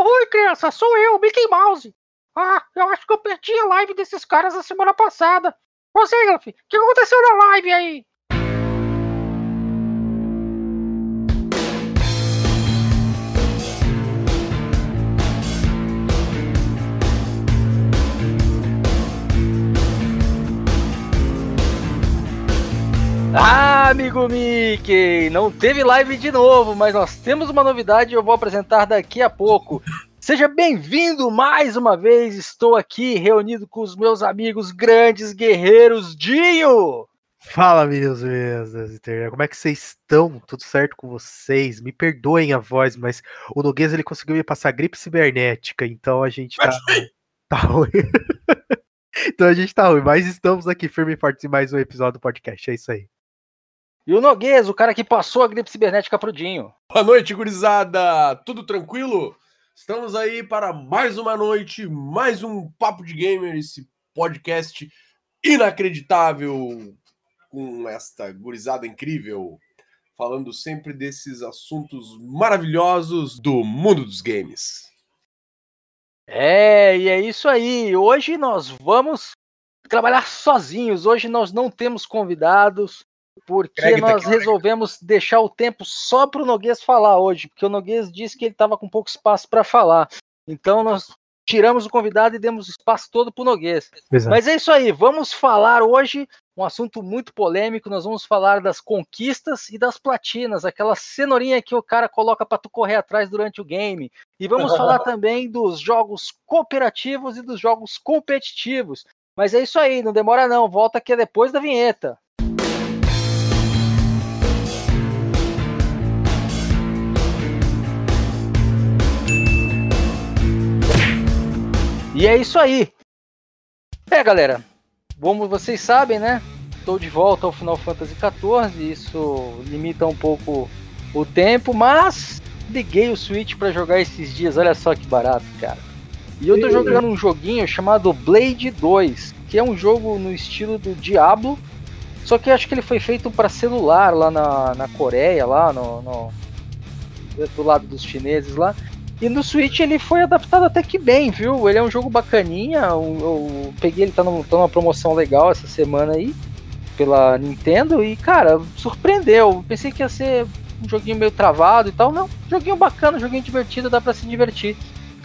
Oi, criança, sou eu, Mickey Mouse. Ah, eu acho que eu perdi a live desses caras a semana passada. Ô, Zelf, o que aconteceu na live aí? Ah, amigo Mickey, não teve live de novo, mas nós temos uma novidade e eu vou apresentar daqui a pouco. Seja bem-vindo mais uma vez, estou aqui reunido com os meus amigos grandes guerreiros Dinho. Fala, meus mesas, como é que vocês estão? Tudo certo com vocês? Me perdoem a voz, mas o Noguês ele conseguiu me passar gripe cibernética, então a gente tá, tá ruim. então a gente tá ruim, mas estamos aqui firme e fortes em mais um episódio do podcast, é isso aí. E o Noguês, o cara que passou a gripe cibernética pro Dinho. Boa noite, gurizada! Tudo tranquilo? Estamos aí para mais uma noite, mais um Papo de Gamer, esse podcast inacreditável com esta gurizada incrível, falando sempre desses assuntos maravilhosos do mundo dos games. É, e é isso aí. Hoje nós vamos trabalhar sozinhos. Hoje nós não temos convidados porque Greg nós tá resolvemos deixar o tempo só para o Noguês falar hoje, porque o Noguês disse que ele estava com pouco espaço para falar. Então nós tiramos o convidado e demos o espaço todo para o Noguês. Exato. Mas é isso aí, vamos falar hoje um assunto muito polêmico. Nós vamos falar das conquistas e das platinas, aquela cenourinha que o cara coloca para tu correr atrás durante o game. E vamos falar também dos jogos cooperativos e dos jogos competitivos. Mas é isso aí, não demora não, volta aqui depois da vinheta. E é isso aí. É, galera. Como vocês sabem, né? Estou de volta ao Final Fantasy XIV. Isso limita um pouco o tempo, mas liguei o Switch para jogar esses dias. Olha só que barato, cara. E eu tô jogando um joguinho chamado Blade 2, que é um jogo no estilo do Diablo. Só que acho que ele foi feito para celular lá na, na Coreia, lá no, no, do lado dos chineses lá. E no Switch ele foi adaptado até que bem, viu? Ele é um jogo bacaninha. Eu, eu peguei ele, tá, no, tá numa promoção legal essa semana aí, pela Nintendo, e cara, surpreendeu. Pensei que ia ser um joguinho meio travado e tal. Não, joguinho bacana, joguinho divertido, dá pra se divertir.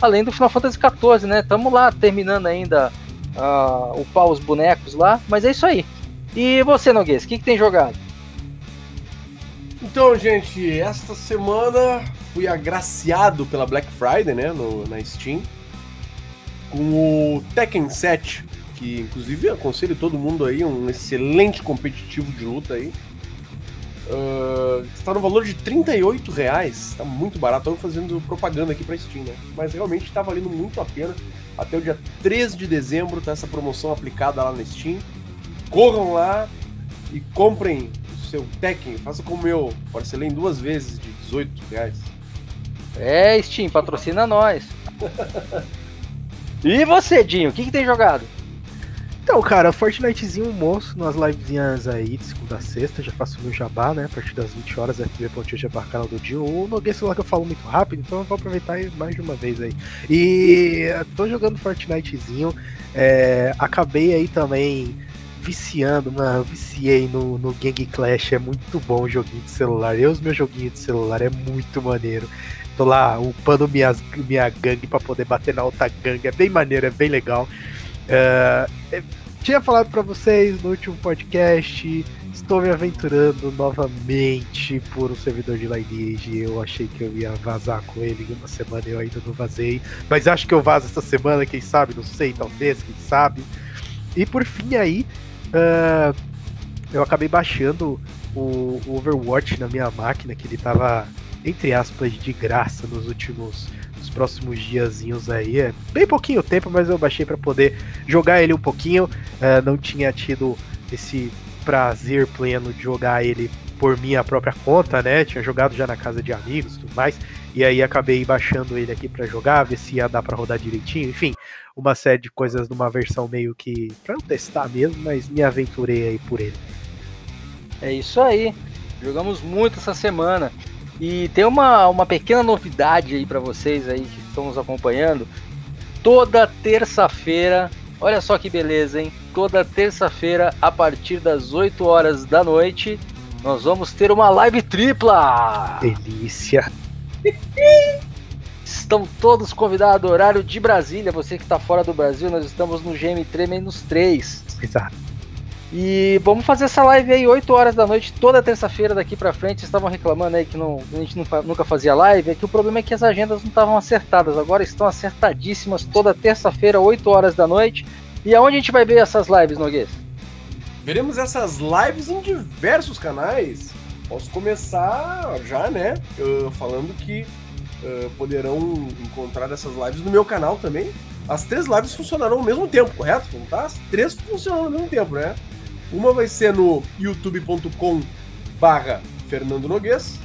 Além do Final Fantasy XIV, né? Tamo lá terminando ainda uh, upar os bonecos lá, mas é isso aí. E você, Noguês, o que, que tem jogado? Então, gente, esta semana fui agraciado pela Black Friday, né, no, na Steam, com o Tekken 7, que inclusive aconselho todo mundo aí, um excelente competitivo de luta aí. Uh, está no valor de 38 reais, está muito barato. Estou fazendo propaganda aqui para Steam, né? Mas realmente está valendo muito a pena. Até o dia 3 de dezembro tá essa promoção aplicada lá na Steam. Corram lá e comprem o seu Tekken. Faça como eu, parcelei em duas vezes de 18 reais. É, Steam, patrocina nós. e você, Dinho, o que, que tem jogado? Então, cara, Fortnitezinho moço nas livezinhas aí de segunda a sexta, já faço meu jabá, né? A partir das 20 horas, fb.jabá, canal do Dinho. O Noguês lá que eu falo muito rápido, então eu vou aproveitar mais de uma vez aí. E tô jogando Fortnitezinho, é, acabei aí também viciando, mano, viciei no, no Gang Clash, é muito bom o joguinho de celular. Eu, os meus joguinhos de celular, é muito maneiro. Tô lá upando minhas, minha gangue para poder bater na outra gangue. É bem maneiro, é bem legal. Uh, tinha falado para vocês no último podcast. Estou me aventurando novamente por um servidor de Lineage. Eu achei que eu ia vazar com ele em uma semana eu ainda não vazei. Mas acho que eu vazo essa semana, quem sabe? Não sei, talvez, quem sabe. E por fim aí, uh, eu acabei baixando o, Overwatch na minha máquina, que ele tava entre aspas, de graça nos últimos nos próximos diazinhos aí. É bem pouquinho tempo, mas eu baixei para poder jogar ele um pouquinho. Uh, não tinha tido esse prazer pleno de jogar ele por minha própria conta, né? Tinha jogado já na casa de amigos e tudo mais. E aí acabei baixando ele aqui para jogar, ver se ia dar para rodar direitinho. Enfim, uma série de coisas numa versão meio que para testar mesmo, mas me aventurei aí por ele. É isso aí. Jogamos muito essa semana. E tem uma, uma pequena novidade aí para vocês aí que estão nos acompanhando. Toda terça-feira, olha só que beleza, hein? Toda terça-feira, a partir das 8 horas da noite, nós vamos ter uma live tripla! Delícia! Estão todos convidados, horário de Brasília. Você que está fora do Brasil, nós estamos no GM3 menos 3. Exato. E vamos fazer essa live aí 8 horas da noite, toda terça-feira daqui pra frente. Vocês estavam reclamando aí que não, a gente nunca, fazia live. É que o problema é que as agendas não estavam acertadas. Agora estão acertadíssimas toda terça-feira, 8 horas da noite. E aonde a gente vai ver essas lives, Noguês? Veremos essas lives em diversos canais. Posso começar já, né? Uh, falando que uh, poderão encontrar essas lives no meu canal também. As três lives funcionarão ao mesmo tempo, correto? Não tá? As três funcionam ao mesmo tempo, né? Uma vai ser no youtube.com barra Fernando Noguês.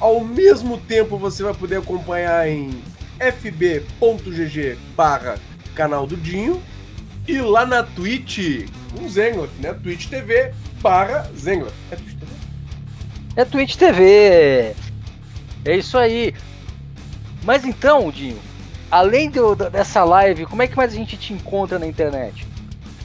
Ao mesmo tempo você vai poder acompanhar em fb.gg barra canal do Dinho. E lá na Twitch, um Zengloff, né? Twitch TV barra. É Twitch TV? É Twitch TV. É isso aí. Mas então, Dinho, além do, dessa live, como é que mais a gente te encontra na internet?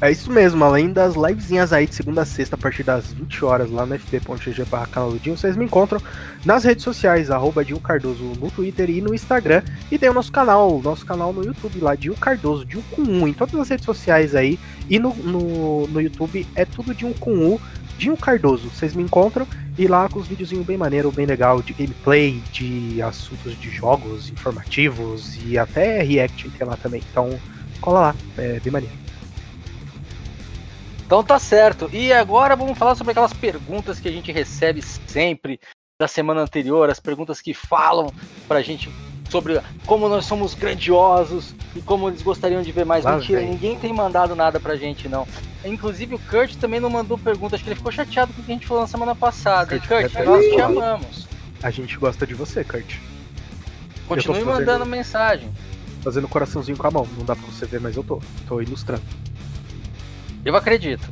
É isso mesmo, além das livezinhas aí de segunda a sexta, a partir das 20 horas lá no fb.gg barra canal do Dinho, vocês me encontram nas redes sociais, arroba Dinho Cardoso no Twitter e no Instagram. E tem o nosso canal, nosso canal no YouTube lá, Dinho Cardoso, Dinho com U, em todas as redes sociais aí. E no, no, no YouTube é tudo Dinho com U, Dinho Cardoso. Vocês me encontram e lá com os videozinhos bem maneiro, bem legal, de gameplay, de assuntos de jogos, informativos e até react tem lá também. Então cola lá, é bem maneiro. Então tá certo. E agora vamos falar sobre aquelas perguntas que a gente recebe sempre da semana anterior, as perguntas que falam pra gente sobre como nós somos grandiosos e como eles gostariam de ver mais. Lá Mentira, vem. ninguém tem mandado nada pra gente, não. Inclusive o Kurt também não mandou perguntas, acho que ele ficou chateado com o que a gente falou na semana passada. Kurt, Kurt, nós te amamos. A gente gosta de você, Kurt. Continue fazendo- mandando mensagem. Fazendo coraçãozinho com a mão. Não dá pra você ver, mas eu tô. Tô ilustrando. Eu acredito.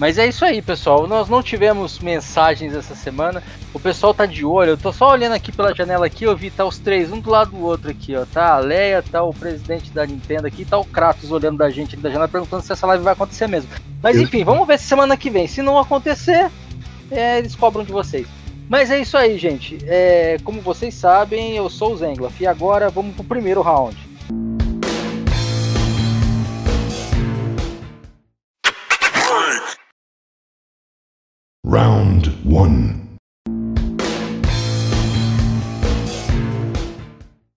Mas é isso aí, pessoal. Nós não tivemos mensagens essa semana. O pessoal tá de olho. Eu tô só olhando aqui pela janela aqui, eu vi tá os três, um do lado do outro aqui, ó. Tá a Leia, tá o presidente da Nintendo aqui, tá o Kratos olhando da gente da janela perguntando se essa live vai acontecer mesmo. Mas enfim, vamos ver se semana que vem. Se não acontecer, é, eles cobram de vocês. Mas é isso aí, gente. É, como vocês sabem, eu sou o Zengloff. E agora vamos pro primeiro round. Round one.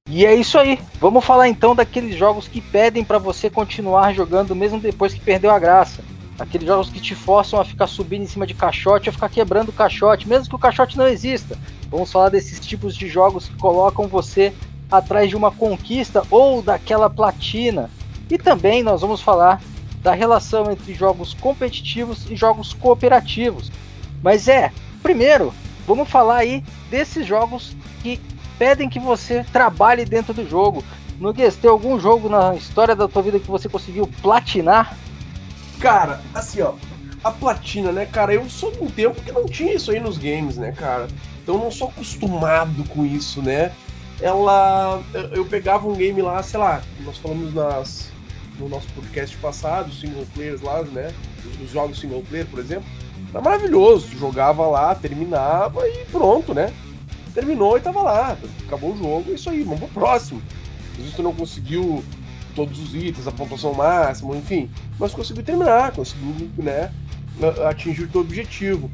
E é isso aí. Vamos falar então daqueles jogos que pedem pra você continuar jogando mesmo depois que perdeu a graça. Aqueles jogos que te forçam a ficar subindo em cima de caixote ou ficar quebrando o caixote, mesmo que o caixote não exista. Vamos falar desses tipos de jogos que colocam você atrás de uma conquista ou daquela platina. E também nós vamos falar da relação entre jogos competitivos e jogos cooperativos. Mas é, primeiro, vamos falar aí desses jogos que pedem que você trabalhe dentro do jogo. Noguês, tem algum jogo na história da tua vida que você conseguiu platinar? Cara, assim, ó, a platina, né, cara, eu sou de um tempo que não tinha isso aí nos games, né, cara? Então eu não sou acostumado com isso, né? Ela. eu- pegava um game lá, sei lá, nós falamos nas, no nosso podcast passado, single players lá, né? Os jogos single player, por exemplo. Era maravilhoso. Jogava lá, terminava e pronto, né? Terminou e tava lá. Acabou o jogo, é isso aí, vamos pro próximo. Às vezes tu não conseguiu todos os itens, a pontuação máxima, enfim. Mas conseguiu terminar, conseguiu, né, atingir o teu objetivo.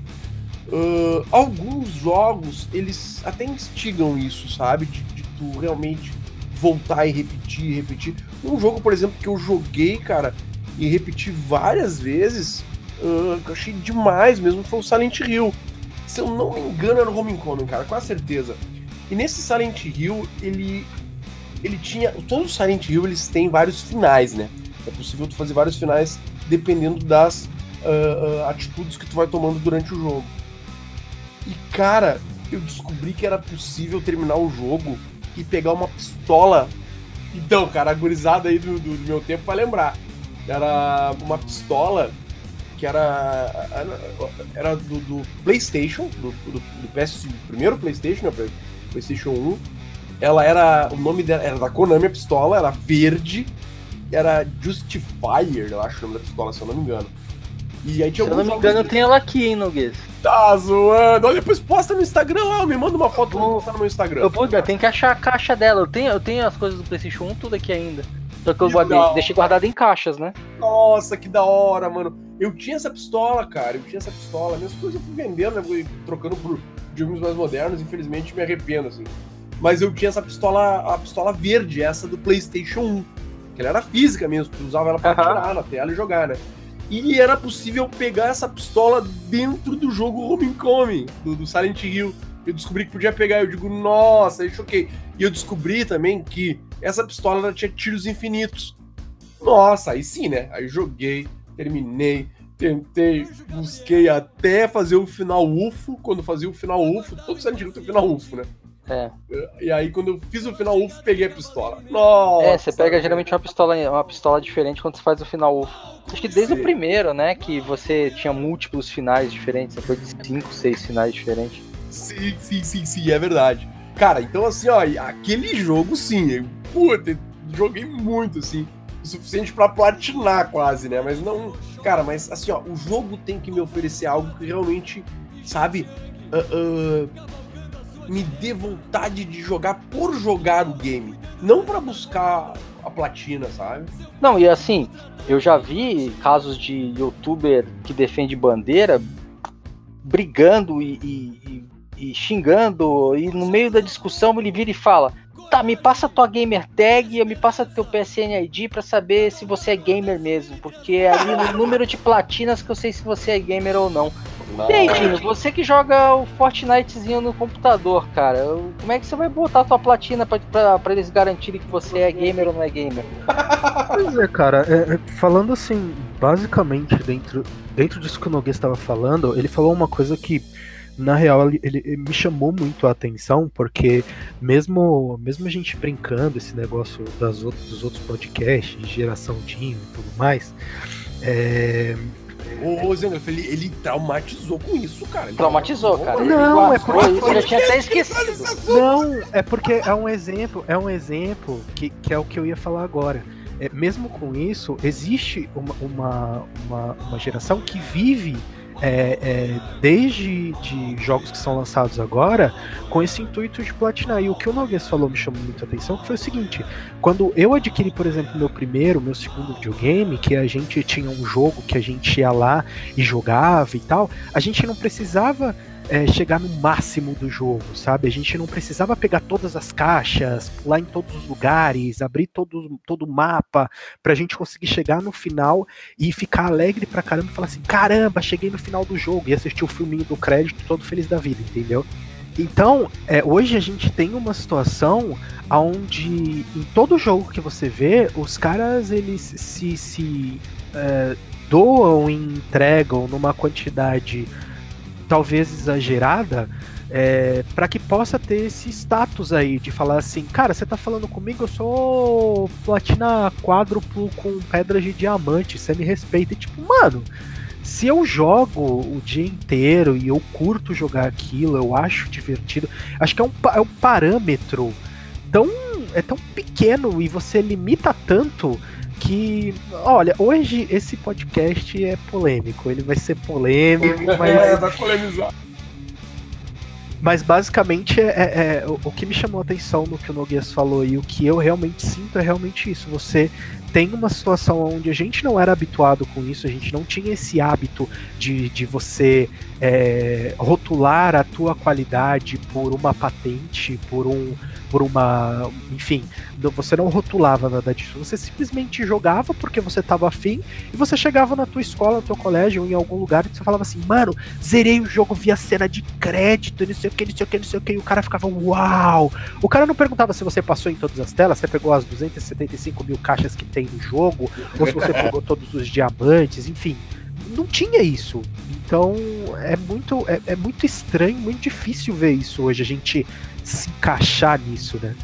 Ah, alguns jogos, eles até instigam isso, sabe? De, de tu realmente voltar e repetir, repetir. Um jogo, por exemplo, que eu joguei, cara, e repeti várias vezes, ah, que eu achei demais mesmo, foi o Silent Hill. Se eu não me engano, era o Homecoming, cara, com certeza. E nesse Silent Hill, ele ele tinha. Todos os Silent Hill eles têm vários finais, né? É possível tu fazer vários finais dependendo das ah, ah, atitudes que tu vai tomando durante o jogo. E cara, eu descobri que era possível terminar o jogo e pegar uma pistola. Então, cara, a gurizada aí do, do- do meu tempo vai lembrar. Era uma pistola que era. Era do, do PlayStation, do, do, do, PS, primeiro PlayStation, né, PlayStation 1. Ela era. O nome dela era da Konami, a pistola, era verde. Era Justifier, eu acho o nome da pistola, se eu não me engano. E aí tinha Se eu não me engano, tem ela aqui, hein, Noguês. Tá zoando. Olha, depois posta no Instagram lá, me manda uma foto pra postar no meu Instagram. Eu, vou, tem que achar a caixa dela. Eu tenho, eu tenho as coisas do PlayStation 1 tudo aqui ainda. Só que eu guardei, deixei guardado em caixas, né? Nossa, que da hora, mano. Eu tinha essa pistola, cara. Eu tinha essa pistola. Minhas coisas eu fui vendendo, né? Fui trocando por videogames mais modernos. Infelizmente me arrependo, assim. Mas eu tinha essa pistola, a pistola verde, essa do PlayStation 1. Que ela era física mesmo. Tu usava ela pra uhum. atirar na tela e jogar, né? E era possível pegar essa pistola dentro do jogo Homecoming, do, do Silent Hill. Eu descobri que podia pegar, eu digo, nossa, aí choquei. E eu descobri também que essa pistola ela tinha tiros infinitos. Nossa, aí sim, né? Aí joguei, terminei, tentei, busquei até fazer o final UFO. Quando fazia o final UFO, todo Silent Hill tem o final UFO, né? É. E aí, quando eu fiz o final UFO, peguei a pistola. Nossa! É, você pega geralmente uma pistola, uma pistola diferente quando você faz o final UFO. Acho que desde Sim. o primeiro, né? Que você tinha múltiplos finais diferentes, depois de 5, 6 finais diferentes. Sim, sim, sim, sim, é verdade. Cara, então assim, ó, aquele jogo sim, puta, joguei muito, assim. O suficiente para platinar quase, né? Mas não. Cara, mas assim, ó, o jogo tem que me oferecer algo que realmente, sabe? Uh, uh, me dê vontade de jogar por jogar o game. Não para buscar a platina, sabe? Não, e assim, eu já vi casos de youtuber que defende bandeira brigando e, e, e, xingando, e no meio da discussão ele vira e fala: Tá, me passa tua gamer tag, eu me passa teu PSN ID para saber se você é gamer mesmo, porque é ali no número de platinas que eu sei se você é gamer ou não. E aí, Dino, você que joga o Fortnitezinho no computador, cara, como é que você vai botar tua platina pra, pra, pra eles garantirem que você é gamer ou não é gamer? Pois é, cara, é, é, falando assim, basicamente, dentro, dentro disso que o Noguês estava falando, ele falou uma coisa que na real ele, ele, me chamou muito a atenção porque mesmo mesmo a gente brincando esse negócio das outros, dos outros podcasts geração Dinho e tudo mais é, o Zengraf, ele, ele traumatizou com isso, cara. Ele traumatizou, cara. Não, é porque eu já tinha até esquecido. Não, é porque é um exemplo, é um exemplo que, que é o que eu ia falar agora. É, mesmo com isso, existe uma, uma, uma, uma geração que vive é, é, desde de jogos que são lançados agora, com esse intuito de platinar. E o que o Noguês falou me chamou muita atenção, que foi o seguinte, quando eu adquiri, por exemplo, meu primeiro, meu segundo videogame, que a gente tinha um jogo que a gente ia lá e jogava e tal, a gente não precisava é, chegar no máximo do jogo, sabe? A gente não precisava pegar todas as caixas, pular em todos os lugares, abrir todo, todo o mapa, pra gente conseguir chegar no final e ficar alegre pra caramba e falar assim: caramba, cheguei no final do jogo e assistir o filminho do crédito todo feliz da vida, entendeu? Então, é, hoje a gente tem uma situação onde em todo jogo que você vê, os caras eles se, se é, doam e entregam numa quantidade talvez exagerada, é, para que possa ter esse status aí de falar assim, cara, você tá falando comigo, eu sou platina quádruplo com pedras de diamante, você me respeita. E tipo, mano, se eu jogo o dia inteiro e eu curto jogar aquilo, eu acho divertido, acho que é um, é um parâmetro tão, é tão pequeno e você limita tanto que, olha, hoje esse podcast é polêmico, ele vai ser polêmico, mas. É, vai polemizar. Mas basicamente é, é, é, o, que me chamou a atenção no que o Noguês falou e o que eu realmente sinto é realmente isso. Você tem uma situação onde a gente não era habituado com isso, a gente não tinha esse hábito de, de você é, rotular a tua qualidade por uma patente, por um, por uma. Enfim, você não rotulava nada disso. Você simplesmente jogava porque você estava afim e você chegava na tua escola, no teu colégio ou em algum lugar e você falava assim, mano, zerei o jogo via cena de crédito, não sei o que, não sei o que, não sei o que, e o cara ficava, uau! O cara não perguntava se você passou em todas as telas, você pegou as 275 mil caixas que tem no jogo, ou se você pegou todos os diamantes, enfim. Não tinha isso. Então é muito, é, é muito estranho, muito difícil ver isso hoje. A gente se encaixar nisso, né?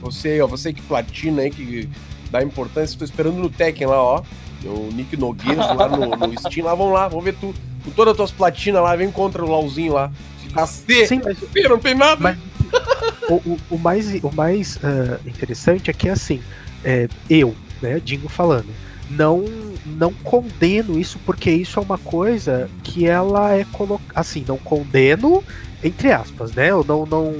Você, ó, você que platina aí, que dá importância, estou esperando no Tekken lá, ó. O Nick Nogueiros lá no, no Steam, lá, vamos lá, vamos ver tu. Com todas as tuas platinas lá, vem contra o LOLzinho lá. Cacete, Sim, mas não tem nada. Mas- o, o- o mais, o mais ah, interessante é que, assim, é, eu, né, Dingo falando, não, não condeno isso, porque isso é uma coisa que ela é colocada. Assim, não condeno, entre aspas, né? Eu não, não,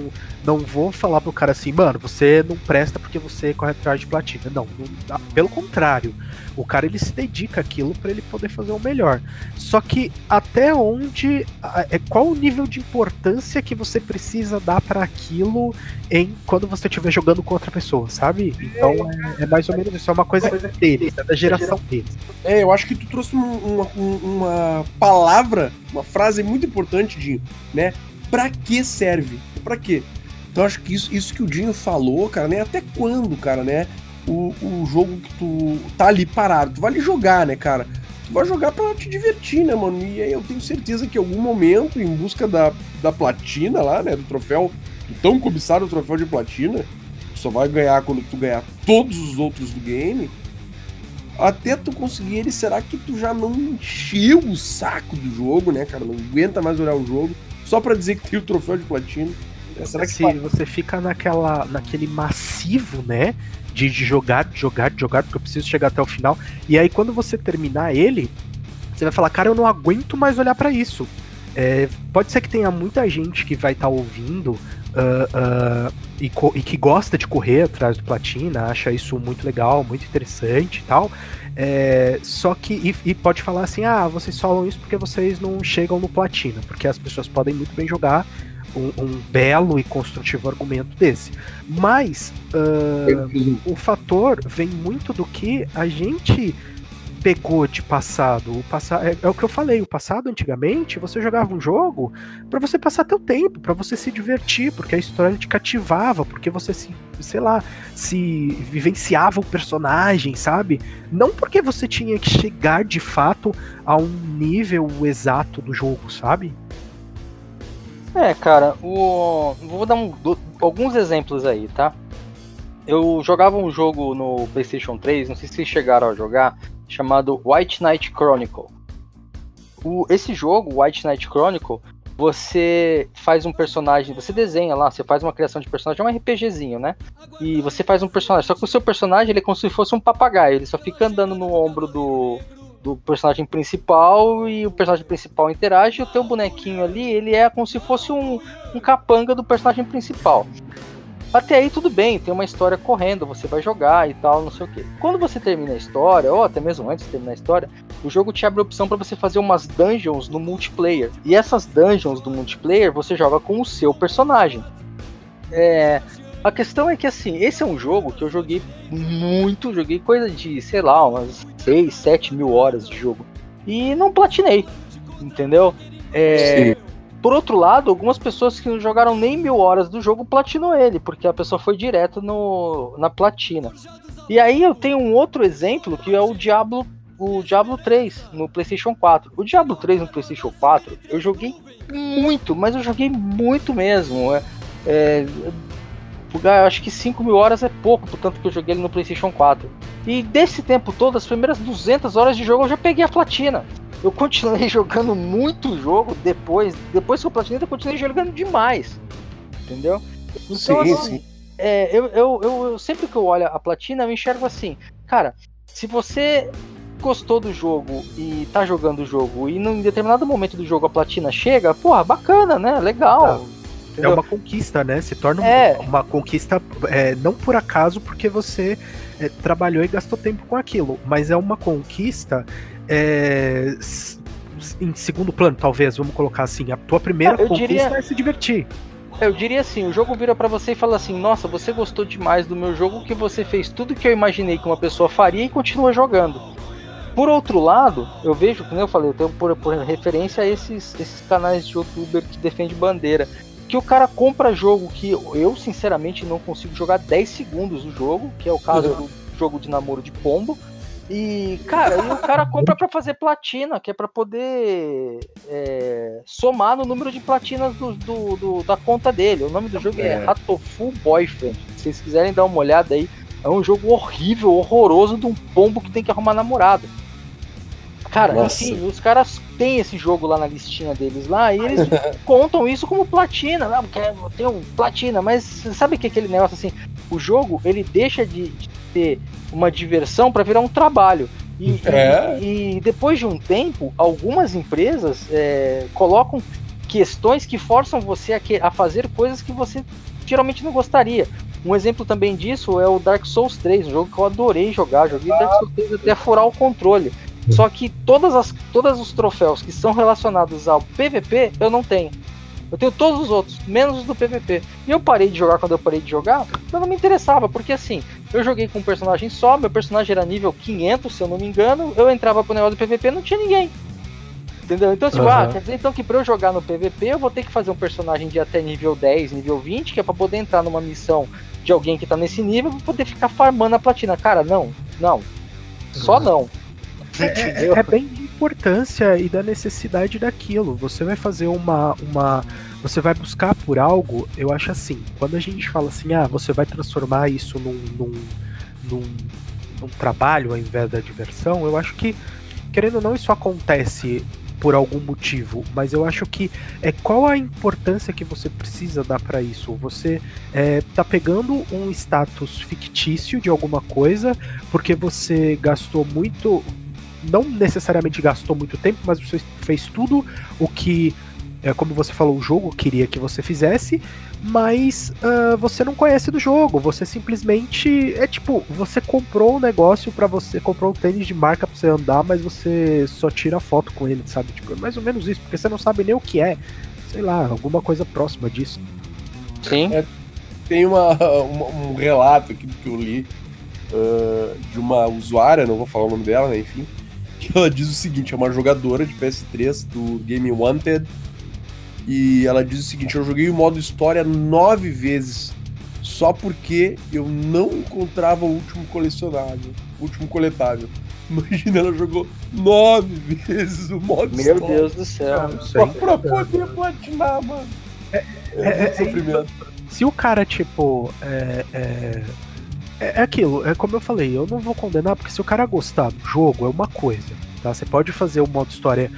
não vou falar pro cara assim, mano, você não presta porque você corre atrás de platina. Não, não- pelo contrário. O cara ele se dedica àquilo para ele poder fazer o melhor. Só que até onde é qual o nível de importância que você precisa dar para aquilo em quando você estiver jogando com outra pessoa, sabe? Então é, é mais ou menos isso, é uma coisa deles, é da geração deles. É, eu acho que tu trouxe um- uma, um- uma palavra, uma frase muito importante, Dinho, né? Pra que serve? Pra quê? Então acho que isso, isso que o Dinho falou, cara, né? Até quando, cara, né? O, o jogo que tu tá ali parado, tu vai ali jogar, né, cara? Tu vai jogar pra te divertir, né, mano? E aí eu tenho certeza que em algum momento, em busca da, da platina lá, né? Do troféu, do tão cobiçado troféu de platina, que só vai ganhar quando tu ganhar todos os outros do game até tu conseguir ele, será que tu já não encheu o saco do jogo, né, cara? Não aguenta mais olhar o jogo, só pra dizer que tem o troféu de platina. É, Será que Se você fica naquela, naquele massivo, né? De, de jogar, de jogar, de jogar, porque eu preciso chegar até o final. E aí, quando você terminar ele, você vai falar, cara, eu não aguento mais olhar pra isso. É, pode ser que tenha muita gente que vai estar ouvindo ah, ah, e, e que gosta de correr atrás do platina, acha isso muito legal, muito interessante e tal. É, só que, e, e pode falar assim: ah, vocês falam isso porque vocês não chegam no platina, porque as pessoas podem muito bem jogar um, um belo e construtivo argumento desse. Mas ah, o fator vem muito do que a gente pegou de passado. O passa é, é o que eu falei, o passado antigamente, você jogava um jogo pra você passar teu tempo, pra você se divertir, porque a história te cativava, porque você se, sei lá, se vivenciava o personagem, sabe? Não porque você tinha que chegar de fato a um nível exato do jogo, sabe? É, cara, o... vou dar um- alguns exemplos aí, tá? Eu jogava um jogo no PlayStation 3, não sei se vocês chegaram a jogar, chamado White Knight Chronicle. O- esse jogo, White Knight Chronicle, você faz um personagem, você desenha lá, você faz uma criação de personagem, é um RPGzinho, né? E você faz um personagem, só que o seu personagem ele é como se fosse um papagaio, ele só fica andando no ombro do, do personagem principal e o personagem principal interage e o teu bonequinho ali, ele é como se fosse um, um capanga do personagem principal. Até aí tudo bem, tem uma história correndo, você vai jogar e tal, não sei o que. Quando você termina a história, ou até mesmo antes de terminar a história, o jogo te abre a opção para você fazer umas dungeons no multiplayer. E essas dungeons do multiplayer você joga com o seu personagem. É, a questão é que assim, esse é um jogo que eu joguei muito, joguei coisa de, sei lá, umas 6, 7 mil horas de jogo. E não platinei, entendeu? É, por outro lado, algumas pessoas que não jogaram nem mil horas do jogo platinou ele, porque a pessoa foi direto no, na platina. E aí eu tenho um outro exemplo que é o Diablo, o Diablo 3 no PlayStation 4. O Diablo 3 no PlayStation 4 eu joguei muito, mas eu joguei muito mesmo. É, é, jogar, eu acho que 5 mil horas é pouco, portanto que eu joguei ele no PlayStation 4. E desse tempo todo, as primeiras 200 horas de jogo eu já peguei a platina. Eu continuei jogando muito jogo depois, depois que eu platinei, eu continuei jogando demais. Entendeu? Então, Sim, assim, sim. é, eu, eu, eu, eu- sempre que eu olho a platina, eu enxergo assim, cara, se você gostou do jogo e tá jogando o jogo e num determinado momento do jogo a platina chega, porra, bacana, né? Legal. É entendeu? uma conquista, né? Se torna É. uma conquista é, não por acaso porque você é, trabalhou e gastou tempo com aquilo, mas é uma conquista é, em segundo plano, talvez, vamos colocar assim. A tua primeira Ah, eu conquista diria- é se divertir. Eu diria assim, o jogo vira pra você e fala assim, nossa, você gostou demais do meu jogo que você fez tudo que eu imaginei que uma pessoa faria e continua jogando. Por outro lado, eu vejo, como eu falei, eu tenho por, por referência a esses, esses canais de youtuber que defendem bandeira. Que o cara compra jogo que eu, sinceramente, não consigo jogar 10 segundos o jogo, que é o caso do jogo de namoro de pombo. E, cara, e o cara compra pra fazer platina, que é pra poder é, somar no número de platinas do, do- do- da conta dele. O nome do jogo é, É. Ratofu Boyfriend. Se vocês quiserem dar uma olhada aí, é um jogo horrível, horroroso de um pombo que tem que arrumar namorado. Cara, Nossa. enfim, os caras têm esse jogo lá na listinha deles lá e eles contam isso como platina. Não, porque eu tenho platina, mas sabe que aquele negócio assim, o jogo ele deixa de, de ter uma diversão para virar um trabalho. E, É. e- e depois de um tempo, algumas empresas é, colocam questões que forçam você a, que- a fazer coisas que você geralmente não gostaria. Um exemplo também disso é o Dark Souls 3, um jogo que eu adorei jogar. Joguei Dark Souls 3 até furar o controle. Só que todas as, todos os troféus que são relacionados ao PVP eu não tenho. Eu tenho todos os outros, menos os do PVP. E eu parei de jogar quando eu parei de jogar, eu não me interessava, porque assim, eu joguei com um personagem só, meu personagem era nível 500, se eu não me engano, eu entrava pro negócio do PVP não tinha ninguém. Entendeu? Então, tipo, Aham. ah, quer dizer então que pra eu jogar no PVP eu vou ter que fazer um personagem de até nível 10, nível 20, que é pra poder entrar numa missão de alguém que tá nesse nível pra poder ficar farmando a platina. Cara, não, não. Só Uhum. não. É, é bem de importância e da necessidade daquilo. Você vai fazer uma, uma. Você vai buscar por algo, eu acho assim, quando a gente fala assim, ah, você vai transformar isso num, num, num, num trabalho ao invés da diversão, eu acho que, querendo ou não, isso acontece por algum motivo, mas eu acho que é qual a importância que você precisa dar para isso. Você é, tá pegando um status fictício de alguma coisa porque você gastou muito, não necessariamente gastou muito tempo, mas você fez tudo o que, é, como você falou, o jogo queria que você fizesse, mas ah, você não conhece do jogo. Você simplesmente é tipo, você comprou um negócio pra você, comprou um tênis de marca pra você andar, mas você só tira foto com ele, sabe? Tipo, é mais ou menos isso, porque você não sabe nem o que é. Sei lá, alguma coisa próxima disso. Sim. Tem uma, uma- um relato aqui que eu li ah, de uma usuária, não vou falar o nome dela, né? Enfim, que ela diz o seguinte: é uma jogadora de PS3 do Game Wanted. E ela diz o seguinte: eu joguei o modo história nove vezes. Só porque eu não encontrava o último colecionável, o último coletável. Imagina, ela jogou nove vezes o modo Meu história. Deus do céu. Só pra poder platinar, mano. É, é- muito é- sofrimento. se o cara, tipo, é, é, é aquilo, é como eu falei, eu não vou condenar, porque se o cara gostar do jogo, é uma coisa, tá? Você pode fazer o modo história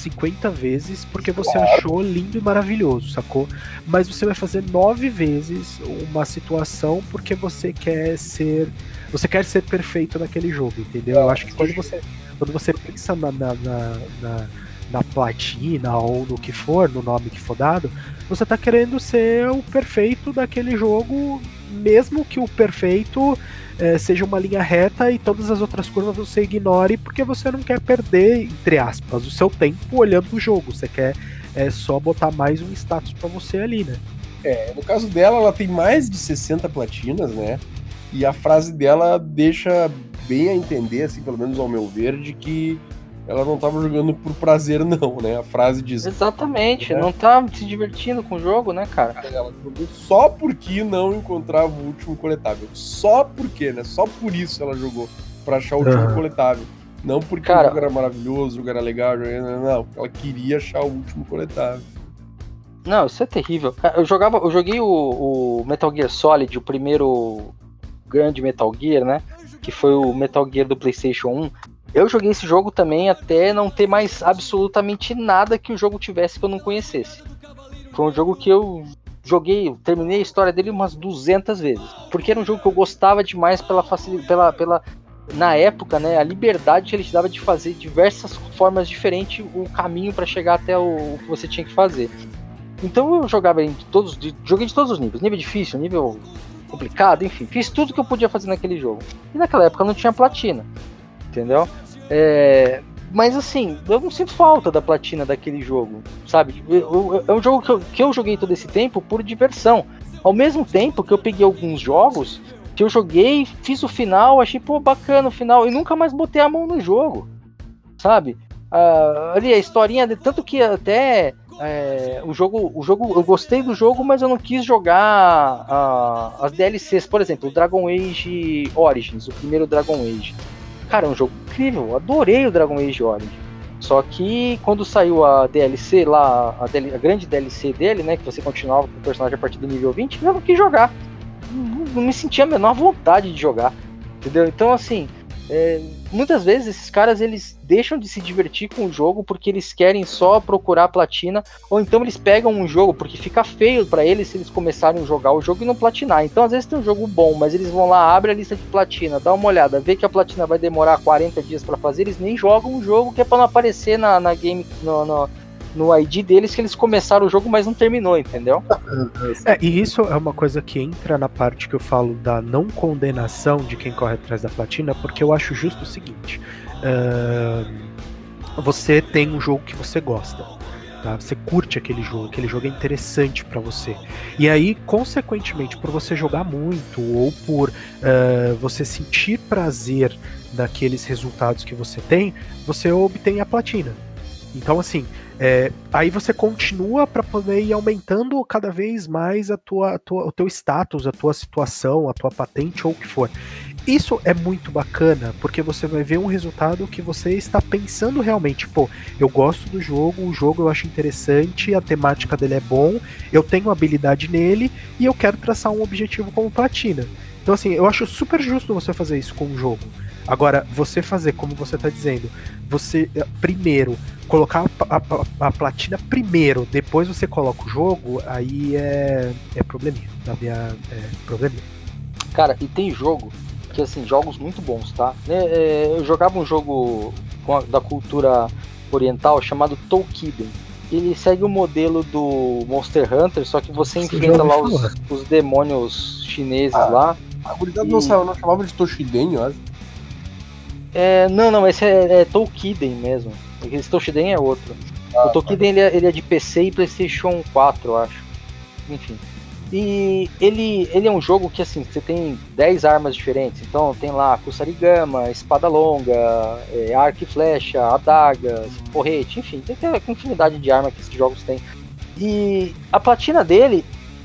50 vezes porque você achou lindo e maravilhoso, sacou? Mas você vai fazer nove vezes uma situação porque você quer ser. Você quer ser perfeito naquele jogo, entendeu? Eu acho que quando você, quando você pensa na, na, na, na, na platina ou no que for, no nome que for dado, você tá querendo ser o perfeito daquele jogo, mesmo que o perfeito eh, seja uma linha reta e todas as outras curvas você ignore, porque você não quer perder, entre aspas, o seu tempo olhando o jogo. Você quer eh, só botar mais um status pra você ali, né? É, no caso dela, ela tem mais de 60 platinas, né? E a frase dela deixa bem a entender, assim, pelo menos ao meu ver, de que ela não tava jogando por prazer, não, né? A frase diz. Exatamente, É. não tá se divertindo com o jogo, né, cara? Ela jogou só porque não encontrava o último coletável. Só porque, né? Só por isso ela jogou. Pra achar o último Aham. coletável. Não porque Cara- o jogo era maravilhoso, o jogo era legal, não. Ela queria achar o último coletável. Não, isso é terrível. Eu jogava, eu joguei o, o Metal Gear Solid, o primeiro grande Metal Gear, né? Que foi o Metal Gear do PlayStation 1. Eu joguei esse jogo também até não ter mais absolutamente nada que o jogo tivesse que eu não conhecesse. Foi um jogo que eu joguei, eu terminei a história dele umas 200 vezes. Porque era um jogo que eu gostava demais pela facilidade, pela, pela na época, né, a liberdade que ele te dava de fazer diversas formas diferentes o caminho para chegar até o, o que você tinha que fazer. Então eu jogava em todos, joguei de todos os níveis, nível difícil, nível complicado, enfim, fiz tudo que eu podia fazer naquele jogo. E naquela época não tinha platina, entendeu? É, mas assim, eu não sinto falta da platina daquele jogo, sabe? Eu- eu- É um jogo que eu, que eu joguei todo esse tempo por diversão. Ao mesmo tempo que eu peguei alguns jogos que eu joguei, fiz o final, achei, pô, bacana o final, e nunca mais botei a mão no jogo, sabe? Ah, ali a historinha, tanto que até é, o jogo, o jogo, eu gostei do jogo, mas eu não quis jogar ah, as DLCs, por exemplo, o Dragon Age Origins, o primeiro Dragon Age. Cara, é um jogo incrível, adorei o Dragon Age Origins. Só que quando saiu a DLC lá, a, DL a grande DLC dele, né, que você continuava com o personagem a partir do nível 20, eu não quis jogar. Não, não me sentia a menor vontade de jogar. Entendeu? Então, assim, É, muitas vezes esses caras eles deixam de se divertir com o jogo porque eles querem só procurar platina, ou então eles pegam um jogo porque fica feio para eles se eles começarem a jogar o jogo e não platinar. Então às vezes tem um jogo bom, mas eles vão lá, abre a lista de platina, dá uma olhada, vê que a platina vai demorar 40 dias para fazer, eles nem jogam o jogo que é para não aparecer na, na game no, no, no ID deles que eles começaram o jogo, mas não terminou, entendeu? É, e isso é uma coisa que entra na parte que eu falo da não condenação de quem corre atrás da platina, porque eu acho justo o seguinte: uh, você tem um jogo que você gosta. Tá? Você curte aquele jogo, aquele jogo é interessante para você. E aí, consequentemente, por você jogar muito ou por uh, você sentir prazer naqueles resultados que você tem, você obtém a platina. Então, assim, é, aí você continua para poder ir aumentando cada vez mais a tua, a tua, o teu status, a tua situação, a tua patente ou o que for. Isso é muito bacana, porque você vai ver um resultado que você está pensando realmente, pô, eu gosto do jogo, o jogo eu acho interessante, a temática dele é bom, eu tenho habilidade nele e eu quero traçar um objetivo como platina. Então assim, eu acho super justo você fazer isso com o jogo. Agora, você fazer como você está dizendo, você eh, primeiro colocar a, a, a, platina primeiro, depois você coloca o jogo, aí é, é probleminha. Na minha, é probleminha. Cara, e tem jogo que assim, jogos muito bons, tá? Né, é, eu jogava um jogo da cultura oriental chamado Tolkien. Ele segue o modelo do Monster Hunter, só que você enfrenta lá os, os, demônios chineses ah, lá. A gurizada e... não, não chamava de Toshiden, eu acho. É, não, não, esse é, é Tolkien mesmo. Esse Toshiden é outro. Ah, o Tolkien tá. ele, é, ele é de PC e PlayStation 4, eu acho. Enfim. E ele, ele é um jogo que assim, você tem 10 armas diferentes. Então tem lá Kusarigama, espada longa, é, arco e flecha, adagas, porrete, enfim, tem aquela infinidade de armas que esses jogos têm. E a platina dele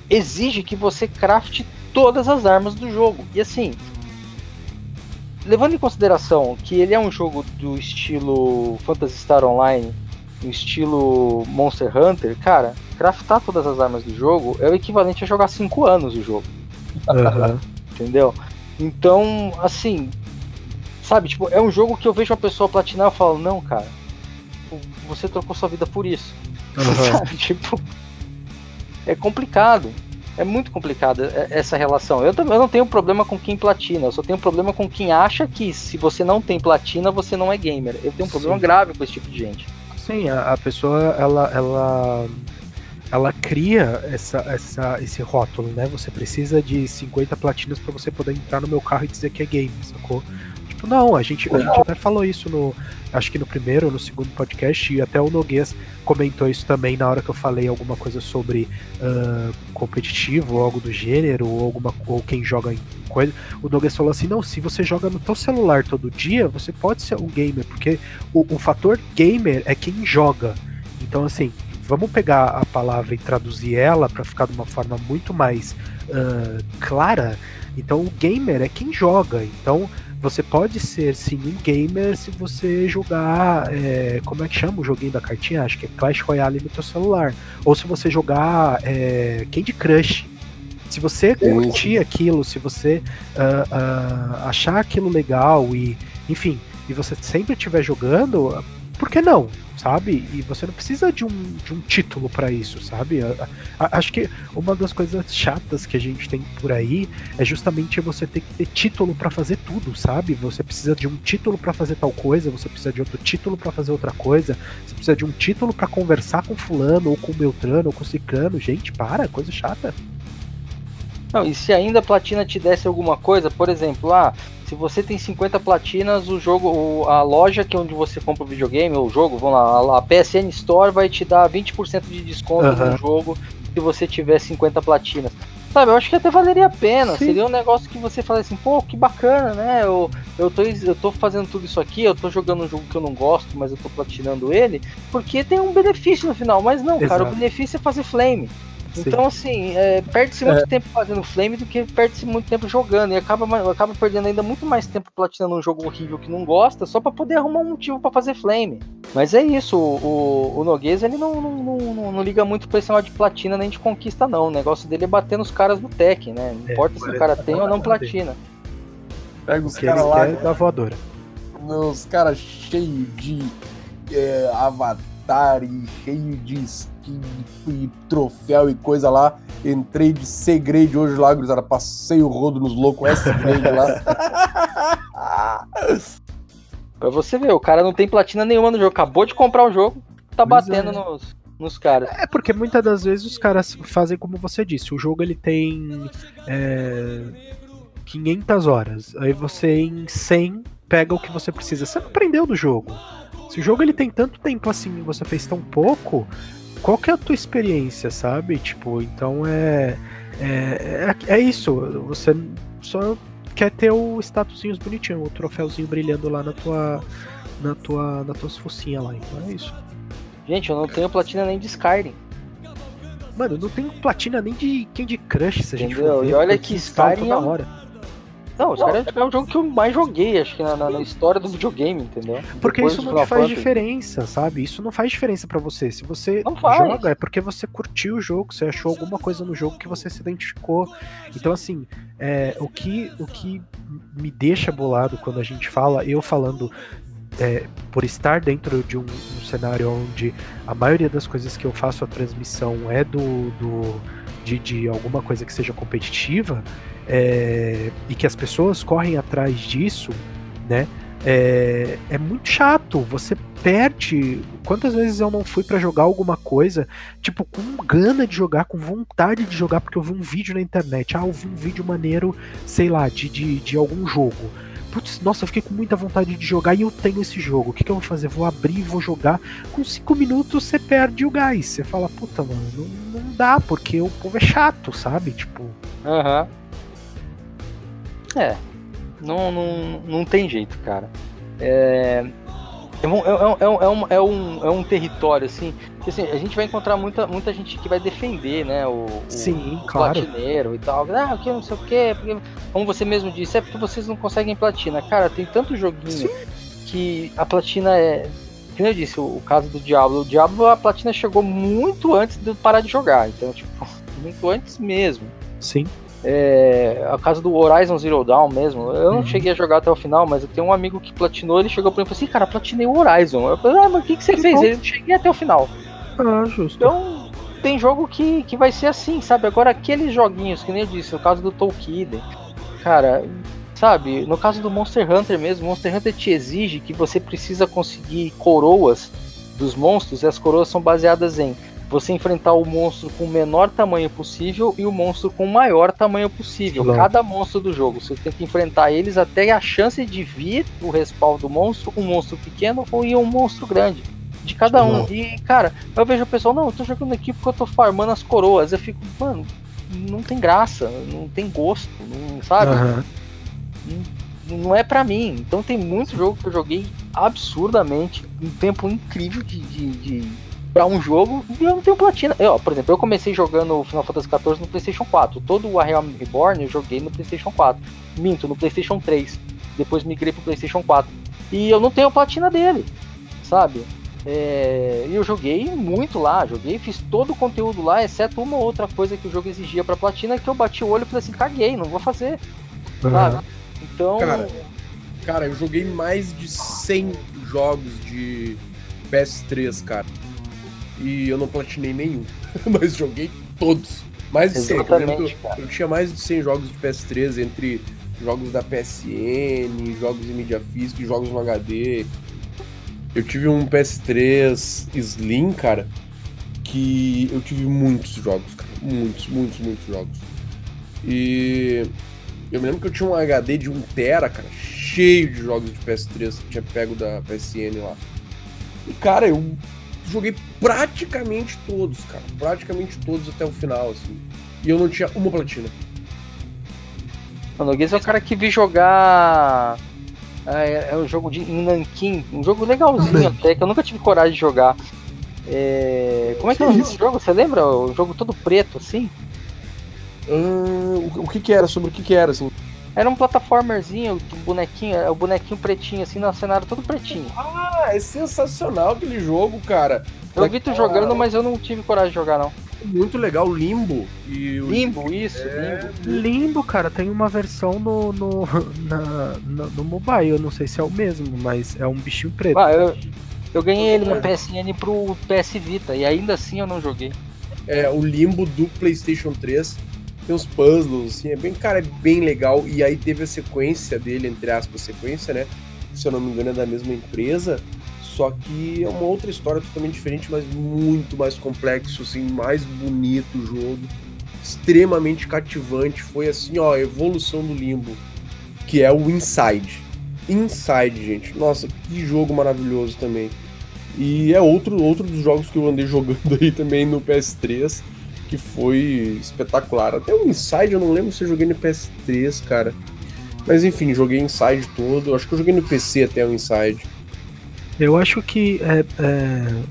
exige que você crafte todas as armas do jogo. E assim, levando em consideração que ele é um jogo do estilo Phantasy Star Online, no estilo Monster Hunter, cara, craftar todas as armas do jogo é o equivalente a jogar 5 anos o jogo. Uhum. Entendeu? Então, assim, sabe, tipo, é um jogo que eu vejo uma pessoa platinar e falo, não, cara, você trocou sua vida por isso. Uhum. sabe, tipo, é complicado. É muito complicada é, essa relação. Eu, eu não tenho problema com quem platina, eu só tenho problema com quem acha que se você não tem platina, você não é gamer. Eu tenho um problema Sim. grave com esse tipo de gente. Sim, a, a pessoa, ela, ela, ela cria essa, essa, esse rótulo, né? Você precisa de 50 platinas para você poder entrar no meu carro e dizer que é game, sacou? Não, a gente, a gente até falou isso no, acho que no primeiro ou no segundo podcast, e até o Noguês comentou isso também na hora que eu falei alguma coisa sobre uh, competitivo ou algo do gênero, ou, alguma, ou quem joga em coisa. O Noguês falou assim: não, se você joga no teu celular todo dia, você pode ser um gamer, porque o, o fator gamer é quem joga. Então, assim, vamos pegar a palavra e traduzir ela para ficar de uma forma muito mais uh, clara. Então, o gamer é quem joga. Então, você pode ser sim um gamer se você jogar. É, como é que chama o joguinho da cartinha? Acho que é Clash Royale no seu celular. Ou se você jogar é, Candy Crush. Se você curtir aquilo, se você uh, uh, achar aquilo legal e, enfim, e você sempre estiver jogando, por que não? sabe? E você não precisa de um, de um título para isso, sabe? A, a, acho que uma das coisas chatas que a gente tem por aí é justamente você ter que ter título para fazer tudo, sabe? Você precisa de um título para fazer tal coisa, você precisa de outro título para fazer outra coisa, você precisa de um título para conversar com fulano ou com beltrano ou com ciclano. Gente, para, coisa chata. Não, e se ainda a platina te desse alguma coisa, por exemplo, ah, se você tem 50 platinas, o jogo, a loja que é onde você compra o videogame, ou o jogo, vamos lá, a PSN Store vai te dar 20% de desconto uhum. no jogo se você tiver 50 platinas. Sabe, eu acho que até valeria a pena. Sim. Seria um negócio que você fala assim, pô, que bacana, né? Eu, eu, tô, eu tô fazendo tudo isso aqui, eu tô jogando um jogo que eu não gosto, mas eu tô platinando ele, porque tem um benefício no final. Mas não, Exato. cara, o benefício é fazer flame. Então, assim, é, perde-se muito é. tempo fazendo flame do que perde-se muito tempo jogando. E acaba, acaba perdendo ainda muito mais tempo platinando um jogo horrível que não gosta, só para poder arrumar um motivo para fazer flame. Mas é isso, o, o, o Noguês ele não, não, não, não, liga muito pra esse negócio de platina nem de conquista, não. O negócio dele é bater nos caras do tech, né? Não é, importa se o cara tem ou não platina. Pega os caras lá. É da voadora. os caras cheios de é, avatar e cheio de e troféu e coisa lá. Entrei de segredo hoje lá, gurizada. Passei o rodo nos loucos S-Grade lá. Pra você ver, o cara não tem platina nenhuma no jogo. Acabou de comprar o jogo, tá Pois batendo é. nos, nos caras. É porque muitas das vezes os caras fazem como você disse. O jogo ele tem é, 500 horas. Aí você em 100 pega o que você precisa. Você não aprendeu do jogo. Se o jogo ele tem tanto tempo assim e você fez tão pouco, qual que é a tua experiência, sabe? Tipo, então é é, é, é isso. Você só quer ter o statusinhos bonitinho, o troféuzinho brilhando lá na tua na tua na tuas focinhas lá. Então é isso. Gente, eu não tenho platina nem de Skyrim. Mano, não tem platina nem de Candy Crush, se a gente Entendeu? for ver. E olha que Skyrim é um- hora. Não, o Skyrim é o jogo que eu mais joguei, acho que na, na- na história do videogame, entendeu? Porque Depois isso não faz Fantasy. diferença, sabe? Isso não faz diferença pra você. Se você Não faz. joga, é porque você curtiu o jogo, você achou alguma coisa no jogo que você se identificou. Então, assim, é, o, que, o que me deixa bolado quando a gente fala, eu falando é, por estar dentro de um, um cenário onde a maioria das coisas que eu faço a transmissão é do, do de, de alguma coisa que seja competitiva é, e que as pessoas correm atrás disso, né? É, é muito chato. Você perde. Quantas vezes eu não fui pra jogar alguma coisa, tipo, com gana de jogar, com vontade de jogar, porque eu vi um vídeo na internet. Ah, eu vi um vídeo maneiro, sei lá, de, de, de algum jogo. Putz, nossa, eu fiquei com muita vontade de jogar e eu tenho esse jogo. O que, que eu vou fazer? Vou abrir vou jogar. Com cinco minutos você perde o gás. Você fala, puta, mano, não, não dá, porque o povo é chato, sabe? Tipo. Aham. É. Não, não, não tem jeito, cara. É. É um, é, um, é, um, é, um, é, um, é um território, assim, que assim, a gente vai encontrar muita, muita gente que vai defender, né, o, Sim, o claro. platineiro e tal. Ah, que não sei o que, porque, como você mesmo disse, é porque vocês não conseguem platina. Cara, tem tanto joguinho que a platina é. Como eu disse, o, o caso do Diablo. O Diablo, a platina chegou muito antes de eu parar de jogar. Então, tipo, muito antes mesmo. Sim. É, a caso do Horizon Zero Dawn mesmo, eu não Uhum. cheguei a jogar até o final, mas eu tenho um amigo que platinou, ele chegou pra mim e falou assim, cara, platinei o Horizon. Eu falei, ah, mas o que, que você Que fez? bom. Ele não cheguei até o final. Ah, justo. Então, tem jogo que, que vai ser assim, sabe? Agora, aqueles joguinhos, que nem eu disse, no caso do Tolkien, cara, sabe? No caso do Monster Hunter mesmo, Monster Hunter te exige que você precisa conseguir coroas dos monstros, e as coroas são baseadas em você enfrentar o monstro com o menor tamanho possível e o monstro com o maior tamanho possível. Claro. Cada monstro do jogo, você tem que enfrentar eles até a chance de vir o respawn do monstro, um monstro pequeno ou um monstro grande. De cada um. E, cara, eu vejo o pessoal, não, eu tô jogando aqui porque eu tô farmando as coroas. Eu fico, mano, não tem graça, não tem gosto, não, sabe? Aham. Não é pra mim. Então tem muito jogo que eu joguei absurdamente, um tempo incrível de, de, de para um jogo e eu não tenho platina. Eu, ó, por exemplo, eu comecei jogando Final Fantasy XIV no PlayStation 4. Todo o A Realm Reborn eu joguei no PlayStation 4. Minto, no PlayStation 3. Depois migrei pro PlayStation 4. E eu não tenho a platina dele, sabe? É, e eu joguei muito lá, joguei, fiz todo o conteúdo lá, exceto uma ou outra coisa que o jogo exigia pra platina, que eu bati o olho e falei assim, caguei, não vou fazer, sabe? Então, Cara, Cara, eu joguei mais de 100 jogos de PS3, cara. E eu não platinei nenhum. Mas joguei todos. Mais de 100. Eu, lembro eu, tinha mais de 100 jogos de PS3 entre jogos da PSN, jogos em mídia física jogos no HD. Eu tive um PS3 Slim, cara, que eu tive muitos jogos, cara. Muitos, muitos, muitos jogos. E eu me lembro que eu tinha um HD de 1TB, cara, cheio de jogos de PS3 que tinha pego da PSN lá. E, cara, eu joguei praticamente todos, cara. Praticamente todos até o final, assim. E eu não tinha uma platina. o Noguês é o cara que vi jogar. É, é um jogo de em Nankin, um jogo legalzinho até, que eu nunca tive coragem de jogar. É, como é que é o do jogo? Você lembra? O jogo todo preto, assim? Hum, o, o que que era? Sobre o que que era, assim? Era um plataformerzinho, um bonequinho, é o bonequinho pretinho, assim, no cenário todo pretinho. Ah, é sensacional aquele jogo, cara. Eu vi tu jogando, mas eu não tive coragem de jogar, não. muito legal, Limbo. E o... Limbo, isso, É. Limbo. Limbo, cara, tem uma versão no, no, na, na- no mobile, eu não sei se é o mesmo, mas é um bichinho preto. Ah, eu, eu ganhei ele no PSN pro PS Vita e ainda assim eu não joguei. é, o Limbo do PlayStation 3. Tem uns puzzles, assim, é bem, cara, é bem legal. E aí teve a sequência dele, entre aspas, sequência, né? Se eu não me engano, é da mesma empresa. Só que é uma outra história totalmente diferente, mas muito mais complexo, assim, mais bonito o jogo. Extremamente cativante. Foi assim, ó, a evolução do Limbo. Que é o Inside. Inside, gente. Nossa, que jogo maravilhoso também. E é outro, outro dos jogos que eu andei jogando aí também no PS3, que foi espetacular. Até o Inside, eu não lembro se eu joguei no PS3, cara. Mas enfim, joguei Inside todo. Acho que eu joguei no PC até o Inside. Eu acho que é, é,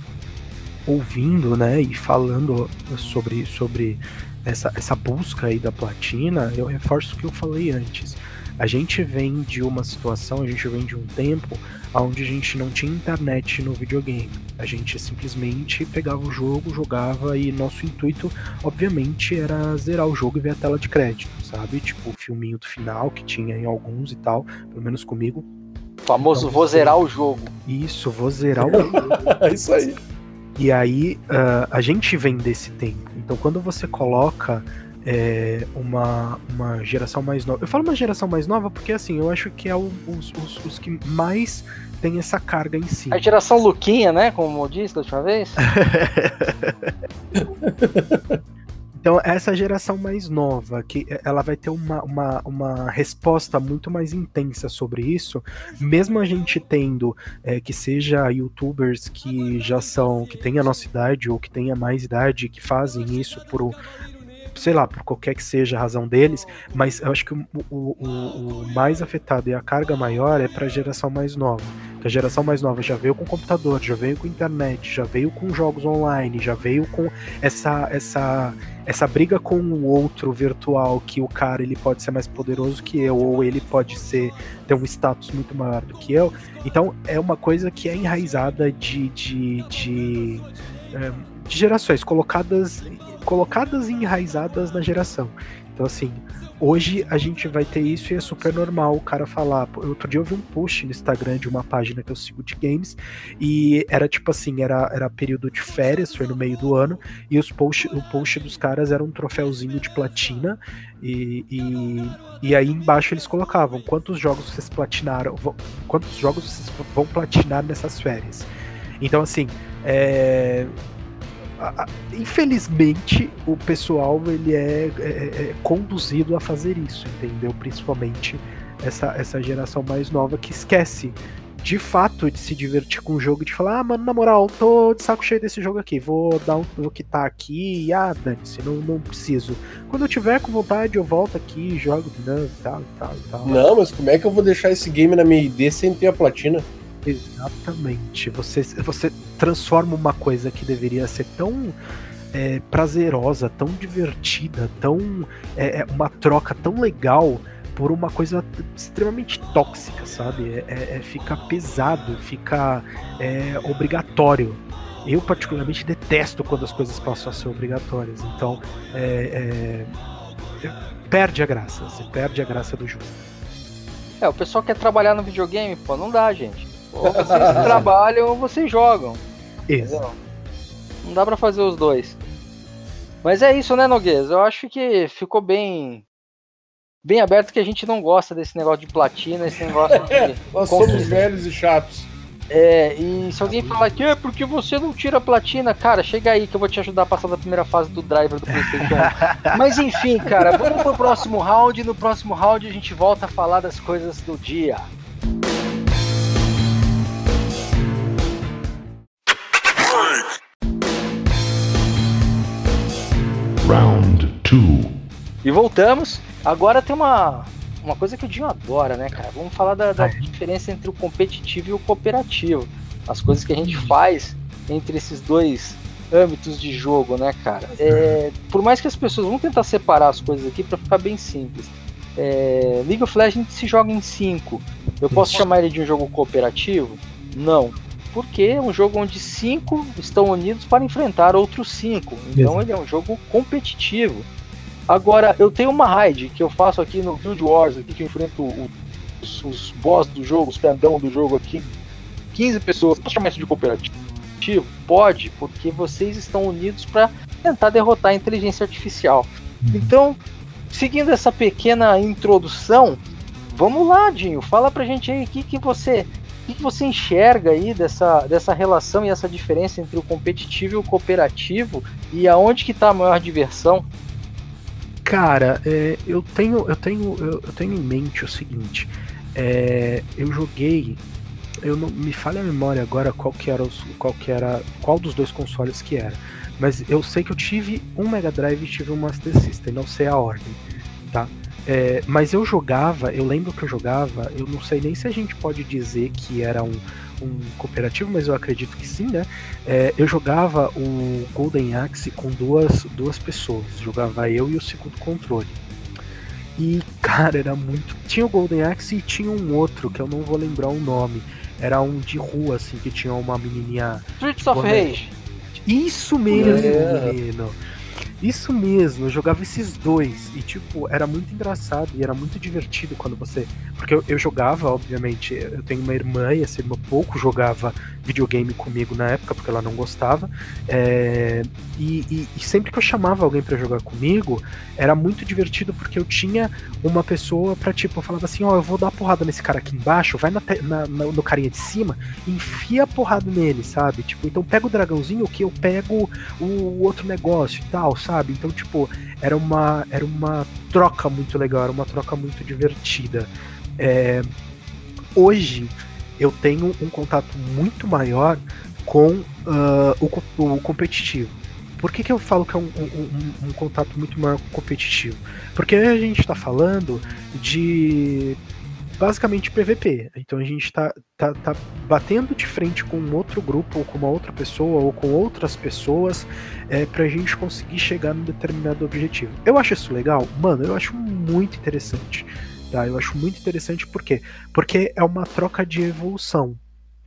ouvindo, né, e falando sobre, sobre essa, essa busca aí da platina, eu reforço o que eu falei antes. A gente vem de uma situação, a gente vem de um tempo onde a gente não tinha internet no videogame. A gente simplesmente pegava o jogo, jogava e nosso intuito, obviamente, era zerar o jogo e ver a tela de crédito, sabe? Tipo o filminho do final que tinha em alguns e tal, pelo menos comigo. O famoso Então, vou zerar o jogo. Isso, vou zerar o jogo. É isso aí. E aí ah, a gente vem desse tempo. Então quando você coloca é, uma, uma geração mais nova. Eu falo uma geração mais nova porque assim, eu acho que é o- os, os, os que mais tem essa carga em si. A geração Luquinha, né? Como eu disse da última vez. Então, essa geração mais nova, que ela vai ter uma, uma, uma resposta muito mais intensa sobre isso, mesmo a gente tendo é, que seja youtubers que já são, que têm a nossa idade ou que tenha mais idade, que fazem isso por, sei lá, por qualquer que seja a razão deles, mas eu acho que o, o, o- o mais afetado e a carga maior é para a geração mais nova. Que a geração mais nova já veio com computador, já veio com internet, já veio com jogos online, já veio com essa essa essa briga com o outro virtual que o cara ele pode ser mais poderoso que eu ou ele pode ser ter um status muito maior do que eu então é uma coisa que é enraizada de de, de, eh, de gerações colocadas colocadas e enraizadas na geração então assim hoje a gente vai ter isso e é super normal o cara falar outro dia eu vi um post no Instagram de uma página que eu sigo de games e era tipo assim era era período de férias foi no meio do ano e os post, o post dos caras era um troféuzinho de platina e, e, e aí embaixo eles colocavam quantos jogos vocês platinaram, vo- quantos jogos vocês vão platinar nessas férias. Então assim, é, infelizmente o pessoal ele é, é- é conduzido a fazer isso, entendeu? Principalmente essa, essa geração mais nova que esquece de fato de se divertir com o jogo de falar, ah, mano, na moral, tô de saco cheio desse jogo aqui, vou dar um vou quitar aqui e ah, dane-se, não, não preciso. Quando eu tiver com vontade, eu volto aqui, jogo e tal, tal, tal. Não, mas como é que eu vou deixar esse game na minha ID sem ter a platina? Exatamente. Você, você transforma uma coisa que deveria ser tão é, prazerosa, tão divertida, tão é, é, uma troca tão legal por uma coisa extremamente tóxica, sabe? É, é- é- fica pesado, fica é, obrigatório. Eu particularmente detesto quando as coisas passam a ser obrigatórias. Então, perde a graça. Você perde a graça do jogo. É, o pessoal quer trabalhar no videogame, pô, não dá, gente. Ou vocês trabalham ou vocês jogam. Entendeu? Não dá pra fazer os dois. Mas é isso, né, Noguês? Eu acho que ficou bem bem aberto que a gente não gosta desse negócio de platina, esse negócio de. Nós somos velhos e chatos. É, e se alguém falar que é porque você não tira a platina, cara, chega aí que eu vou te ajudar a passar da primeira fase do driver do PlayStation 1. Mas enfim, cara, vamos pro próximo round. No próximo round a gente volta a falar das coisas do dia. Round 2. E voltamos. Agora tem uma, uma coisa que o Dinho adora, né, cara? Vamos falar da, da é. diferença entre o competitivo e o cooperativo. As coisas que a gente faz entre esses dois âmbitos de jogo, né, cara? É, por mais que as pessoas vão tentar separar as coisas aqui para ficar bem simples. É, League of Legends se joga em 5. Eu posso chamar ele de um jogo cooperativo? Não. Porque é um jogo onde cinco estão unidos para enfrentar outros cinco. Então Exato. ele é um jogo competitivo. Agora, eu tenho uma raid que eu faço aqui no Guild Wars, aqui que eu enfrento o- os, os boss do jogo, os pendão do jogo aqui. 15 pessoas. Posso chamar isso de cooperativo? Pode, porque vocês estão unidos para tentar derrotar a inteligência artificial. Então, seguindo essa pequena introdução, vamos lá, Dinho, fala pra gente aí o que, que você que, que você enxerga aí dessa, dessa relação e essa diferença entre o competitivo e o cooperativo e aonde que tá a maior diversão? Cara, é, eu tenho, eu tenho, eu, eu tenho em mente o seguinte. é, eu joguei, eu não me falha a memória agora qual que era, os, qual que era, qual dos dois consoles que era. Mas eu sei que eu tive um Mega Drive e tive um Master System, não sei a ordem, tá? É, mas eu jogava, eu lembro que eu jogava, eu não sei nem se a gente pode dizer que era um, um cooperativo, mas eu acredito que sim, né? É, eu jogava o Golden Axe com duas, duas pessoas. Jogava eu e o segundo controle. E, cara, era muito. Tinha o Golden Axe e tinha um outro, que eu não vou lembrar o nome. Era um de rua, assim, que tinha uma menininha. Streets of. Rage. Isso mesmo, É. menino. Isso mesmo, eu jogava esses dois. E, tipo, era muito engraçado e era muito divertido quando você. Porque eu, eu jogava, obviamente, eu tenho uma irmã e essa irmã pouco jogava videogame comigo na época, porque ela não gostava. É, e, e- e sempre que eu chamava alguém pra jogar comigo, era muito divertido porque eu tinha uma pessoa pra, tipo, eu falava assim: Ó, eu vou dar porrada nesse cara aqui embaixo, vai na na- na- no carinha de cima, enfia a porrada nele, sabe? Tipo, então pega o dragãozinho que eu pego o outro negócio e tal, sabe? Então, tipo, era uma, era uma troca muito legal, era uma troca muito divertida. É, hoje eu tenho um contato muito maior com ah, o, o competitivo. Por que, que eu falo que é um, um- um- contato muito maior com o competitivo? Porque a gente está falando de basicamente PVP. Então a gente tá, tá, tá batendo de frente com um outro grupo, ou com uma outra pessoa, ou com outras pessoas, é, pra gente conseguir chegar num determinado objetivo. Eu acho isso legal? Mano, eu acho muito interessante. Tá? Eu acho muito interessante por quê? Porque é uma troca de evolução.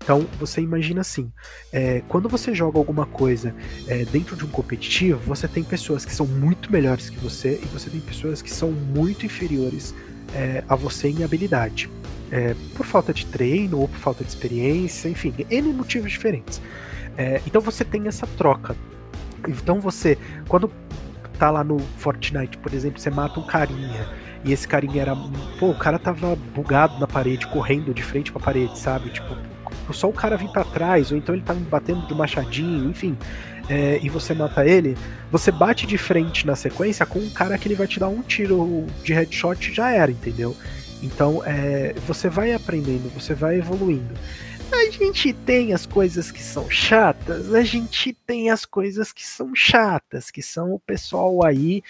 Então você imagina assim, é, quando você joga alguma coisa é, dentro de um competitivo, você tem pessoas que são muito melhores que você e você tem pessoas que são muito inferiores é, a você em habilidade. É, por falta de treino ou por falta de experiência, enfim, N motivos diferentes. É, então você tem essa troca. Então você, quando tá lá no Fortnite, por exemplo, você mata um carinha e esse carinha era. Pô, o cara tava bugado na parede, correndo de frente pra parede, sabe? Tipo, só o cara vir pra trás, ou então ele tá me batendo de machadinho, enfim. é, e você mata ele, você bate de frente na sequência com um cara que ele vai te dar um tiro de headshot já era, entendeu? Então é, você vai aprendendo, você vai evoluindo. A gente tem as coisas que são chatas, a gente tem as coisas que são chatas, que são o pessoal aí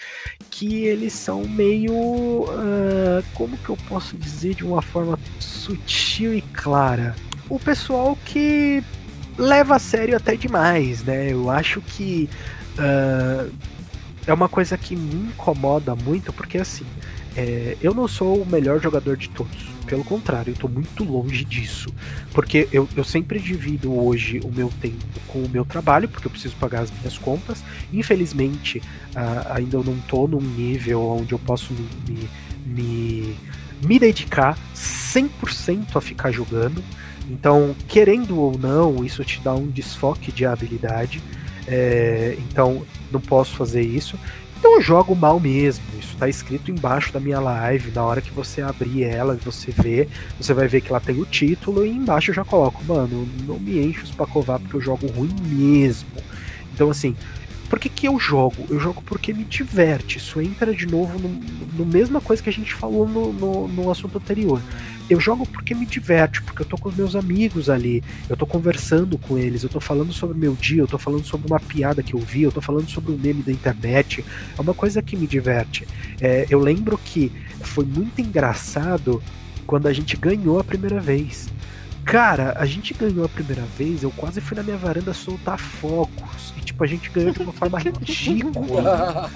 que eles são meio. ah, como que eu posso dizer de uma forma sutil e clara? O pessoal que leva a sério até demais, né? Eu acho que ah, é uma coisa que me incomoda muito, porque assim, é, eu não sou o melhor jogador de todos. Pelo contrário, eu tô muito longe disso. Porque eu, eu sempre divido hoje o meu tempo com o meu trabalho, porque eu preciso pagar as minhas contas. Infelizmente, ah, ainda eu não tô num nível onde eu posso me, me, me, me dedicar 100% a ficar jogando. Então, querendo ou não, isso te dá um desfoque de habilidade. É, então, não posso fazer isso. Então eu jogo mal mesmo. Isso tá escrito embaixo da minha live. Na hora que você abrir ela e você vê, você vai ver que ela tem o título e embaixo eu já coloco, mano, não me enche os pacovar porque eu jogo ruim mesmo. Então assim, por que, que eu jogo? Eu jogo porque me diverte. Isso entra de novo no, no mesma coisa que a gente falou no, no, no assunto anterior. Eu jogo porque me diverte, porque eu tô com os meus amigos ali, eu tô conversando com eles, eu tô falando sobre meu dia, eu tô falando sobre uma piada que eu vi, eu tô falando sobre um meme da internet. É uma coisa que me diverte. É, eu lembro que foi muito engraçado quando a gente ganhou a primeira vez. Cara, a gente ganhou a primeira vez, eu quase fui na minha varanda soltar fogos. E tipo, a gente ganhou de uma forma ridícula.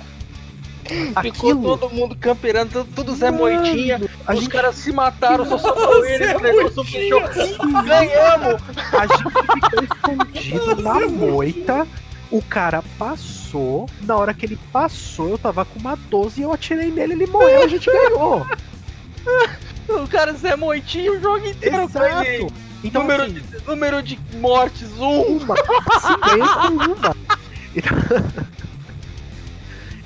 Ficou Aquilo- todo mundo camperando, tudo, Zé Moitinha. Os gente- caras se mataram, só sobrou ele, Zé o negócio fechou. Ganhamos! A gente ficou escondido na moita. O cara passou. Na hora que ele passou, eu tava com uma 12 e eu atirei nele, ele morreu, a gente ganhou. O cara Zé Moitinha o jogo inteiro. Exato. Então, número, assim, de, número de mortes, um. uma. Sim, ganhei com uma. Então,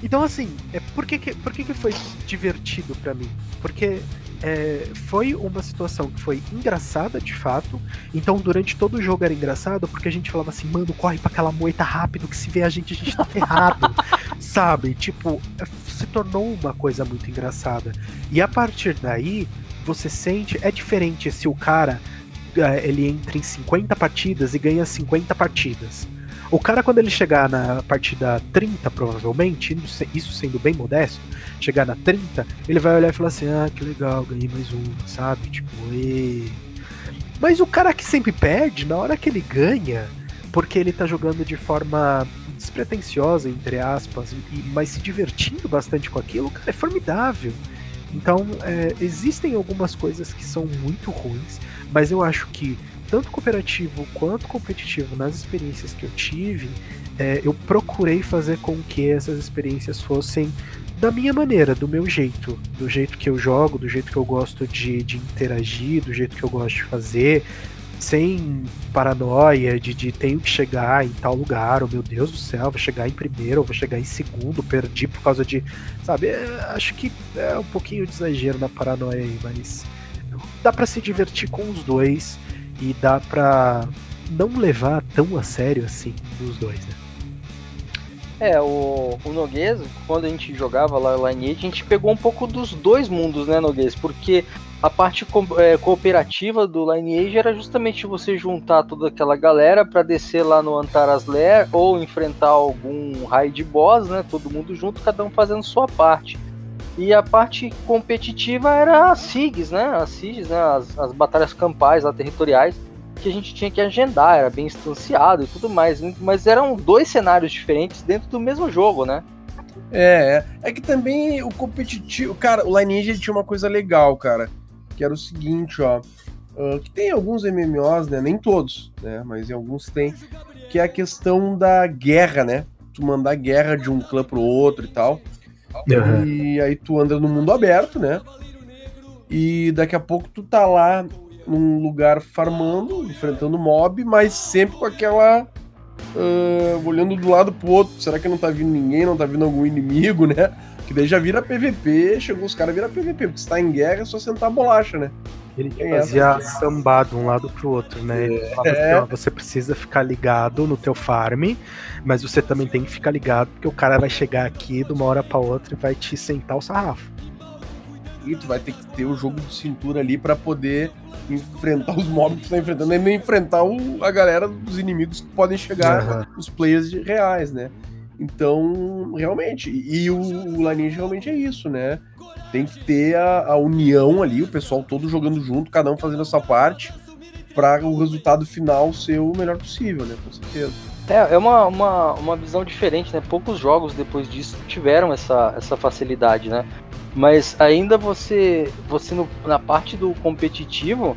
então assim, é, por, que, que, por que, que foi divertido pra mim? Porque é, foi uma situação que foi engraçada de fato. Então, durante todo o jogo era engraçado, porque a gente falava assim, mano, corre pra aquela moita rápido, que se vê a gente, a gente tá ferrado. Sabe? Tipo, é, se tornou uma coisa muito engraçada. E a partir daí, você sente. É diferente se o cara eh, ele entra em 50 partidas e ganha 50 partidas. O cara, quando ele chegar na partida 30, provavelmente, isso se- isso sendo bem modesto, chegar na 30, ele vai olhar e falar assim: ah, que legal, ganhei mais um, sabe? Tipo, e. Mas o cara que sempre perde, na hora que ele ganha, porque ele tá jogando de forma despretensiosa, entre aspas, e, mas se divertindo bastante com aquilo, cara, é formidável. Então, é, existem algumas coisas que são muito ruins, mas eu acho que tanto cooperativo quanto competitivo nas experiências que eu tive, é, eu procurei fazer com que essas experiências fossem da minha maneira, do meu jeito, do jeito que eu jogo, do jeito que eu gosto de, de interagir, do jeito que eu gosto de fazer, sem paranoia de, de tenho que chegar em tal lugar, ou meu Deus do céu, vou chegar em primeiro, ou vou chegar em segundo, perdi por causa de. Sabe, é, acho que é um pouquinho de exagero na paranoia aí, mas dá pra se divertir com os dois e dá pra não levar tão a sério assim dos dois, né? É, o, o Noguês, quando a gente jogava lá lá em Age, a gente pegou um pouco dos dois mundos, né, Noguês? Porque a parte co- é, cooperativa do Lineage era justamente você juntar toda aquela galera pra descer lá no Antaras Lair ou enfrentar algum raid boss, né? Todo mundo junto, cada um fazendo sua parte. E a parte competitiva era as SIGs, né? As SIGs, né? As, as batalhas campais lá territoriais que a gente tinha que agendar, era bem instanciado e tudo mais. Mas eram dois cenários diferentes dentro do mesmo jogo, né? É, é. Que também o competitivo. Cara, o Lineage tinha uma coisa legal, cara. Que era o seguinte, ó. ah, que tem alguns MMOs, né? Nem todos, né? Mas em alguns tem. Que é a questão da guerra, né? Tu mandar guerra de um clã pro outro e tal. E aí tu anda no mundo aberto, né? E daqui a pouco tu tá lá num lugar farmando, enfrentando mob, mas sempre com aquela. ah, olhando do lado pro outro. Será que não tá vindo ninguém? Não tá vindo algum inimigo, né? Que daí já vira PVP, chegou os caras vira PVP, porque se tá em guerra é só sentar a bolacha, né? Ele Tem fazia essa. sambar de um lado pro outro, né? Ele falava assim, ó, você precisa ficar ligado no teu farm, mas você também tem que ficar ligado, porque o cara vai chegar aqui de uma hora pra outra e vai te sentar o sarrafo. E tu vai ter que ter o jogo de cintura ali pra poder enfrentar os mobs que tu tá enfrentando, e nem enfrentar o- a galera dos inimigos que podem chegar Aham. os players de- reais, né? Então, realmente, e o, o realmente é isso, né? Tem que ter a, a união ali, o pessoal todo jogando junto, cada um fazendo a sua parte, para o resultado final ser o melhor possível, né? Com certeza. É, é uma, uma, uma visão diferente, né? Poucos jogos depois disso tiveram essa, essa facilidade, né? Mas ainda você, você no- na parte do competitivo,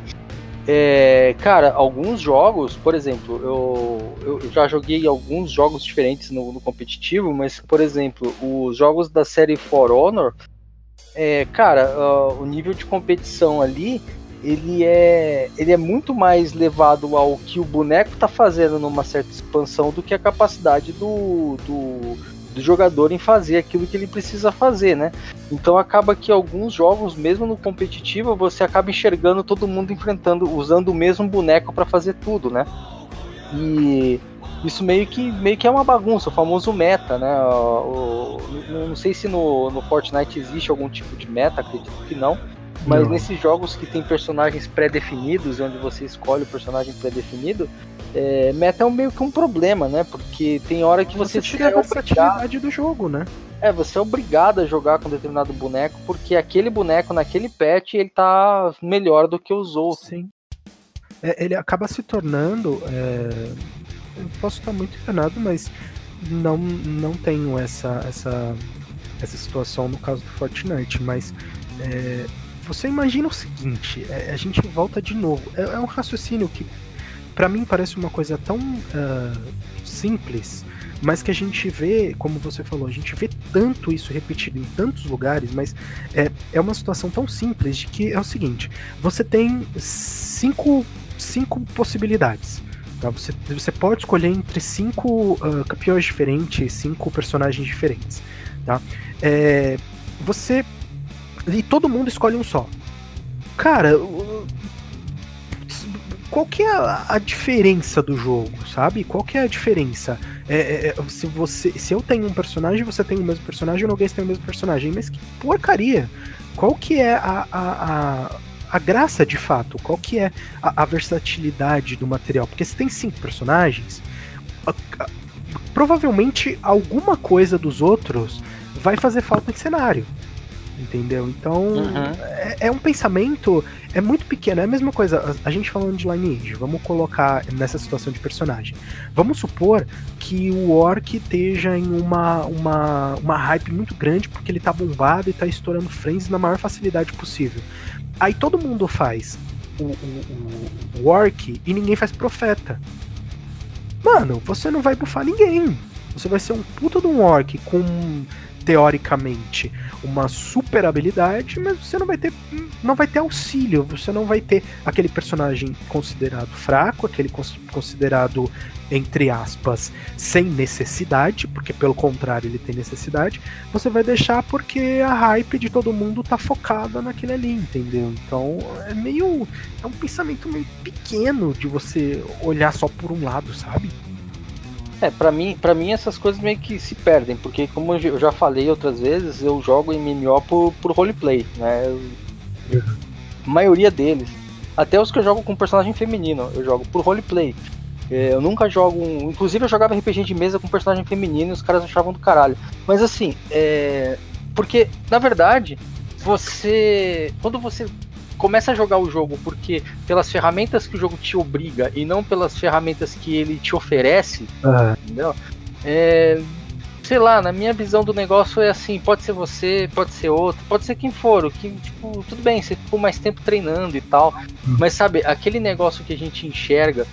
é, cara, alguns jogos, por exemplo, eu, eu já joguei alguns jogos diferentes no, no competitivo, mas, por exemplo, os jogos da série For Honor, é, cara, ah, o nível de competição ali, ele é, ele é muito mais levado ao que o boneco tá fazendo numa certa expansão do que a capacidade do, do, do jogador em fazer aquilo que ele precisa fazer, né? Então acaba que alguns jogos, mesmo no competitivo, você acaba enxergando todo mundo enfrentando, usando o mesmo boneco para fazer tudo, né? E isso meio que, meio que é uma bagunça, o famoso meta, né? O, o- não sei se no, no Fortnite existe algum tipo de meta, acredito que não. Mas Não. nesses jogos que tem personagens pré-definidos, onde você escolhe o personagem pré-definido, é, meta é um meio que um problema, né? Porque tem hora que você, Você tira a é obrigado, versatilidade do jogo, né? é, você é obrigado a jogar com determinado boneco, porque aquele boneco naquele patch ele tá melhor do que os outros. Sim. É, ele acaba se tornando. é, Eu posso estar muito enganado, mas não, não tenho essa, essa essa situação no caso do Fortnite, mas é, você imagina o seguinte, é, a gente volta de novo, é, é um raciocínio que para mim parece uma coisa tão uh, simples, mas que a gente vê, como você falou, a gente vê tanto isso repetido em tantos lugares, mas é, é uma situação tão simples de que é o seguinte: você tem cinco, cinco possibilidades. Tá? Você, você pode escolher entre cinco uh, campeões diferentes, cinco personagens diferentes. Tá? É, você. E todo mundo escolhe um só. Cara, qual que é a, diferença do jogo, sabe? Qual que é a diferença? É, é, é, se você, se eu tenho um personagem, você tem o mesmo personagem, o Noguês tem o mesmo personagem, mas que porcaria! Qual que é a, a, a, a graça de fato? Qual que é a, a versatilidade do material? Porque se tem cinco personagens, provavelmente alguma coisa dos outros vai fazer falta em cenário entendeu? Então uhum. é, é, um pensamento é muito pequeno, é a mesma coisa. A, a, gente falando de Lineage, vamos colocar nessa situação de personagem. Vamos supor que o Orc esteja em uma, uma, uma hype muito grande porque ele tá bombado e tá estourando frames na maior facilidade possível. Aí todo mundo faz o, o, o, o Orc e ninguém faz profeta. Mano, você não vai bufar ninguém. Você vai ser um puta de um Orc com teoricamente uma super habilidade, mas você não vai ter não vai ter auxílio, você não vai ter aquele personagem considerado fraco, aquele considerado entre aspas sem necessidade, porque pelo contrário ele tem necessidade, você vai deixar porque a hype de todo mundo tá focada naquele ali, entendeu? Então é meio é um pensamento meio pequeno de você olhar só por um lado, sabe? É, pra mim, pra mim essas coisas meio que se perdem, porque como eu já falei outras vezes, eu jogo MMO por, por roleplay, né? Eu, a maioria deles. Até os que eu jogo com personagem feminino, eu jogo por roleplay. É, eu nunca jogo. Inclusive eu jogava RPG de mesa com personagem feminino e os caras achavam do caralho. Mas assim, é. Porque, na verdade, você. Quando você começa a jogar o jogo porque pelas ferramentas que o jogo te obriga e não pelas ferramentas que ele te oferece, uhum. entendeu? É, sei lá, na minha visão do negócio é assim, pode ser você, pode ser outro, pode ser quem for, o que, tipo, tudo bem, você ficou mais tempo treinando e tal, uhum. mas sabe, aquele negócio que a gente enxerga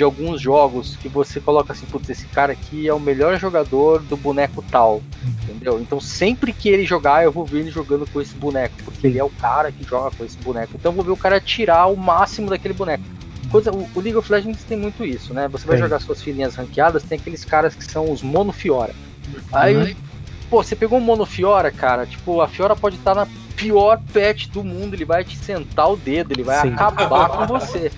de alguns jogos que você coloca assim, putz, esse cara aqui é o melhor jogador do boneco tal, entendeu? Então sempre que ele jogar, eu vou ver ele jogando com esse boneco, porque ele é o cara que joga com esse boneco. Então eu vou ver o cara tirar o máximo daquele boneco. Coisa, o, o League of Legends tem muito isso, né? Você vai jogar suas filhinhas ranqueadas, tem aqueles caras que são os mono Fiora. Aí, uhum. pô, você pegou um mono Fiora, cara, tipo, a Fiora pode estar na pior pet do mundo, ele vai te sentar o dedo, ele vai Sim. acabar com você.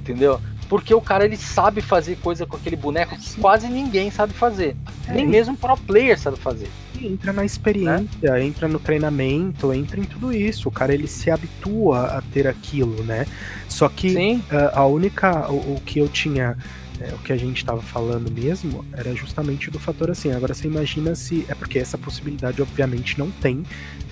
Entendeu? Porque o cara ele sabe fazer coisa com aquele boneco que quase ninguém sabe fazer. É, Nem mesmo pro player sabe fazer. Entra na experiência, né? entra no treinamento, entra em tudo isso. O cara ele se habitua a ter aquilo, né? Só que uh, a única. O, o, que eu tinha. É, o que a gente estava falando mesmo era justamente do fator assim. Agora você imagina se. É porque essa possibilidade, obviamente, não tem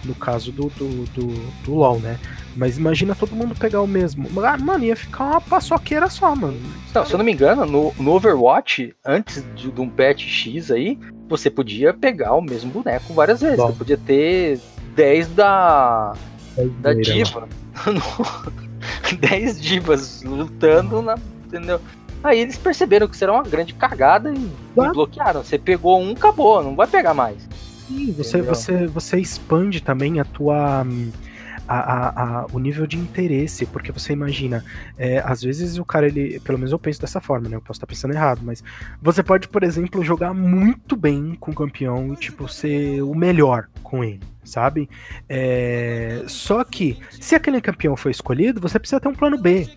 no caso do, do, do, do LoL, né? Mas imagina todo mundo pegar o mesmo. Ah, mano, ia ficar uma paçoqueira só, mano. Não, se eu não me engano, no, no Overwatch, antes de, de, um patch X aí, você podia pegar o mesmo boneco várias vezes. Bom. Você podia ter 10 da. 10 da diva. 10 divas lutando na. Entendeu? Aí eles perceberam que era uma grande cagada e, e bloquearam. Você pegou um, acabou, não vai pegar mais. Sim, você, você, você expande também a tua. A, a, a, o nível de interesse, porque você imagina, é, às vezes o cara, ele, pelo menos eu penso dessa forma, né? Eu posso estar pensando errado, mas você pode, por exemplo, jogar muito bem com o campeão e, tipo, ser o melhor com ele, sabe? É, só que, se aquele campeão foi escolhido, você precisa ter um plano B.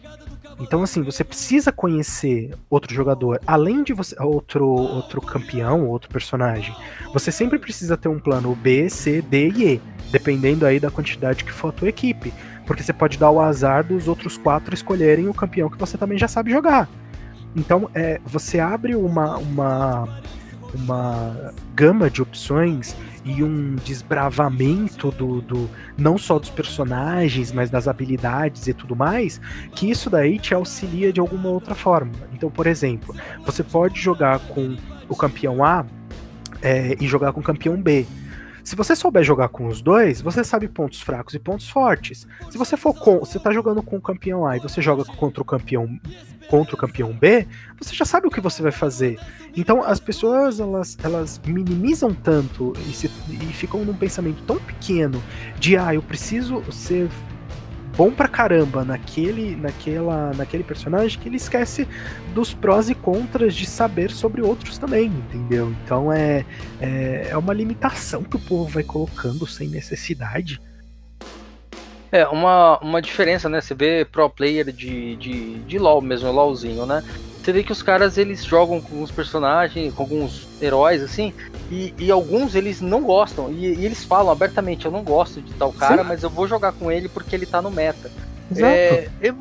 Então, assim, você precisa conhecer outro jogador, além de você. outro, outro campeão, outro personagem. Você sempre precisa ter um plano B, C, D e E, dependendo aí da quantidade que for a tua equipe. Porque você pode dar o azar dos outros quatro escolherem o campeão que você também já sabe jogar. Então, é, você abre uma, uma, uma gama de opções e um desbravamento do, do não só dos personagens, mas das habilidades e tudo mais, que isso daí te auxilia de alguma outra forma. Então, por exemplo, você pode jogar com o campeão A é, e jogar com o campeão B. Se você souber jogar com os dois, você sabe pontos fracos e pontos fortes. Se você for com, você tá jogando com o campeão A e você joga contra o campeão contra o campeão B, você já sabe o que você vai fazer. Então as pessoas elas, elas minimizam tanto e, se, e ficam num pensamento tão pequeno de ah, eu preciso ser bom pra caramba naquele, naquela, naquele personagem que ele esquece dos prós e contras de saber sobre outros também, entendeu? Então é, é, é uma limitação que o povo vai colocando sem necessidade. É, uma, uma diferença, né? Você vê pro player de, de, de LoL mesmo, LoLzinho, né? Você vê que os caras, eles jogam com os personagens, com alguns heróis, assim, e, e alguns eles não gostam. E, e, eles falam abertamente, eu não gosto de tal cara, Sim. mas eu vou jogar com ele porque ele tá no meta. Exato. É, eu,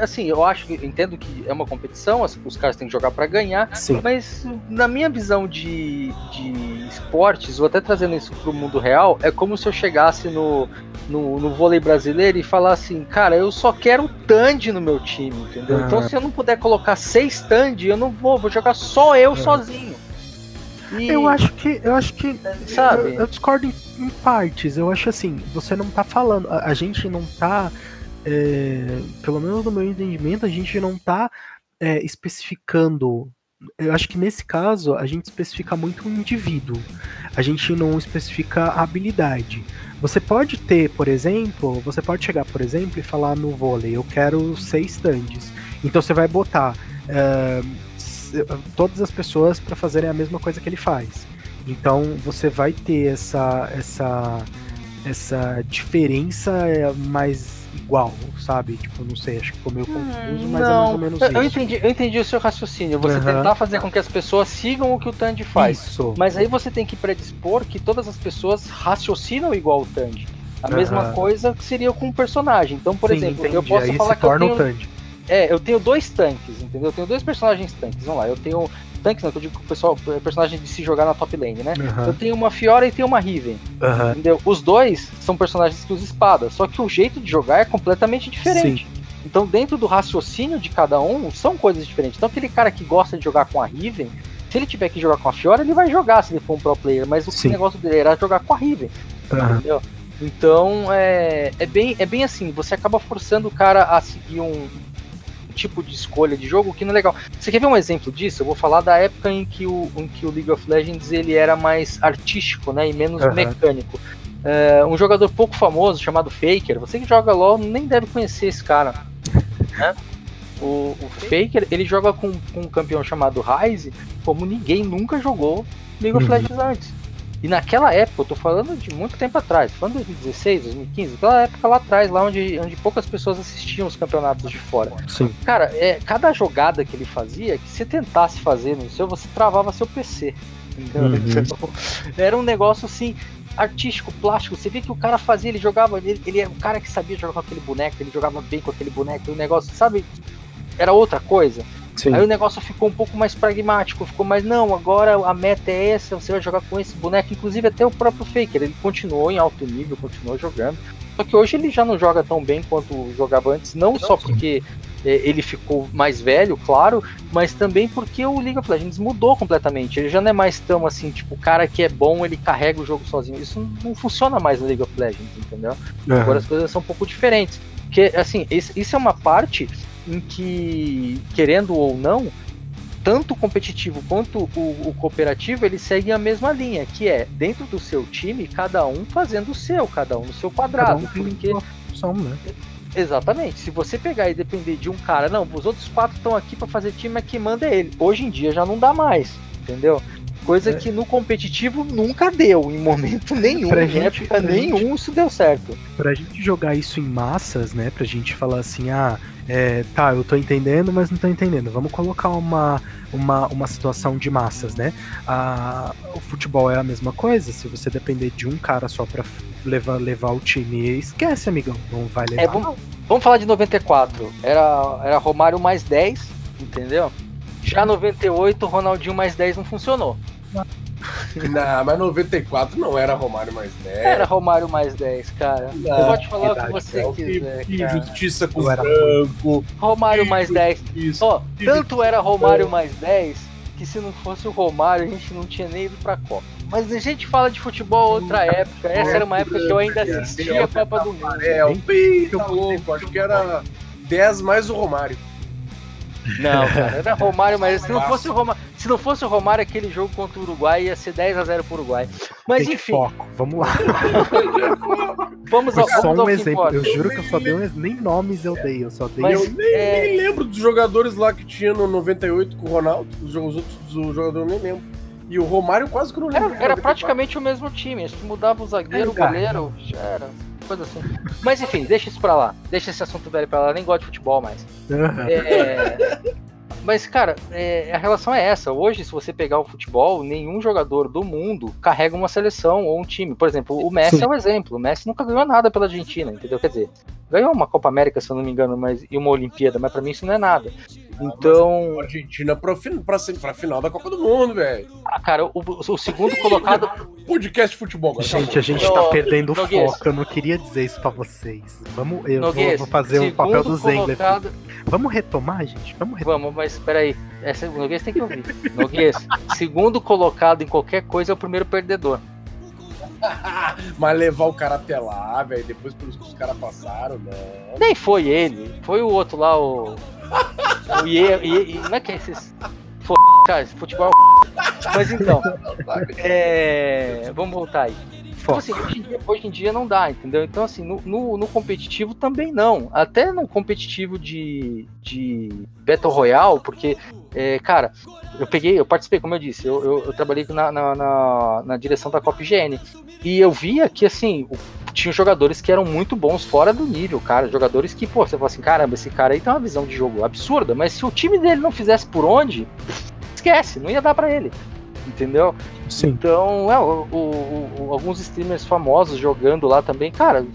assim, eu acho que entendo que é uma competição, os caras têm que jogar para ganhar, Sim. mas na minha visão de, de esportes, ou até trazendo isso pro mundo real, é como se eu chegasse no, no, no vôlei brasileiro e falasse assim, cara, eu só quero Tandy no meu time, entendeu? Então se eu não puder colocar seis Tandy, eu não vou, vou jogar só eu sozinho. E... Eu acho que. Eu acho que. Sabe? Eu, eu discordo em, em, partes. Eu acho assim, você não tá falando. A, a gente não tá é, pelo menos no meu entendimento, a gente não está é, especificando. Eu acho que nesse caso a gente especifica muito o indivíduo, a gente não especifica a habilidade. Você pode ter, por exemplo, você pode chegar, por exemplo, e falar no vôlei: eu quero seis stands. Então você vai botar é, todas as pessoas para fazerem a mesma coisa que ele faz. Então você vai ter essa essa essa diferença é, mais igual, sabe? Tipo, não sei, acho que ficou meio confuso, mas não, é mais ou menos eu, isso. Eu entendi, eu entendi o seu raciocínio. Você uhum. tentar fazer com que as pessoas sigam o que o Tandy faz. Isso. Mas aí você tem que predispor que todas as pessoas raciocinam igual o Tandy. A uhum. mesma coisa seria com o personagem. Então, por Sim, exemplo, entendi. eu posso aí falar que eu tenho... Tandy. É, eu tenho dois tanques, entendeu? Eu tenho dois personagens tanques. Vamos lá, eu tenho tanques, não, que eu digo que o pessoal, é personagem de se jogar na top lane, né? Uhum. Eu tenho uma Fiora e tenho uma Riven. Uhum. Entendeu? Os dois são personagens que usam espada, só que o jeito de jogar é completamente diferente. Sim. Então, dentro do raciocínio de cada um, são coisas diferentes. Então, aquele cara que gosta de jogar com a Riven, se ele tiver que jogar com a Fiora, ele vai jogar se ele for um pro player, mas o Sim. negócio dele era jogar com a Riven. Uhum. Entendeu? Então é, é, bem, é bem assim, você acaba forçando o cara a seguir um, tipo de escolha de jogo que não é legal. Você quer ver um exemplo disso? Eu vou falar da época em que o, em que o League of Legends ele era mais artístico, né, e menos uhum. mecânico. Uh, um jogador pouco famoso chamado Faker, você que joga LoL nem deve conhecer esse cara, né? O, o Faker ele joga com, com um campeão chamado Ryze, como ninguém nunca jogou League of uhum. Legends antes. E naquela época, eu tô falando de muito tempo atrás, falando de 2016, 2015, aquela época lá atrás, lá onde, onde poucas pessoas assistiam os campeonatos de fora. Sim. Cara, é, cada jogada que ele fazia, que você tentasse fazer no seu, você travava seu PC. Uhum. Então, era um negócio assim, artístico, plástico. Você vê que o cara fazia, ele jogava, ele, ele é o cara que sabia jogar com aquele boneco, ele jogava bem com aquele boneco, o negócio, sabe? Era outra coisa. Sim. Aí o negócio ficou um pouco mais pragmático, ficou mais, não, agora a meta é essa, você vai jogar com esse boneco, inclusive até o próprio Faker, ele continuou em alto nível, continuou jogando. Só que hoje ele já não joga tão bem quanto jogava antes, não só porque é, ele ficou mais velho, claro, mas também porque o League of Legends mudou completamente. Ele já não é mais tão assim, tipo, o cara que é bom, ele carrega o jogo sozinho. Isso não funciona mais no League of Legends, entendeu? Uhum. Agora as coisas são um pouco diferentes. Porque, assim, isso é uma parte em que, querendo ou não, tanto o competitivo quanto o, o, cooperativo, eles seguem a mesma linha, que é dentro do seu time, cada um fazendo o seu, cada um no seu quadrado. Um porque... Opção, né? Exatamente. Se você pegar e depender de um cara, não, os outros quatro estão aqui para fazer time, mas que manda é ele. Hoje em dia já não dá mais, entendeu? Coisa é. que no competitivo nunca deu, em momento nenhum, pra em gente, época nenhum gente, isso deu certo. Pra gente jogar isso em massas, né? Pra gente falar assim, ah, é, tá, eu tô entendendo, mas não tô entendendo. Vamos colocar uma, uma, uma situação de massas, né? A, o futebol é a mesma coisa. Se você depender de um cara só pra levar, levar o time, esquece, amigão. Não vai levar. É, vamos, vamos falar de 94. Era, era Romário mais 10, entendeu? Já 98, Ronaldinho mais 10 não funcionou. Não, mas 94 não era Romário mais 10. Era Romário mais 10, cara. Não, eu vou te falar o que você é, quiser. Que justiça com o branco. Romário mais 10. Ó, oh, tanto era Romário mais 10 que se não fosse o Romário a gente não tinha nem ido pra Copa. Mas a gente fala de futebol outra época. Essa era uma época que eu ainda assistia a Copa do Mundo. É, o Pi tá louco, acho que era 10 mais o Romário. Não, cara, era Romário, mas se não fosse o Romário, se não fosse o Romário, aquele jogo contra o Uruguai ia ser 10 a 0 pro Uruguai. Mas Gente, enfim, foco, vamos lá. vamos ao, só vamos um exemplo. importa. Eu juro que eu só dei um nem nomes eu dei, eu só dei. Mas- Eu nem, é- nem lembro dos jogadores lá que tinha no 98 com o Ronaldo. Os, os outros os jogadores eu nem lembro. E o Romário quase que eu não lembro. Era, era praticamente o mesmo time, acho que mudava o zagueiro, o Era, goleiro, já era coisa assim. Mas enfim, deixa isso pra lá. Deixa esse assunto velho pra lá, nem gosto de futebol mais. É, Mas, cara, é, a relação é essa. Hoje, se você pegar o futebol, nenhum jogador do mundo carrega uma seleção ou um time. Por exemplo, o Messi Sim. é um exemplo. O Messi nunca ganhou nada pela Argentina, entendeu? Quer dizer, ganhou uma Copa América, se eu não me engano, mas, e uma Olimpíada, mas pra mim isso não é nada. Então, Argentina pra, pra, pra final da Copa do Mundo, velho. ah, cara, o, o segundo colocado. Podcast de futebol agora. Gente, a gente tá perdendo o Noguês. foco. Eu não queria dizer isso pra vocês. Vamos, eu vou, Noguês, vou fazer o segundo papel do Zengler. colocado- Vamos retomar, gente? Vamos retomar. Vamos, mas peraí. Essa, o Noguês tem que ouvir. Noguês, segundo colocado em qualquer coisa é o primeiro perdedor. Mas levar o cara até lá, velho, depois pelos que os caras passaram, não. Nem foi ele, foi o outro lá, o. O Não é que é esses. F... Cara, esse futebol é Mas então. É... Vamos voltar aí. Então, assim, hoje em, dia, hoje em dia não dá, entendeu? Então, assim, no, no, no competitivo também não. Até no competitivo de, de Battle Royale, porque, é, cara, eu peguei, eu participei, como eu disse, eu, eu, eu trabalhei na, na, na, na direção da Copa IGN. E eu via que, assim, o- tinha jogadores que eram muito bons fora do nível, cara. Jogadores que, pô, você fala assim, caramba, esse cara aí tem uma visão de jogo absurda, mas se o time dele não fizesse por onde, esquece, não ia dar pra ele. Entendeu? Sim. Então, é, o- o- o- alguns streamers famosos jogando lá também, cara,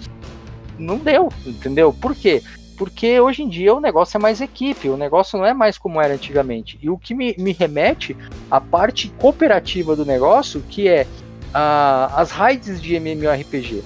não deu, entendeu? Por quê? Porque hoje em dia o negócio é mais equipe, o negócio não é mais como era antigamente. E o que me, me remete à parte cooperativa do negócio, que é a- as raids de MMORPG.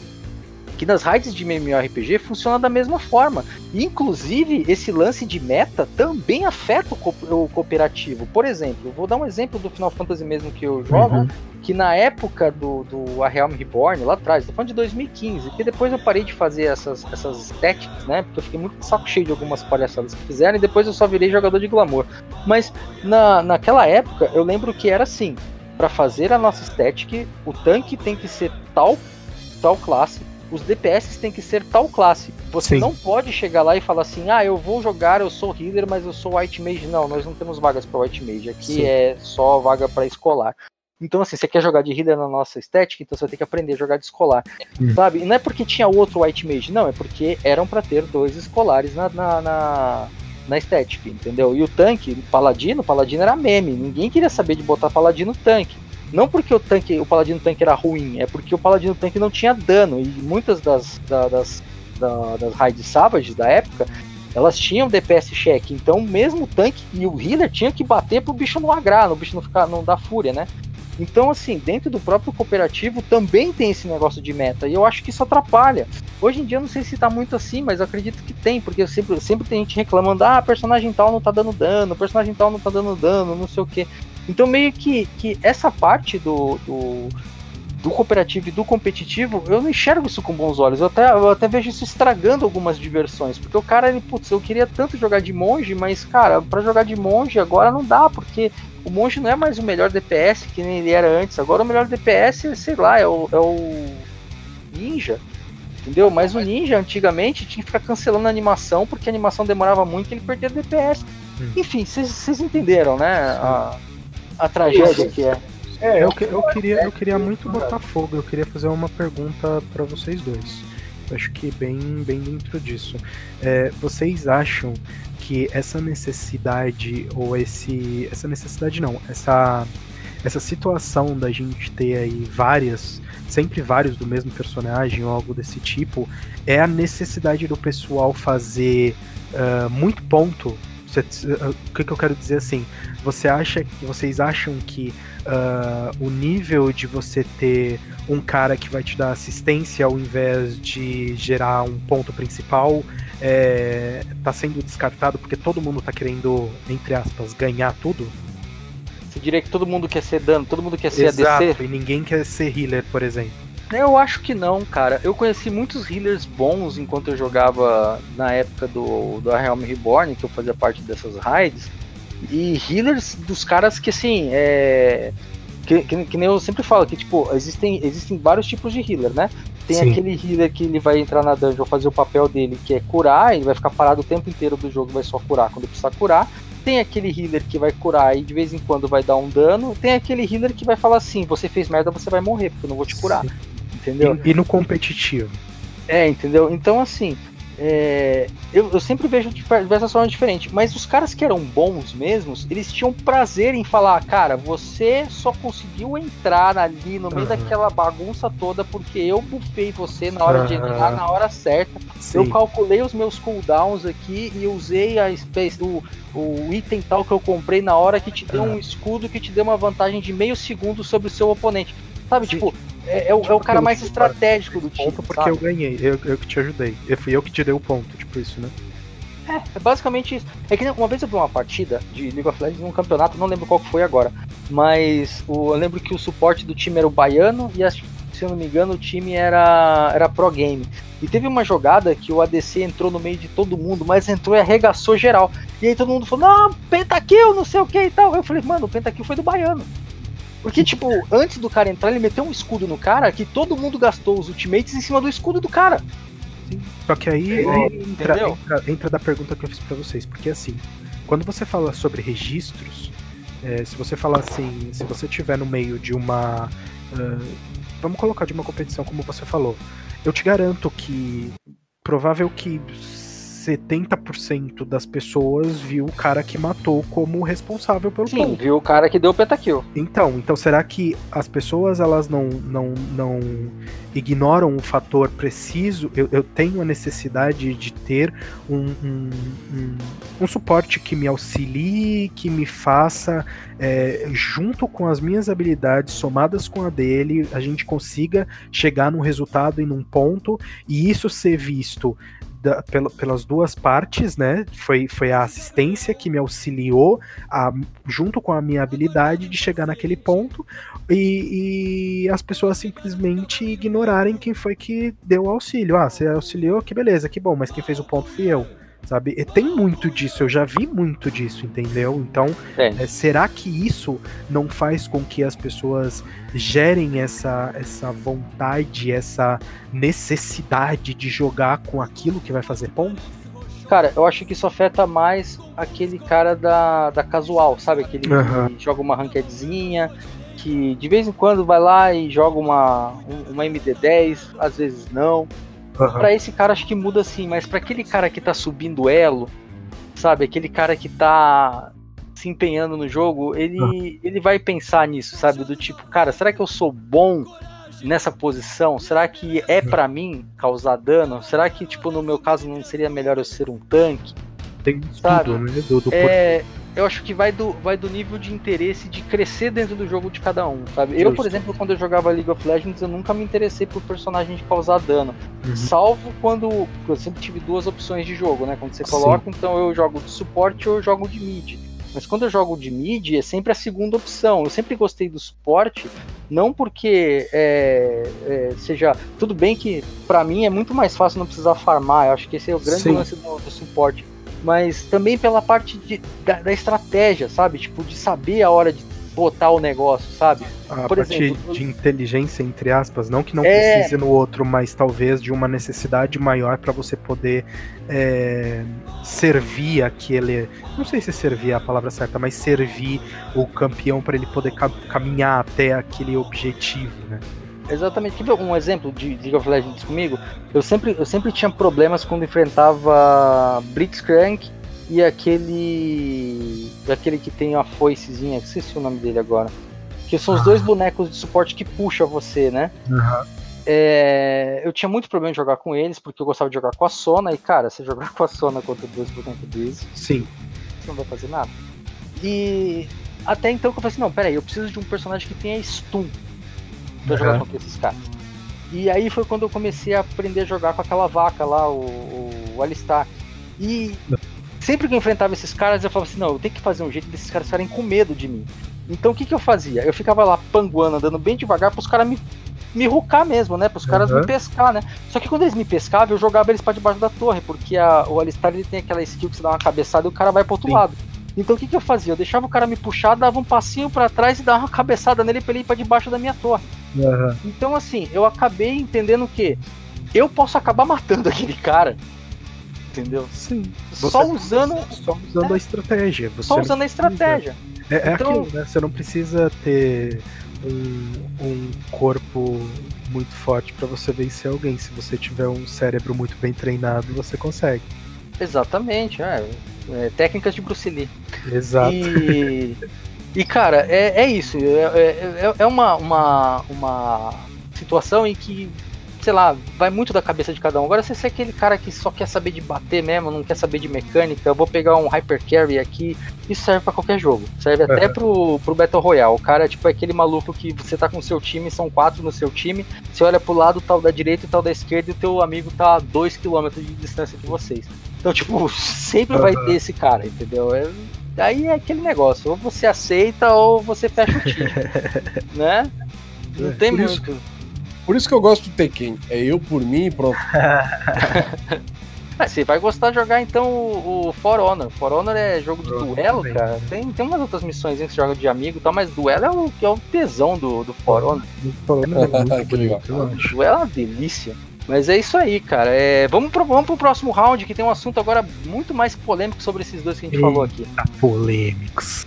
Que nas raids de MMORPG funciona da mesma forma. Inclusive, esse lance de meta também afeta o, co- o cooperativo. Por exemplo, vou dar um exemplo do Final Fantasy mesmo que eu jogo Uhum. que na época do, do A Realm Reborn, lá atrás, tô falando de 2015, que depois eu parei de fazer essas, essas técnicas, né? Porque eu fiquei muito saco cheio de algumas palhaçadas que fizeram e depois eu só virei jogador de glamour. Mas na, naquela época eu lembro que era assim: para fazer a nossa static, o tanque tem que ser tal, tal classe. Os DPS tem que ser tal classe. Você Sim. não pode chegar lá e falar assim: ah, eu vou jogar, eu sou healer, mas eu sou white mage. Não, nós não temos vagas para white mage. Aqui Sim. é só vaga para escolar. Então, assim, você quer jogar de healer na nossa estética, então você vai ter que aprender a jogar de escolar. Hum. Sabe? E não é porque tinha outro White Mage, não, é porque eram pra ter dois escolares na, na, na, na estética, entendeu? E o tanque, o paladino, o paladino era meme. Ninguém queria saber de botar paladino tanque. Não porque o tanque, o paladino tanque era ruim, é porque o paladino tanque não tinha dano. E muitas das, da- das, da- das raids Savage da época, elas tinham DPS check. Então, mesmo o tanque e o healer tinham que bater pro bicho não agrar, no bicho não ficar, não dar fúria, né? Então, assim, dentro do próprio cooperativo também tem esse negócio de meta, e eu acho que isso atrapalha. Hoje em dia não sei se tá muito assim, mas acredito que tem, porque sempre, sempre tem gente reclamando, ah, personagem tal não tá dando dano, personagem tal não tá dando dano, não sei o que. Então meio que, que essa parte do, do, do cooperativo e do competitivo, eu não enxergo isso com bons olhos. Eu até, eu até vejo isso estragando algumas diversões. Porque o cara, ele, putz, eu queria tanto jogar de monge, mas, cara, pra jogar de monge agora não dá, porque o monge não é mais o melhor DPS que nem ele era antes. Agora o melhor DPS, sei lá, é o, é o ninja. Entendeu? Mas o ninja antigamente tinha que ficar cancelando a animação porque a animação demorava muito e ele perdia DPS. Hum. Enfim, vocês entenderam, né? A, a tragédia que é. É, Eu, eu queria, eu queria muito botar fogo, eu queria fazer uma pergunta pra vocês dois. Acho que bem, bem dentro disso. É, vocês acham que essa necessidade, ou esse. Essa necessidade não, essa, essa situação da gente ter aí várias, sempre vários do mesmo personagem ou algo desse tipo, é a necessidade do pessoal fazer ah, muito ponto? Ah, O que, que eu quero dizer assim? Você acha, vocês acham que ah, o nível de você ter um cara que vai te dar assistência ao invés de gerar um ponto principal é, tá sendo descartado porque todo mundo tá querendo, entre aspas, ganhar tudo? Você diria que todo mundo quer ser dano, todo mundo quer ser Exato, ADC? e ninguém quer ser healer, por exemplo. Eu acho que não, cara. Eu conheci muitos healers bons enquanto eu jogava na época do, do Realm Reborn, que eu fazia parte dessas raids. E healers dos caras que, assim, é. Que, que, que nem eu sempre falo, que, tipo, existem, existem vários tipos de healer, né? Tem Sim. aquele healer que ele vai entrar na dungeon fazer o papel dele, que é curar, ele vai ficar parado o tempo inteiro do jogo, vai só curar quando precisar curar. Tem aquele healer que vai curar e de vez em quando vai dar um dano. Tem aquele healer que vai falar assim: você fez merda, você vai morrer, porque eu não vou te curar. Entendeu? E, e no competitivo? É, entendeu? Então, assim, é, eu, eu sempre vejo de diversas formas diferentes, mas os caras que eram bons mesmos, eles tinham prazer em falar, cara, você só conseguiu entrar ali no meio Aham. daquela bagunça toda porque eu bufei você na hora de Aham. entrar, na hora certa. Eu Sim. calculei os meus cooldowns aqui e usei a space, o, o item tal que eu comprei na hora que te deu um escudo que te deu uma vantagem de meio segundo sobre o seu oponente. Sabe, Sim. tipo, é, é o, é o cara mais Pelo- estratégico do time. Ponto porque sabe? eu ganhei, eu, eu que te ajudei. Eu fui eu que te dei o ponto, tipo isso, né? É basicamente isso. É que uma vez eu vi uma partida de League of Legends num campeonato, não lembro qual que foi agora. Mas o, eu lembro que o suporte do time era o baiano e, as- se eu não me engano, o time era, era Pro Game. E teve uma jogada que o ADC entrou no meio de todo mundo, mas entrou e arregaçou geral. E aí todo mundo falou, não, pentakill, não sei o que e tal. Eu falei, mano, o pentakill foi do baiano. Porque, tipo, antes do cara entrar, ele meteu um escudo no cara que todo mundo gastou os ultimates em cima do escudo do cara. Só que aí, aí entra, entra, entra da pergunta que eu fiz pra vocês, porque assim, quando você fala sobre registros, é, se você falar assim, se você tiver no meio de uma. ah, vamos colocar de uma competição, como você falou, eu te garanto que provável que 70% das pessoas viu o cara que matou como responsável pelo Sim, ponto. viu o cara que deu o pentakill. Então, então será que as pessoas elas não, não, não ignoram o fator preciso? Eu, eu tenho a necessidade de ter um, um, um, um suporte que me auxilie, que me faça, é, junto com as minhas habilidades, somadas com a dele, a gente consiga chegar num resultado e num ponto, e isso ser visto da- pela- pelas duas partes, né? Foi, foi a assistência que me auxiliou a, junto com a minha habilidade de chegar naquele ponto e, e as pessoas simplesmente ignorarem quem foi que deu o auxílio. Ah, você auxiliou, que beleza, que bom, mas quem fez o ponto fui eu. Sabe? E tem muito disso, eu já vi muito disso, entendeu? Então, Tem. é, será que isso não faz com que as pessoas gerem essa, essa vontade, essa necessidade de jogar com aquilo que vai fazer ponto? Cara, eu acho que isso afeta mais aquele cara da, da casual, sabe? Aquele Aham. que joga uma ranquedzinha, que de vez em quando vai lá e joga uma, um- uma MD10, às vezes não. Pra esse cara acho que muda sim, mas pra aquele cara que tá subindo elo, sabe? Aquele cara que tá se empenhando no jogo, ele, ele vai pensar nisso, sabe? Do tipo, cara, será que eu sou bom nessa posição? Será que é pra mim causar dano? Será que, tipo, no meu caso não seria melhor eu ser um tanque? Tem Sabe? tudo, né? Do, do É, eu acho que vai do, vai do nível de interesse de crescer dentro do jogo de cada um, sabe? Eu, por Justo. exemplo, quando eu jogava League of Legends, eu nunca me interessei por personagem de causar dano. Uhum. Salvo quando eu sempre tive duas opções de jogo, né? Quando você Sim. coloca, então eu jogo de suporte ou eu jogo de mid. Mas quando eu jogo de mid, é sempre a segunda opção. Eu sempre gostei do suporte, não porque é, é, seja. Tudo bem que pra mim é muito mais fácil não precisar farmar. Eu acho que esse é o grande Sim. lance do, do suporte. Mas também pela parte de, da, da estratégia, sabe? Tipo, de saber a hora de botar o negócio, sabe? A por parte exemplo, de inteligência, entre aspas, não que não É. precise no outro, mas talvez de uma necessidade maior para você poder é, servir aquele. Não sei se servir é a palavra certa, mas servir o campeão para ele poder ca- caminhar até aquele objetivo, né? Exatamente. Quer ver um exemplo de League of Legends comigo? Eu sempre, eu sempre tinha problemas quando enfrentava Blitzcrank e aquele. aquele que tem a foicezinha, esqueci o nome dele agora. Que são os dois bonecos de suporte que puxa você, né? É, eu tinha muito problema de jogar com eles, porque eu gostava de jogar com a Sona, e cara, você jogar com a Sona contra dois bonecos desses, Sim. você não vai fazer nada. E até então eu falei assim, não, peraí, eu preciso de um personagem que tenha stun pra jogar contra esses caras. E aí foi quando eu comecei a aprender a jogar com aquela vaca lá, o, o, o Alistar. E sempre que eu enfrentava esses caras, eu falava assim, não, eu tenho que fazer um jeito desses caras ficarem com medo de mim. Então o que, que eu fazia? Eu ficava lá panguando, andando bem devagar pros caras me, me rucar mesmo, né? Pros caras Uhum. me pescar, né? Só que quando eles me pescavam, eu jogava eles pra debaixo da torre, porque a- o Alistar ele tem aquela skill que você dá uma cabeçada e o cara vai pro outro Sim. lado. Então o que, que eu fazia? Eu deixava o cara me puxar, dava um passinho pra trás e dava uma cabeçada nele pra ele ir pra debaixo da minha torre. Aham. Então, assim, eu acabei entendendo que eu posso acabar matando aquele cara. Entendeu? Sim. Só usando. Só usando a estratégia. Você Só usando a estratégia. É, é Então- aquilo, né? Você não precisa ter um, um corpo muito forte pra você vencer alguém. Se você tiver um cérebro muito bem treinado, você consegue. Exatamente, é. É, técnicas de Bruce Lee. Exato. E, e cara, é, é isso. É, é- é- é uma, uma, uma situação em que, sei lá, vai muito da cabeça de cada um. Agora, se você é aquele cara que só quer saber de bater mesmo, não quer saber de mecânica, eu vou pegar um Hyper Carry aqui. Isso serve pra qualquer jogo. Serve até Uhum. pro, pro Battle Royale. O cara, tipo, é aquele maluco que você tá com o seu time, são quatro no seu time. Você olha pro lado, tal da direita e tal da esquerda, e o teu amigo tá a 2km de distância de vocês. Então, tipo, sempre vai Aham. ter esse cara, entendeu? É, Daí é aquele negócio, ou você aceita ou você fecha o time, né? Não É, tem por isso- muito. Por isso que eu gosto do Tekken. É eu por mim e pronto. Ah, você vai gostar de jogar então o, o For Honor. For Honor é jogo de For Honor duelo, também. cara. Tem, tem umas outras missões que você joga de amigo e tal, mas duelo é o, que é o tesão do, do For Honor. Falando é muito Que legal. Duelo é uma delícia. Mas é isso aí, cara. É, vamos, pro, vamos pro próximo round, que tem um assunto agora muito mais polêmico sobre esses dois que a gente Sim. falou aqui. Polêmicos.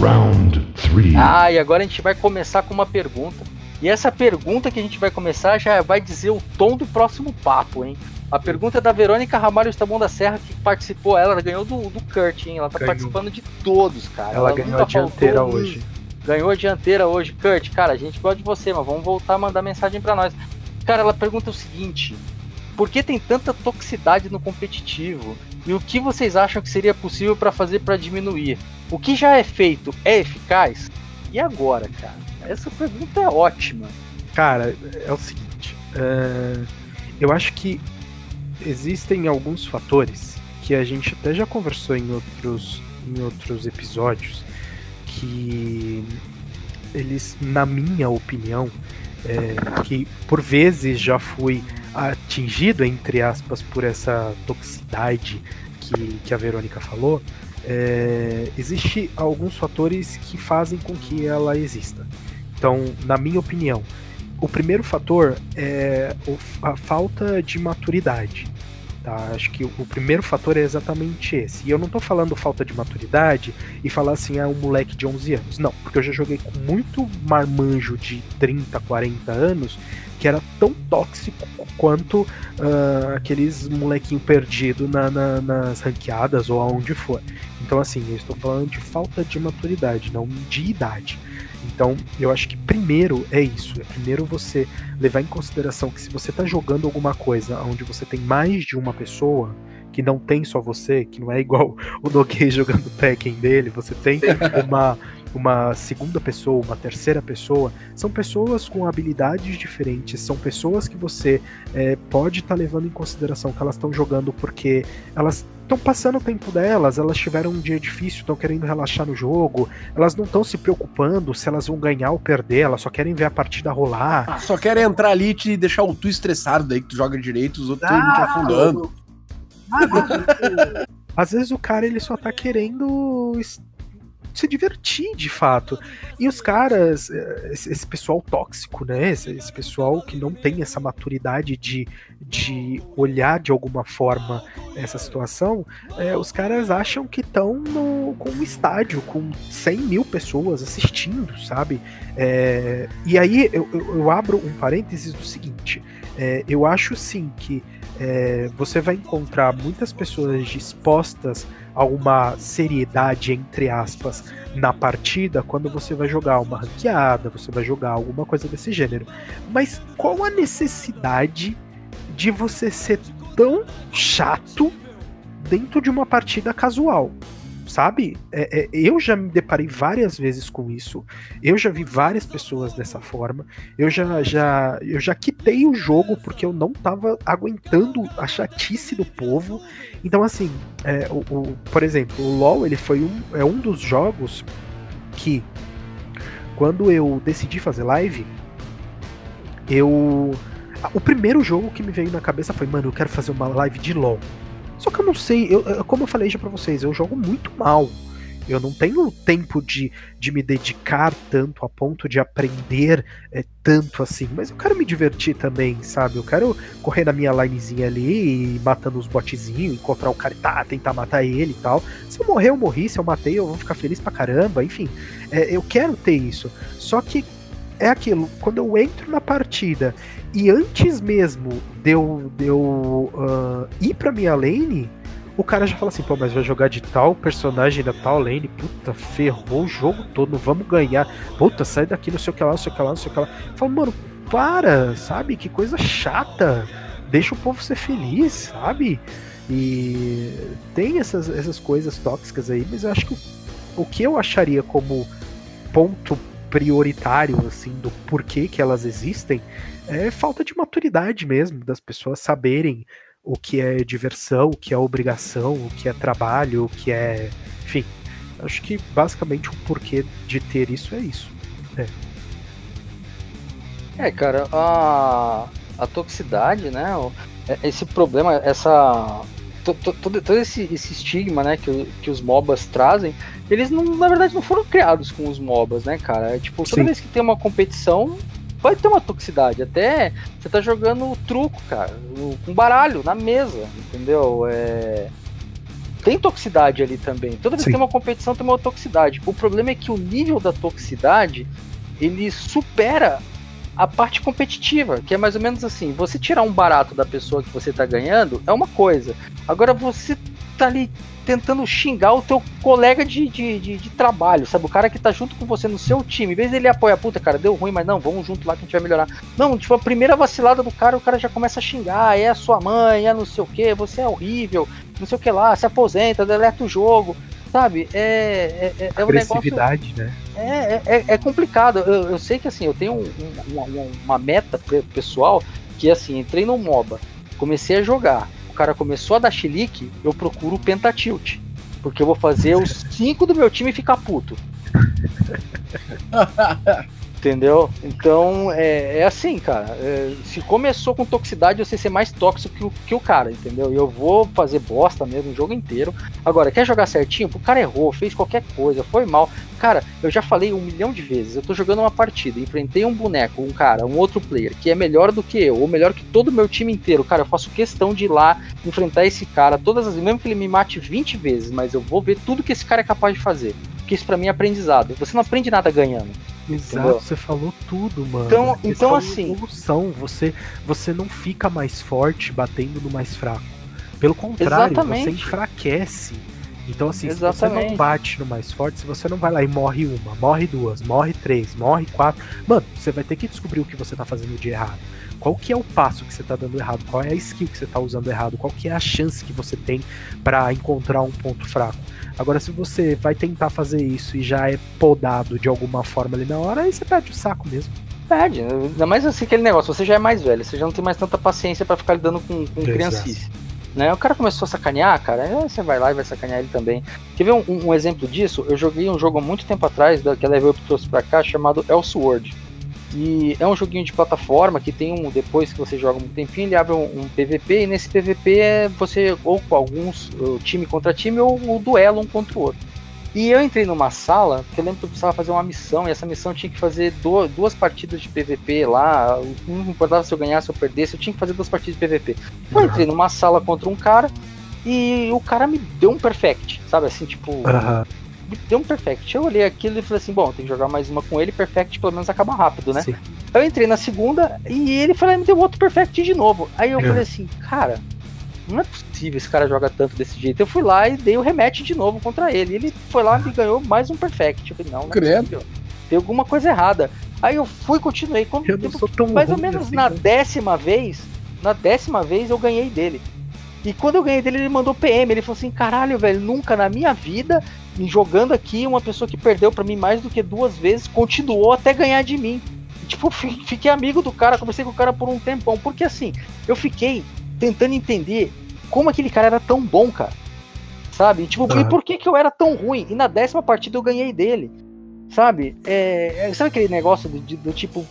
Round three. Ah, e agora a gente vai começar com uma pergunta. E essa pergunta que a gente vai começar já vai dizer o tom do próximo papo, hein? A pergunta é da Verônica Ramalho Estabão da Serra, que participou, ela ganhou do, do Kurt, hein? Ela tá Ganhou. participando de todos, cara. Ela ganhou nunca a dianteira faltou hoje. Ganhou a dianteira hoje. Kurt, cara, a gente gosta de você, mas vamos voltar a mandar mensagem pra nós. Cara, ela pergunta o seguinte: Por que tem tanta toxicidade no competitivo? E o que vocês acham que seria possível pra fazer pra diminuir? O que já é feito é eficaz? E agora, cara? Essa pergunta é ótima. Cara, é o seguinte. é, eu acho que existem alguns fatores que a gente até já conversou em outros, em outros episódios que eles, na minha opinião, é, que por vezes já fui atingido, entre aspas, por essa toxicidade que, que a Verônica falou, é, existe alguns fatores que fazem com que ela exista. Então, na minha opinião, o primeiro fator é a falta de maturidade. Tá? Acho que o primeiro fator é exatamente esse. E eu não tô falando falta de maturidade e falar assim, ah, um moleque de 11 anos. Não, porque eu já joguei com muito marmanjo de 30, 40 anos que era tão tóxico quanto ah, aqueles molequinho perdido na- na- nas ranqueadas ou aonde for. Então, assim, eu estou falando de falta de maturidade, não de idade. Então, eu acho que primeiro é isso. É primeiro você levar em consideração que se você está jogando alguma coisa onde você tem mais de uma pessoa, que não tem só você, que não é igual o Noguei jogando Tekken dele, você tem uma, uma segunda pessoa, uma terceira pessoa, são pessoas com habilidades diferentes, são pessoas que você é, pode estar levando em consideração que elas estão jogando porque elas estão passando o tempo delas, elas tiveram um dia difícil, estão querendo relaxar no jogo, elas não estão se preocupando se elas vão ganhar ou perder, elas só querem ver a partida rolar. Só quero entrar ali e te deixar o tu estressado daí que tu joga direito, os outros tudo te afundando. Às vezes o cara ele só tá querendo se divertir de fato. E os caras, eh, esse, esse pessoal tóxico, né? Esse, esse pessoal que não tem essa maturidade de, de olhar de alguma forma essa situação, eh, os caras acham que estão com um estádio com 100 mil pessoas assistindo, sabe? Eh, e aí eu, eu- eu abro um parênteses do seguinte: eh, eu acho sim que é, você vai encontrar muitas pessoas dispostas a uma seriedade, entre aspas, na partida quando você vai jogar uma ranqueada, você vai jogar alguma coisa desse gênero. Mas qual a necessidade de você ser tão chato dentro de uma partida casual? Sabe? É, é, eu já me deparei várias vezes com isso. Eu já vi várias pessoas dessa forma. Eu já, já, eu já quitei o jogo porque eu não tava aguentando a chatice do povo. Então, assim, é, o, o, por exemplo, o LoL ele foi um, é um dos jogos que, quando eu decidi fazer live, eu. O primeiro jogo que me veio na cabeça foi, mano, eu quero fazer uma live de LoL. Só que eu não sei, eu, como eu falei já pra vocês, eu jogo muito mal. Eu não tenho tempo de, de me dedicar tanto a ponto de aprender é, tanto assim. Mas eu quero me divertir também, sabe? Eu quero correr na minha linezinha ali e matando os botezinhos, encontrar o cara e tá, tentar matar ele e tal. Se eu morrer, eu morri. Se eu matei, eu vou ficar feliz pra caramba. Enfim, é, eu quero ter isso. Só que é aquilo, quando eu entro na partida e antes mesmo de eu, de eu uh, ir pra minha lane, o cara já fala assim, pô, mas vai jogar de tal personagem da tal lane, puta, ferrou o jogo todo, vamos ganhar. Puta, sai daqui, não sei o que lá, não sei o que lá, não sei o que lá. Fala, mano, para, sabe? Que coisa chata. Deixa o povo ser feliz, sabe? E tem essas, essas coisas tóxicas aí, mas eu acho que o, o que eu acharia como ponto prioritário, assim, do porquê que elas existem, é falta de maturidade mesmo, das pessoas saberem o que é diversão, o que é obrigação, o que é trabalho, o que é. Enfim, acho que basicamente o porquê de ter isso é isso. É, é cara, a, a toxicidade, né? É, esse problema, essa. Todo, todo esse, esse estigma né, que, que os MOBAs trazem, eles não, na verdade não foram criados com os MOBAs, né, cara? É, tipo, toda Sim. vez que tem uma competição, vai ter uma toxicidade. Até você tá jogando truco, cara, com baralho na mesa, entendeu? É... Tem toxicidade ali também. Toda vez Sim. que tem uma competição, tem uma toxicidade. O problema é que o nível da toxicidade ele supera a parte competitiva, que é mais ou menos assim: você tirar um barato da pessoa que você tá ganhando é uma coisa. Agora você tá ali tentando xingar o teu colega de, de, de, de, trabalho, sabe? O cara que tá junto com você no seu time. Em vez dele apoiar, puta, cara, deu ruim, mas não, vamos junto lá que a gente vai melhorar. Não, tipo, a primeira vacilada do cara, o cara já começa a xingar, é a sua mãe, é não sei o que, você é horrível, não sei o que lá, se aposenta, deleta o jogo. Sabe, é, é, é, é um negócio. né? É, é, é complicado. Eu, eu, sei que assim, eu tenho um, um, uma, uma meta pessoal que assim, entrei no MOBA, comecei a jogar cara começou a dar chilique, eu procuro o pentatilt. Porque eu vou fazer os cinco do meu time ficar puto. Entendeu? Então é, é assim, cara. É, se começou com toxicidade, você ser mais tóxico que o, que o cara, entendeu? E eu vou fazer bosta mesmo o jogo inteiro. Agora, quer jogar certinho? O cara errou, fez qualquer coisa, foi mal. Cara, eu já falei um milhão de vezes. Eu tô jogando uma partida, enfrentei um boneco, um cara, um outro player que é melhor do que eu, ou melhor que todo o meu time inteiro. Cara, eu faço questão de ir lá enfrentar esse cara todas as mesmo que ele me mate 20 vezes, mas eu vou ver tudo que esse cara é capaz de fazer. Porque isso para mim é aprendizado. Você não aprende nada ganhando. Exato, entendeu? você falou tudo, mano. Então, então assim. Evolução, você, você não fica mais forte batendo no mais fraco. Pelo contrário, Exatamente. você enfraquece. Então, assim, Exatamente. se você não bate no mais forte, se você não vai lá e morre uma, morre duas, morre três, morre quatro, mano, você vai ter que descobrir o que você tá fazendo de errado. Qual que é o passo que você tá dando errado? Qual é a skill que você tá usando errado? Qual que é a chance que você tem para encontrar um ponto fraco? Agora, se você vai tentar fazer isso e já é podado de alguma forma ali na hora, aí você perde o saco mesmo. Perde, ainda mais assim aquele negócio, você já é mais velho, você já não tem mais tanta paciência para ficar lidando com, com criancice. Né? O cara começou a sacanear, cara, aí você vai lá e vai sacanear ele também. Quer ver um, um exemplo disso? Eu joguei um jogo há muito tempo atrás, que a Level Up trouxe pra cá, chamado Elsword. E é um joguinho de plataforma que tem um. Depois que você joga um tempinho, ele abre um, um PVP, e nesse PVP é você, ou com alguns, time contra time, ou o duelo um contra o outro. E eu entrei numa sala, que eu lembro que eu precisava fazer uma missão, e essa missão tinha que fazer do, duas partidas de PVP lá. Não importava se eu ganhasse ou perdesse, eu tinha que fazer duas partidas de PVP. Eu entrei numa sala contra um cara, e o cara me deu um perfect, sabe assim, tipo. Uhum deu um perfect. Eu olhei aquilo e falei assim: bom, tem que jogar mais uma com ele, perfect pelo menos acaba rápido, né? Sim. Eu entrei na segunda e ele falou, me deu outro perfect de novo. Aí eu é. falei assim: cara, não é possível esse cara joga tanto desse jeito. Eu fui lá e dei o rematch de novo contra ele. Ele foi lá e ganhou mais um perfect. Eu falei: não, não é. Tem alguma coisa errada. Aí eu fui continuei. Quando, eu tipo, mais ou menos assim, na né? décima vez, na décima vez eu ganhei dele. E quando eu ganhei dele, ele mandou PM. Ele falou assim: caralho, velho, nunca na minha vida, jogando aqui, uma pessoa que perdeu para mim mais do que duas vezes, continuou até ganhar de mim. E, tipo, fiquei amigo do cara, conversei com o cara por um tempão. Porque assim, eu fiquei tentando entender como aquele cara era tão bom, cara. Sabe? E, tipo, uhum. por que, que eu era tão ruim? E na décima partida eu ganhei dele. Sabe? É, é, sabe aquele negócio do, do, tipo.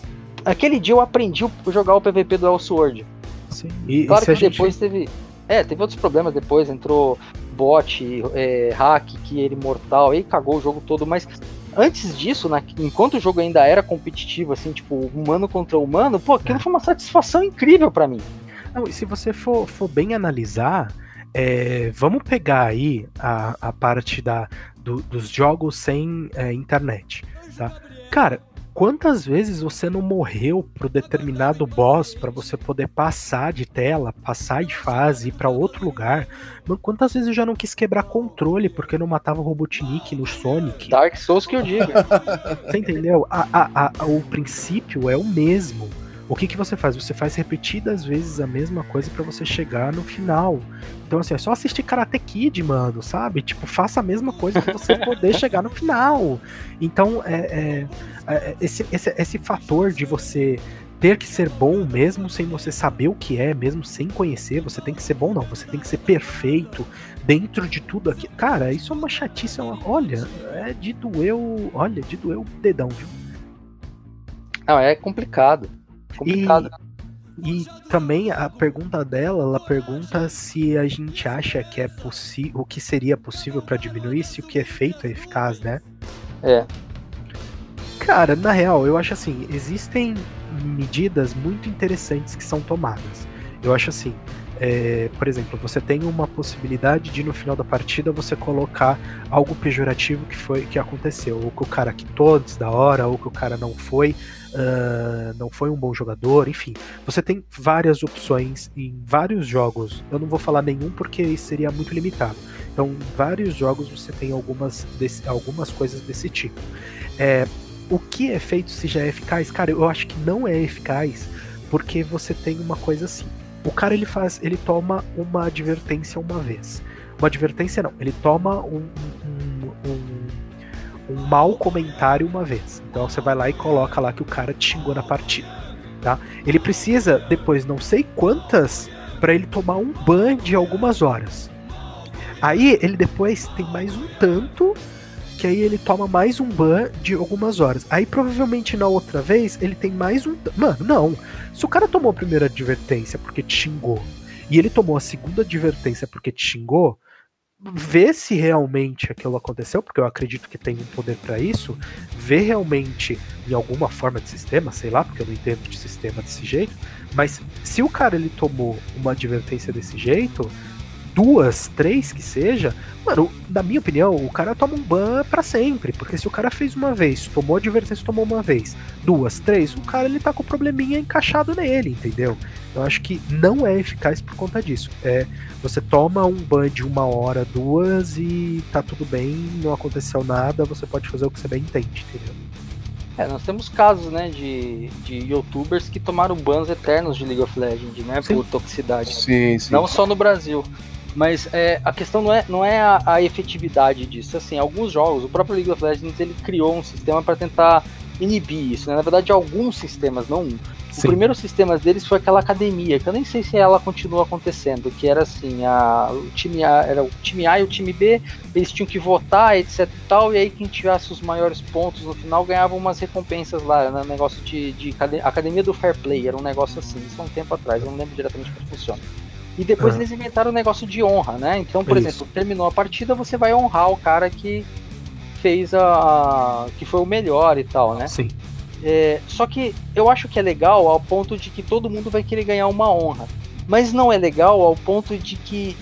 Aquele dia eu aprendi a jogar o PVP do Elsword. Sim. E, claro e que depois gente... teve. É, teve outros problemas depois, entrou bot, é, hack, que ele mortal, aí cagou o jogo todo, mas antes disso, na, enquanto o jogo ainda era competitivo, assim, tipo, humano contra humano, pô, aquilo foi uma satisfação incrível para mim. Não, e se você for, for bem analisar, é, vamos pegar aí a, a parte da, do, dos jogos sem é, internet, tá? Cara, quantas vezes você não morreu pro determinado boss para você poder passar de tela, passar de fase, ir para outro lugar? Mano, quantas vezes eu já não quis quebrar controle porque não matava o Robotnik no Sonic? Dark Souls que eu digo. Você entendeu? A, a, a, o princípio é o mesmo. O que, que você faz? Você faz repetidas vezes a mesma coisa para você chegar no final. Então, assim, é só assistir Karate Kid, mano, sabe? Tipo, faça a mesma coisa pra você poder chegar no final. Então, é, é, é, esse, esse, esse fator de você ter que ser bom mesmo sem você saber o que é, mesmo sem conhecer, você tem que ser bom, não, você tem que ser perfeito dentro de tudo aqui. Cara, isso é uma chatice, é uma, olha, é de doer o, olha, de doer o dedão, viu? Não, é complicado. Complicado. E e também a pergunta dela, ela pergunta se a gente acha que é possível, o que seria possível para diminuir, se o que é feito é eficaz, né? É. Cara, na real, eu acho assim, existem medidas muito interessantes que são tomadas. Eu acho assim, é, por exemplo, você tem uma possibilidade de no final da partida você colocar algo pejorativo que foi que aconteceu, ou que o cara quitou antes da hora, ou que o cara não foi, uh, não foi um bom jogador, enfim. Você tem várias opções em vários jogos. Eu não vou falar nenhum porque seria muito limitado. Então, em vários jogos você tem algumas, desse, algumas coisas desse tipo. É, o que é feito se já é eficaz? Cara, eu acho que não é eficaz porque você tem uma coisa assim o cara ele faz, ele toma uma advertência uma vez. Uma advertência não, ele toma um, um, um, um mau comentário uma vez. Então você vai lá e coloca lá que o cara te xingou na partida. Tá? Ele precisa, depois não sei quantas, para ele tomar um ban de algumas horas. Aí ele depois tem mais um tanto que aí ele toma mais um ban de algumas horas. Aí provavelmente na outra vez ele tem mais um. Mano, não. Se o cara tomou a primeira advertência porque te xingou e ele tomou a segunda advertência porque te xingou, vê se realmente aquilo aconteceu, porque eu acredito que tem um poder para isso, vê realmente em alguma forma de sistema, sei lá, porque eu não entendo de sistema desse jeito, mas se o cara ele tomou uma advertência desse jeito, duas, três que seja, mano, na minha opinião, o cara toma um ban para sempre. Porque se o cara fez uma vez, tomou advertência, tomou uma vez, duas, três, o cara ele tá com o probleminha encaixado nele, entendeu? Eu acho que não é eficaz por conta disso. É, você toma um ban de uma hora, duas e tá tudo bem, não aconteceu nada, você pode fazer o que você bem entende, entendeu? É, nós temos casos, né, de, de youtubers que tomaram bans eternos de League of Legends, né, sim. por toxicidade. Sim, sim. Não só no Brasil. Mas é, a questão não é, não é a, a, efetividade disso. Assim, alguns jogos, o próprio League of Legends ele criou um sistema para tentar inibir isso. Né? Na verdade, alguns sistemas, não um. O primeiro sistema deles foi aquela academia, que eu nem sei se ela continua acontecendo, que era assim, a, o time A era o time A e o time B, eles tinham que votar, etc e tal, e aí quem tivesse os maiores pontos no final ganhava umas recompensas lá, no né? negócio de, de academia do fair play, era um negócio assim, isso há um tempo atrás, eu não lembro diretamente como funciona. E depois ah. eles inventaram o negócio de honra, né? Então, por Isso. exemplo, terminou a partida, você vai honrar o cara que fez a. que foi o melhor e tal, né? Sim. É, só que eu acho que é legal ao ponto de que todo mundo vai querer ganhar uma honra. Mas não é legal ao ponto de que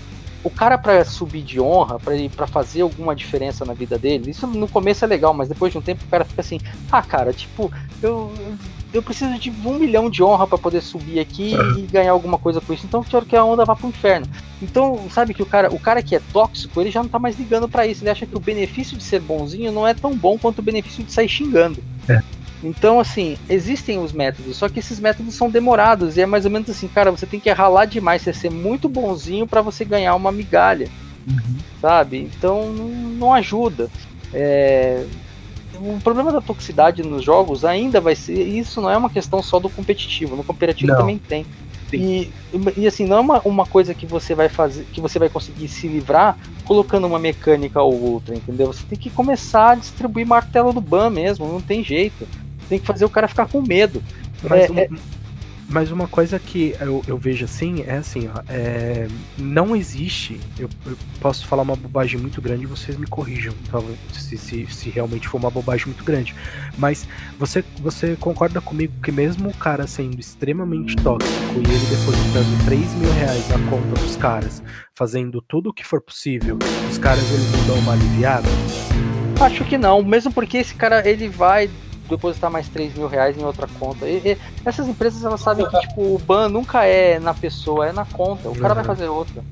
o cara para subir de honra, para fazer alguma diferença na vida dele, isso no começo é legal, mas depois de um tempo o cara fica assim: ah, cara, tipo, eu, eu preciso de um milhão de honra para poder subir aqui e ganhar alguma coisa com isso. Então eu quero que a onda vá pro inferno. Então, sabe que o cara, o cara que é tóxico, ele já não tá mais ligando para isso. Ele acha que o benefício de ser bonzinho não é tão bom quanto o benefício de sair xingando. É. Então, assim, existem os métodos, só que esses métodos são demorados e é mais ou menos assim, cara, você tem que ralar demais, você ser muito bonzinho para você ganhar uma migalha, sabe? Então, não ajuda. É, o problema da toxicidade nos jogos ainda vai ser. Isso não é uma questão só do competitivo, no cooperativo Não. também tem. E, e assim, não é uma, uma coisa que você vai fazer, que você vai conseguir se livrar colocando uma mecânica ou outra, entendeu? Você tem que começar a distribuir martelo do ban mesmo, não tem jeito. Tem que fazer o cara ficar com medo. Mas, É, um- é- mas uma coisa que eu, eu vejo assim é assim, ó, é, não existe. Eu, eu posso falar uma bobagem muito grande vocês me corrijam, talvez, se, se, se realmente for uma bobagem muito grande. Mas você, você concorda comigo que mesmo o cara sendo extremamente tóxico e ele depositando 3 mil reais na conta dos caras, fazendo tudo o que for possível, os caras eles não dão uma aliviada? Acho que não, mesmo porque esse cara ele vai depositar mais 3 mil reais em outra conta. E- e essas empresas elas sabem que tipo, o ban nunca é na pessoa, é na conta. O cara vai Uhum. fazer outra.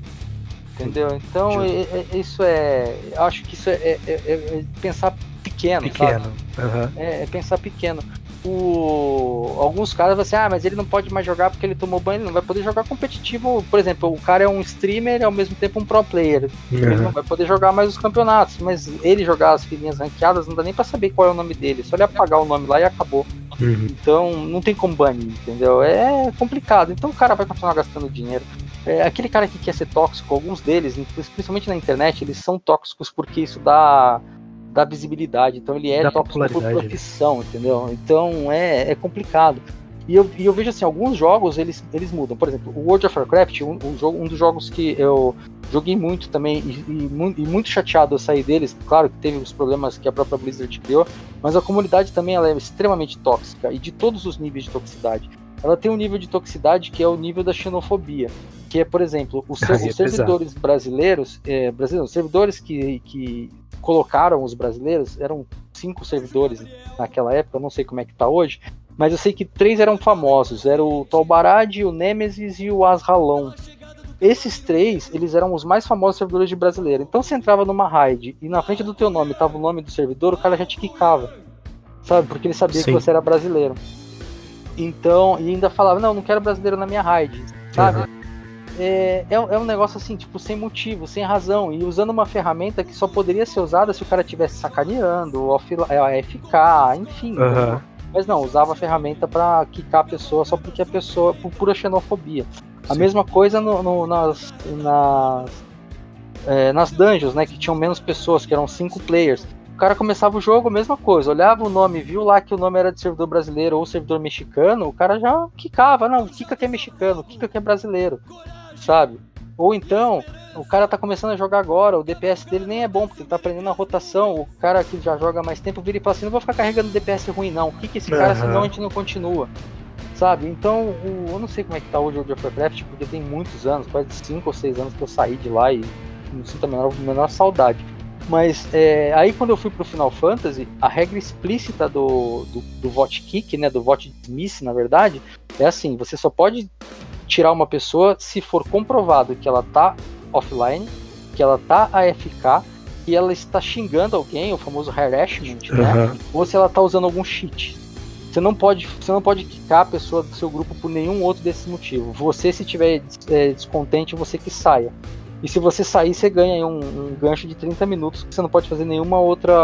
Entendeu? Então é- isso é. Acho que isso é, é- é- é pensar pequeno. Pequeno. Aham. É, é pensar pequeno. O... Alguns caras vão assim, ah, mas ele não pode mais jogar porque ele tomou banho, ele não vai poder jogar competitivo. Por exemplo, o cara é um streamer e ao mesmo tempo um pro player. Ele Aham. não vai poder jogar mais os campeonatos, mas ele jogar as filhinhas ranqueadas não dá nem pra saber qual é o nome dele, só ele apagar o nome lá e acabou. Uhum. Então não tem como banir, entendeu? É complicado. Então o cara vai continuar gastando dinheiro. É, aquele cara que quer ser tóxico, alguns deles, principalmente na internet, eles são tóxicos porque isso dá, dá visibilidade. Então ele é Dá tóxico por né? profissão, entendeu? Então é, é complicado. E eu, e eu vejo assim, alguns jogos eles, eles mudam. Por exemplo, o World of Warcraft, um, um, jogo, um dos jogos que eu joguei muito também e, e, e muito chateado eu sair deles. Claro que teve os problemas que a própria Blizzard criou, mas a comunidade também ela é extremamente tóxica e de todos os níveis de toxicidade. Ela tem um nível de toxicidade que é o nível da xenofobia, que é, por exemplo, os, Aí é os servidores brasileiros, é, brasileiros, os servidores que, que colocaram os brasileiros eram cinco servidores naquela época, eu não sei como é que tá hoje, mas eu sei que três eram famosos, era o Tolbarad, o Nemesis e o Asralon. Esses três, eles eram os mais famosos servidores de brasileiro. Então você entrava numa raid e na frente do teu nome tava o nome do servidor, o cara já te quicava. Sabe? Porque ele sabia Sim. que você era brasileiro. Então, e ainda falava, não, não quero brasileiro na minha raid. Sabe? É, é, um- é um negócio assim, tipo, sem motivo, sem razão, e usando uma ferramenta que só poderia ser usada se o cara estivesse sacaneando, off, é, AFK, enfim. Aham. Mas não, usava a ferramenta pra quicar a pessoa só porque a pessoa, por pura xenofobia. A Sim. mesma coisa no, no- nas, nas, é, nas dungeons, né? Que tinham menos pessoas, que eram cinco players. O cara começava o jogo, mesma coisa, olhava o nome, viu lá que o nome era de servidor brasileiro ou servidor mexicano, o cara já quicava, não, Kika que é mexicano, Kika que é brasileiro, sabe? Ou então, o cara tá começando a jogar agora, o DPS dele nem é bom, porque ele tá aprendendo a rotação, o cara que já joga mais tempo vira e fala assim, não vou ficar carregando DPS ruim não, Kika esse cara, senão a gente não continua. Sabe? Então, o- eu não sei como é que tá hoje o World of Warcraft, porque tem muitos anos, quase 5 ou 6 anos que eu saí de lá e não sinto a menor, a menor saudade. Mas é, aí quando eu fui pro Final Fantasy, a regra explícita do, do, do vote kick, né, do vote dismiss, na verdade, é assim, você só pode tirar uma pessoa se for comprovado que ela tá offline, que ela tá AFK, que ela está xingando alguém, o famoso harassment, né? Aham. ou se ela tá usando algum cheat. Você não pode, você não pode quicar a pessoa do seu grupo por nenhum outro desses motivos. Você, se tiver é, descontente, você que saia. E se você sair, você ganha aí um, um gancho de 30 minutos, que você não pode fazer nenhuma outra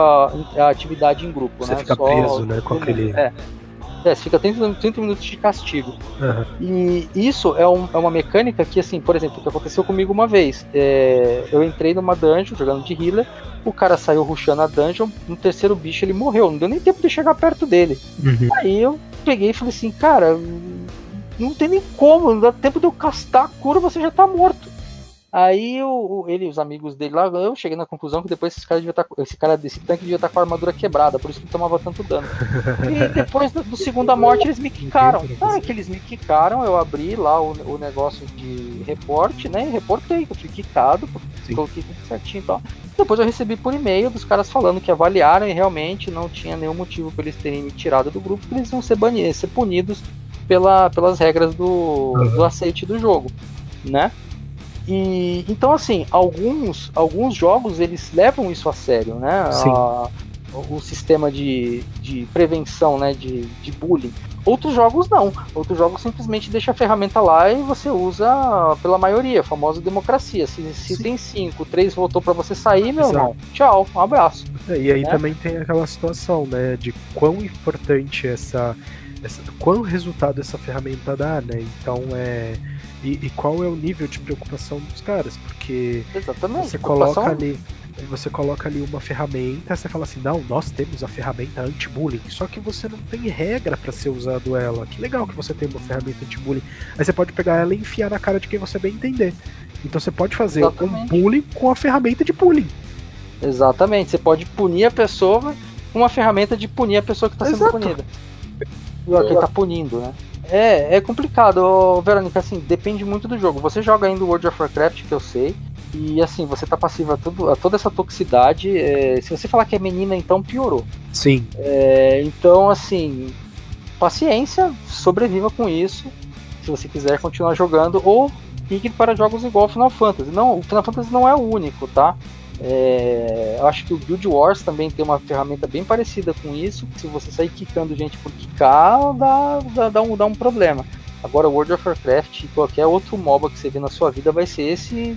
atividade em grupo, Você né? fica preso, né, com aquele- É. É, você fica 30, 30 minutos de castigo. Aham. E isso é, um- é uma mecânica que, assim, por exemplo, que aconteceu comigo uma vez. É, eu entrei numa dungeon jogando de healer, o cara saiu rushando a dungeon, no terceiro bicho ele morreu, não deu nem tempo de chegar perto dele. Uhum. Aí eu peguei e falei assim, cara, não tem nem como, não dá tempo de eu castar a cura, você já tá morto. Aí o, ele e os amigos dele lá, eu cheguei na conclusão que depois esse cara, devia tá, esse cara desse tanque devia estar com a armadura quebrada, por isso que ele tomava tanto dano. E depois do, do segunda morte eles me quicaram. Ah, que eles me quicaram, eu abri lá o, o negócio de reporte, né? E reportei eu fui quicado, coloquei tudo certinho e tal. Depois eu recebi por e-mail dos caras falando que avaliaram e realmente não tinha nenhum motivo para eles terem me tirado do grupo, que eles iam ser banidos, ser punidos pela, pelas regras do, do aceite do jogo, né? E então assim, alguns alguns jogos eles levam isso a sério, né? A- o, sistema de, de prevenção, né, de, de bullying. Outros jogos não. Outros jogos simplesmente deixa a ferramenta lá e você usa pela maioria, a famosa democracia. Se, se tem cinco, três votou para você sair, meu Exato. irmão, tchau, um abraço. É, E aí né? também tem aquela situação, né, de quão importante essa, essa quão resultado essa ferramenta dá, né? Então é e, e qual é o nível de preocupação dos caras, porque Exatamente. você coloca ali você coloca ali uma ferramenta, você fala assim, não, nós temos a ferramenta anti-bullying, só que você não tem regra para ser usado ela. Que legal que você tem uma ferramenta anti-bullying. Aí você pode pegar ela e enfiar na cara de quem você bem entender. Então você pode fazer um Exatamente. bullying com a ferramenta de bullying. Exatamente. Você pode punir a pessoa com uma ferramenta de punir a pessoa que está sendo punida. Ou Quem tá punindo, né? É, é complicado, Verônica, assim, depende muito do jogo. Você joga ainda o World of Warcraft, que eu sei, e assim, você tá passivo a, tudo, a toda essa toxicidade. é, se você falar que é menina, então piorou. Sim. É, então, assim, paciência, sobreviva com isso. Se você quiser continuar jogando, ou fique para jogos igual Final Fantasy. Não, o Final Fantasy não é o único, tá? É, eu acho que o Guild Wars também tem uma ferramenta bem parecida com isso. Se você sair quicando gente por quicar, dá, dá, dá um, dá um problema. Agora, o World of Warcraft e qualquer outro MOBA que você vê na sua vida vai ser esse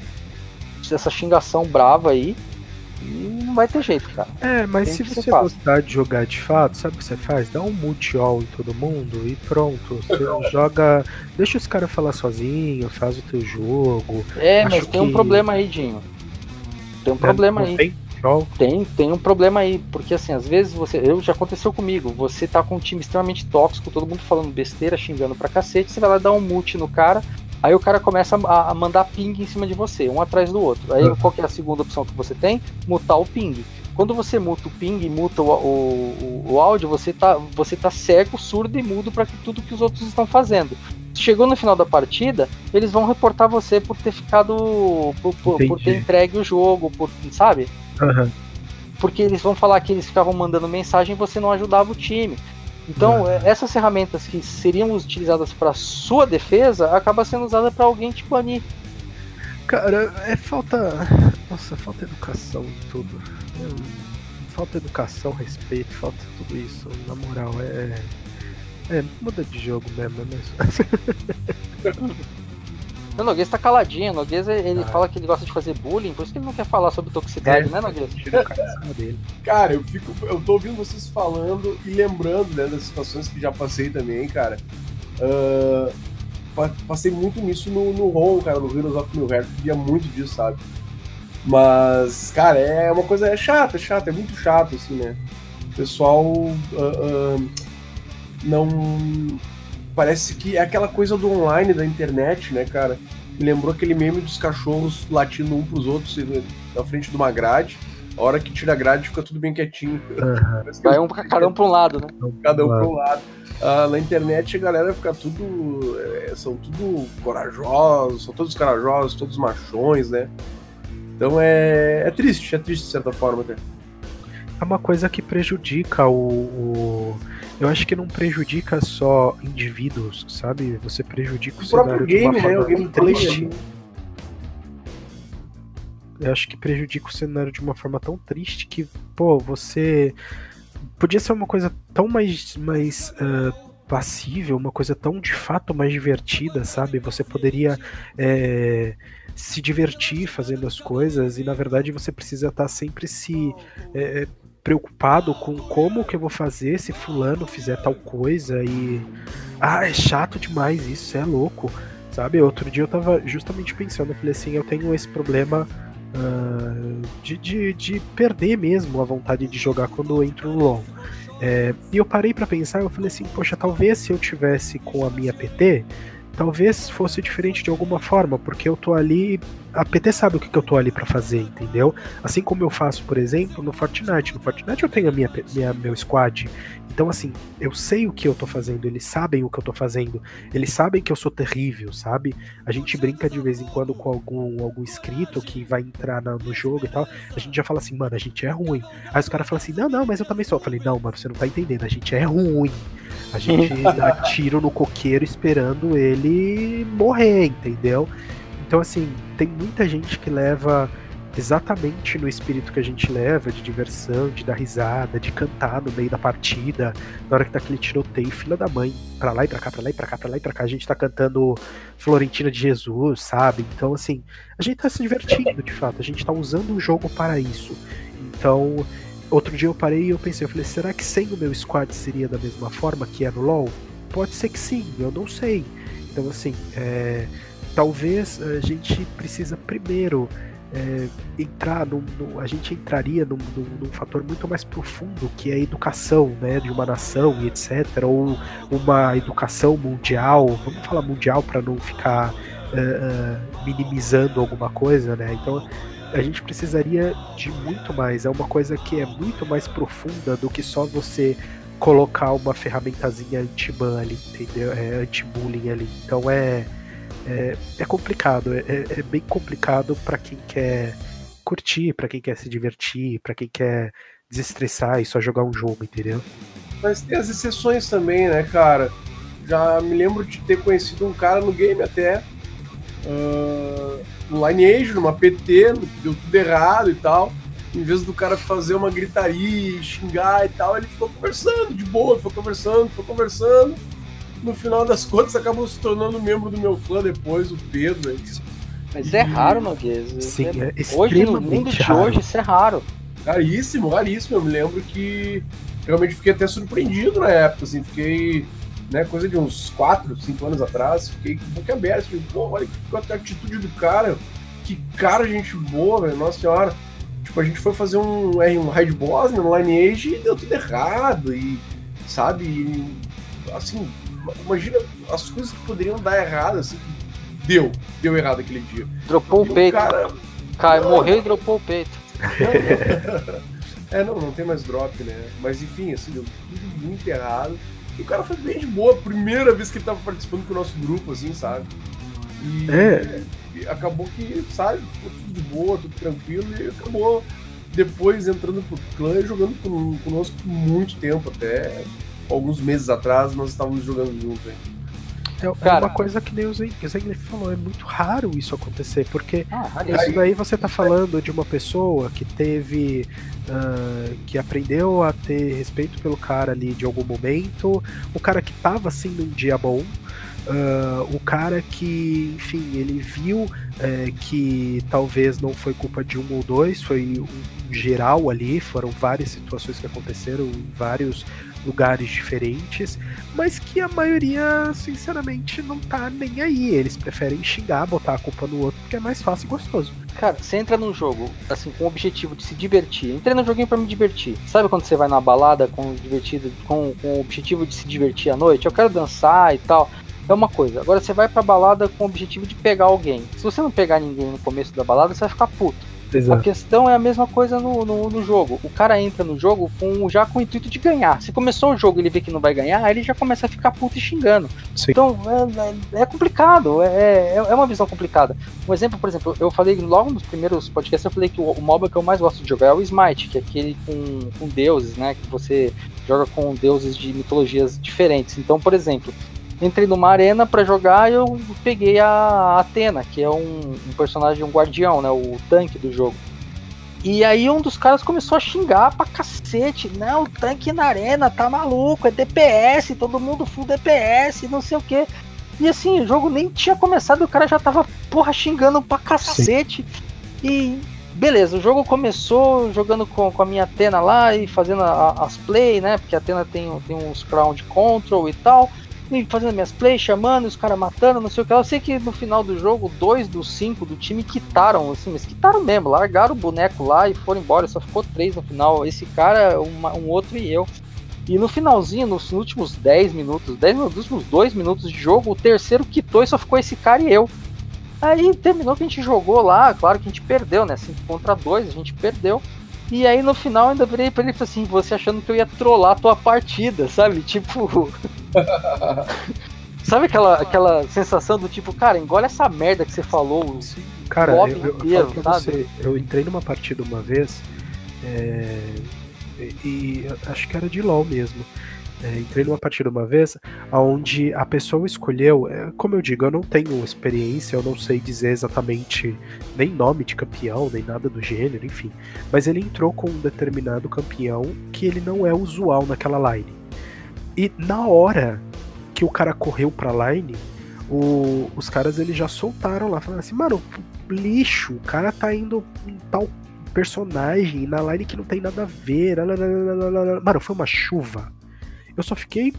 essa xingação brava aí. E não vai ter jeito, cara. É, mas Tem se você gostar de jogar de fato, sabe o que você faz? Dá um multi-all em todo mundo e pronto. Você joga. Deixa os caras falar sozinho, faz o teu jogo. É, Acho mas tem um que- problema aí, Dinho. Tem um problema Não aí. Tem? Tem, tem um problema aí, porque assim, às vezes você. Eu já aconteceu comigo, você tá com um time extremamente tóxico, todo mundo falando besteira, xingando pra cacete, você vai lá dar um mute no cara, aí o cara começa a, a mandar ping em cima de você, um atrás do outro. Aí Uhum. qual que é a segunda opção que você tem? Mutar o ping. Quando você muta o ping e muta o, o, o, o áudio, você tá, você tá cego, surdo e mudo para tudo que os outros estão fazendo. Chegou no final da partida, eles vão reportar você por ter ficado. por, por, por ter entregue o jogo, por, sabe? Aham. porque eles vão falar que eles ficavam mandando mensagem e você não ajudava o time. Então, Uhum. é, essas ferramentas que seriam utilizadas para sua defesa acaba sendo usada para alguém te banir. Cara, é falta. Nossa, falta educação em tudo. Falta educação, respeito, falta tudo isso. Na moral, é. É, muda de jogo mesmo, é mesmo. O Noguês tá caladinho, o Noguês ele Ah. fala que ele gosta de fazer bullying, por isso que ele não quer falar sobre toxicidade, É. né, Noguês? Cara em cima dele. Cara, eu fico. Eu tô ouvindo vocês falando e lembrando né, das situações que já passei também, cara. Pa- passei muito nisso no, no ROM, cara, no Heroes of New Earth, via muito disso, sabe? Mas, cara, é uma coisa é chata, é chata, é muito chato, assim, né? O pessoal ah, ah, não. Parece que é aquela coisa do online, da internet, né, cara? Me lembrou aquele meme dos cachorros latindo um pros outros na frente de uma grade. A hora que tira a grade fica tudo bem quietinho. Que Vai um cada um pra um lado, né? cada um para um lado. Ah, na internet a galera fica tudo. é, são tudo corajosos, são todos corajosos, todos machões, né? Então é, é triste, é triste de certa forma até. é uma coisa que prejudica o, o- Eu acho que não prejudica só indivíduos, sabe? Você prejudica o, O próprio cenário de uma game, né? forma O gameplay triste. Eu acho que prejudica o cenário de uma forma tão triste que, pô, você. Podia ser uma coisa tão mais, mais ah, passível, uma coisa tão de fato mais divertida, sabe? Você poderia é, se divertir fazendo as coisas e na verdade você precisa estar sempre se é, preocupado com como que eu vou fazer se fulano fizer tal coisa e ah, é chato demais isso, é louco, sabe? Outro dia eu tava justamente pensando, eu falei assim, eu tenho esse problema ah, de, de, de perder mesmo a vontade de jogar quando eu entro no LoL. É, e eu parei pra pensar, eu falei assim, poxa, talvez se eu tivesse com a minha PT, talvez fosse diferente de alguma forma, porque eu tô ali, a PT sabe o que, que eu tô ali pra fazer, entendeu? Assim como eu faço, por exemplo, no Fortnite. No Fortnite eu tenho a minha, minha meu squad. Então, assim, eu sei o que eu tô fazendo, eles sabem o que eu tô fazendo, eles sabem que eu sou terrível, sabe? A gente brinca de vez em quando com algum, algum inscrito que vai entrar na- no jogo e tal. A gente já fala assim, mano, a gente é ruim. Aí os caras falam assim, não, não, mas eu também sou. Eu falei, não, mano, você não tá entendendo, a gente é ruim. A gente dá tiro no coqueiro esperando ele morrer, entendeu? Então, assim, tem muita gente que leva exatamente no espírito que a gente leva, de diversão, de dar risada, de cantar no meio da partida, na hora que tá aquele tiroteio, filha da mãe, pra lá e pra cá, pra lá e pra cá, pra lá e pra cá, a gente tá cantando Florentina de Jesus, sabe? Então, assim, a gente tá se divertindo, de fato, a gente tá usando o jogo para isso. Então, outro dia eu parei e eu pensei, eu falei, será que sem o meu squad seria da mesma forma que é no LoL? Pode ser que sim, eu não sei. Então, assim, é, talvez a gente precisa primeiro é, entrar no, a gente entraria num, num, num, fator muito mais profundo que é a educação né, de uma nação e etc ou uma educação mundial vamos falar mundial para não ficar minimizando alguma coisa né então a gente precisaria de muito mais é uma coisa que é muito mais profunda do que só você colocar uma ferramentazinha anti-ban ali entendeu é anti-bullying ali então é é, é complicado, é, é, é bem complicado para quem quer curtir, para quem quer se divertir, para quem quer desestressar e só jogar um jogo, entendeu? Mas tem as exceções também, né, cara? Já me lembro de ter conhecido um cara no game até, uh, no Lineage, numa PT, deu tudo errado e tal. Em vez do cara fazer uma gritaria, xingar e tal, ele ficou conversando de boa, ficou conversando, ficou conversando no final das contas acabam se tornando membro do meu clã depois, o Pedro. É isso. Mas é raro, Noguês. Sim, é, é Hoje, no mundo de raro. hoje, isso é raro. Raríssimo, raríssimo. Eu me lembro que realmente fiquei até surpreendido na época, assim, fiquei, né, coisa de uns 4, 5 anos atrás, fiquei com boca aberta, falei, pô, olha que atitude do cara, que cara gente boa, velho, nossa senhora. Tipo, a gente foi fazer um, um raid boss no Lineage e deu tudo errado, e, sabe, e, assim, imagina as coisas que poderiam dar errado, assim, deu, deu errado aquele dia. Dropou o peito. Cara, Cai, morreu e dropou o peito. é, não, não tem mais drop, né? Mas enfim, assim, deu tudo muito errado. E o cara foi bem de boa, primeira vez que ele tava participando com o nosso grupo, assim, sabe? E, é. e acabou que, sabe, ficou tudo de boa, tudo tranquilo, e acabou depois entrando pro clã e jogando conosco por muito tempo até alguns meses atrás nós estávamos jogando junto. Hein? É, é Cara, uma coisa que nem o Zengler falou, é muito raro isso acontecer, porque ah, isso daí você tá falando de uma pessoa que teve. Uh, que aprendeu a ter respeito pelo cara ali de algum momento, o cara que tava assim num dia bom, Uh, o cara que, enfim, ele viu é, que talvez não foi culpa de um ou dois, foi um geral ali, foram várias situações que aconteceram vários lugares diferentes, mas que a maioria, sinceramente, não tá nem aí. Eles preferem xingar, botar a culpa no outro, porque é mais fácil e gostoso. Cara, você entra num jogo, assim, com o objetivo de se divertir. Entrei no joguinho para me divertir. Sabe quando você vai na balada com, divertido, com, com o objetivo de se divertir à noite? Eu quero dançar e tal é uma coisa. Agora você vai pra balada com o objetivo de pegar alguém. Se você não pegar ninguém no começo da balada, você vai ficar puto. Exato. A questão é a mesma coisa no, no, no, jogo. O cara entra no jogo com, já com o intuito de ganhar. Se começou o jogo e ele vê que não vai ganhar, ele já começa a ficar puto e xingando. Sim. Então é, é, é complicado, é, é, é, uma visão complicada. Um exemplo, por exemplo, eu falei logo nos primeiros podcasts, eu falei que o, o MOBA que eu mais gosto de jogar é o Smite, que é aquele com, com deuses, né? Que você joga com deuses de mitologias diferentes. Então, por exemplo, entrei numa arena para jogar e eu peguei a Atena, que é um, um, personagem, um guardião, né? O tanque do jogo. E aí um dos caras começou a xingar pra cacete. Não, o tanque na arena tá maluco, é DPS, todo mundo full DPS, não sei o que. E assim, o jogo nem tinha começado e o cara já tava, porra, xingando pra cacete. Sim. E beleza, o jogo começou jogando com, com a minha Atena lá e fazendo a, as play, né? Porque a Atena tem, tem uns ground control e tal fazendo minhas plays, chamando, os caras matando, não sei o que. Eu sei que no final do jogo, dois dos cinco do time quitaram, assim, mas quitaram mesmo, largaram o boneco lá e foram embora. Só ficou três no final. Esse cara, uma, um outro e eu. E no finalzinho, nos últimos 10 minutos, 10 minutos, nos últimos 2 minutos de jogo, o terceiro quitou e só ficou esse cara e eu. Aí terminou que a gente jogou lá, claro que a gente perdeu, né? 5 contra 2, a gente perdeu. E aí no final ainda virei pra ele e falei assim, você achando que eu ia trollar a tua partida, sabe? Tipo. sabe aquela, aquela sensação do tipo, cara, engole essa merda que você falou. Sim, cara, eu, eu, inteiro, eu, você, eu entrei numa partida uma vez. É, e acho que era de LOL mesmo. É, entrei numa partida uma vez onde a pessoa escolheu, é, como eu digo, eu não tenho experiência, eu não sei dizer exatamente nem nome de campeão, nem nada do gênero, enfim. Mas ele entrou com um determinado campeão que ele não é usual naquela line. E na hora que o cara correu pra line, o- os caras eles já soltaram lá, falando assim, mano, lixo, o cara tá indo em tal personagem na line que não tem nada a ver. lalalala. Mano, foi uma chuva. Eu só fiquei.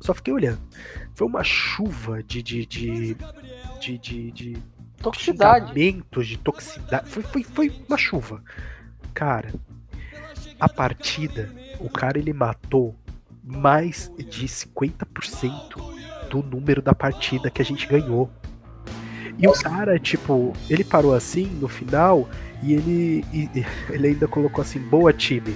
Só fiquei olhando. Foi uma chuva de. de. de. de, de, de Toxicidade. de toxicidade. Foi, foi, foi uma chuva. Cara, a partida, o cara ele matou mais de 50% do número da partida que a gente ganhou. E o cara, tipo, ele parou assim no final e ele, e ele ainda colocou assim, boa time.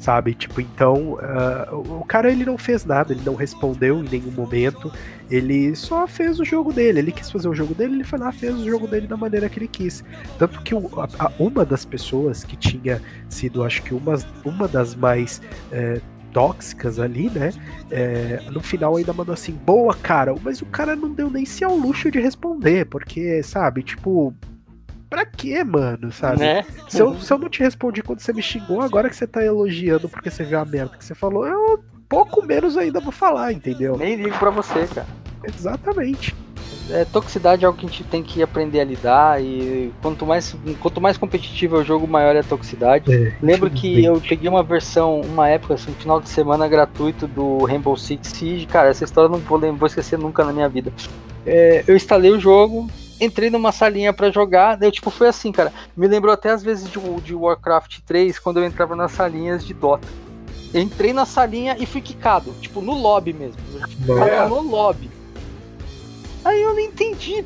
Sabe? Tipo, então, ah, o cara ele não fez nada, ele não respondeu em nenhum momento, ele só fez o jogo dele, ele quis fazer o jogo dele, ele foi lá, fez o jogo dele da maneira que ele quis. Tanto que o- a- uma das pessoas que tinha sido, acho que uma, uma das mais é, tóxicas ali, né? é, no final ainda mandou assim, boa, cara, mas o cara não deu nem se ao luxo de responder, porque, sabe, tipo. Pra quê, mano? Sabe? Né? Se eu, se eu não te respondi quando você me xingou, agora que você tá elogiando porque você viu a merda que você falou, eu pouco menos ainda vou falar, entendeu? Nem ligo pra você, cara. Exatamente. É, toxicidade é algo que a gente tem que aprender a lidar e quanto mais, quanto mais competitivo é o jogo, maior é a toxicidade. É, Lembro que eu peguei uma versão, uma época, assim, final de semana gratuito do Rainbow Six Siege. Cara, essa história eu não vou, vou esquecer nunca na minha vida. É, eu instalei o jogo, entrei numa salinha pra jogar, daí tipo, foi assim, cara. Me lembrou até as vezes de, de Warcraft 3, quando eu entrava nas salinhas de Dota. Eu entrei na salinha e fui quicado, tipo, no lobby mesmo. Eu tava no lobby. Aí eu não entendi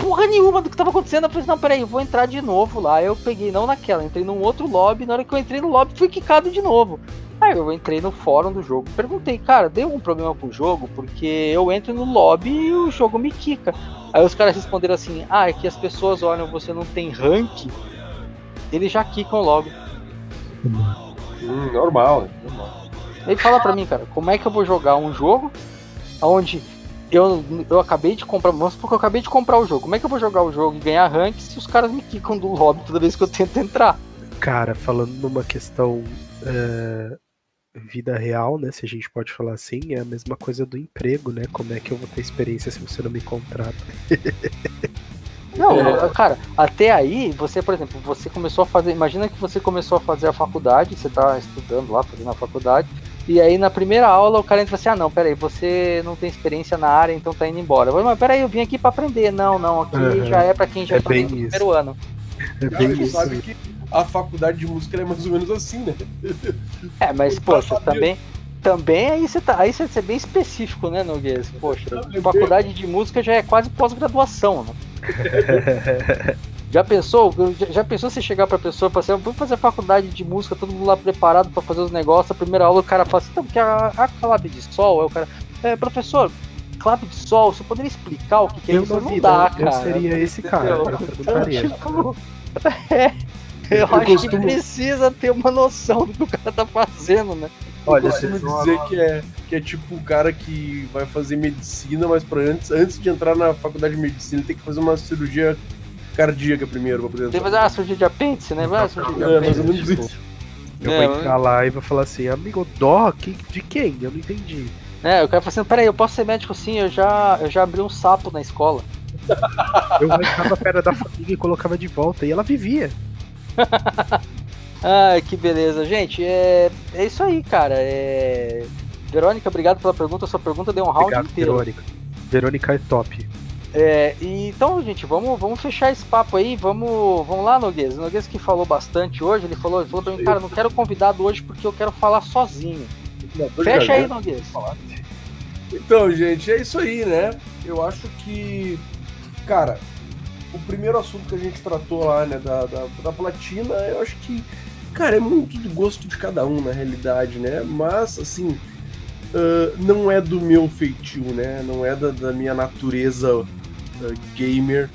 porra nenhuma do que tava acontecendo. Eu falei, não, peraí, eu vou entrar de novo lá. Eu peguei, não naquela, entrei num outro lobby. Na hora que eu entrei no lobby, fui quicado de novo. Aí eu entrei no fórum do jogo, perguntei, cara, deu algum problema com o jogo? Porque eu entro no lobby e o jogo me quica. Aí os caras responderam assim: ah, é que as pessoas olham, você não tem rank, eles já quicam logo. Hum, normal, né? Normal. Ele fala pra mim, cara, como é que eu vou jogar um jogo onde eu, eu acabei de comprar, vamos supor que eu acabei de comprar o jogo, como é que eu vou jogar o jogo e ganhar rank se os caras me quicam do lobby toda vez que eu tento entrar? Cara, falando numa questão é, vida real, né? Se a gente pode falar assim, é a mesma coisa do emprego, né? Como é que eu vou ter experiência se você não me contrata? Não, cara, até aí, você, por exemplo, você começou a fazer. Imagina que você começou a fazer a faculdade, você tá estudando lá, fazendo a faculdade, e aí na primeira aula o cara entra assim: ah, não, peraí, você não tem experiência na área, então tá indo embora. Eu falei, mas peraí, eu vim aqui pra aprender. Não, não, aqui Uhum. já é pra quem já É tá bem no isso. primeiro ano. É Cara, bem isso. sabe que a faculdade de música é mais ou menos assim, né? É, mas, poxa, também. Também aí você tá. Aí você você é bem específico, né, Noguês? Poxa, faculdade de música já é quase pós-graduação, né? Já pensou? Já, pensou você chegar pra pessoa e falar assim, vamos fazer faculdade de música, todo mundo lá preparado pra fazer os negócios, a primeira aula o cara fala assim, então, porque a, a clave de sol, aí o cara, é, professor, clave de sol, você poderia explicar o que, que é Eu isso? Não vida, dá, eu cara. seria esse cara, eu. Tipo, é, eu, acho costumo- que precisa ter uma noção do que o cara tá fazendo, né? Olha, costumo vocês- dizer que é, que é tipo o cara que vai fazer medicina, mas pra antes, antes de entrar na faculdade de medicina, ele tem que fazer uma cirurgia cardíaca primeiro pra poder Tem que fazer uma cirurgia de apêndice, né? Vai, cirurgia de É, mais ou menos tipo, isso. Eu É, vou entrar lá e vou falar assim, amigo, dó que- de quem? Eu não entendi. É, o cara fala assim, peraí, eu posso ser médico sim, eu já, eu já abri um sapo na escola. Eu arrancava a perna da família e colocava de volta, e ela vivia. Ai, que beleza. Gente, é, é isso aí, cara. É... Verônica, obrigado pela pergunta. Sua pergunta deu um round Obrigado, inteiro. Verônica. Verônica é top. É, então, gente, vamos, vamos fechar esse papo aí. Vamos, vamos lá, Noguês. O Noguês que falou bastante hoje, ele falou, ele falou pra mim, cara, não quero convidado hoje porque eu quero falar sozinho. Fecha aí, Noguês. Então, gente, é isso aí, né? Eu acho que, cara, o primeiro assunto que a gente tratou lá, né, da, da, da platina, eu acho que, cara, é muito do gosto de cada um, na realidade, né? Mas, assim, ah, não é do meu feitio, né? Não é da, da minha natureza ah, gamer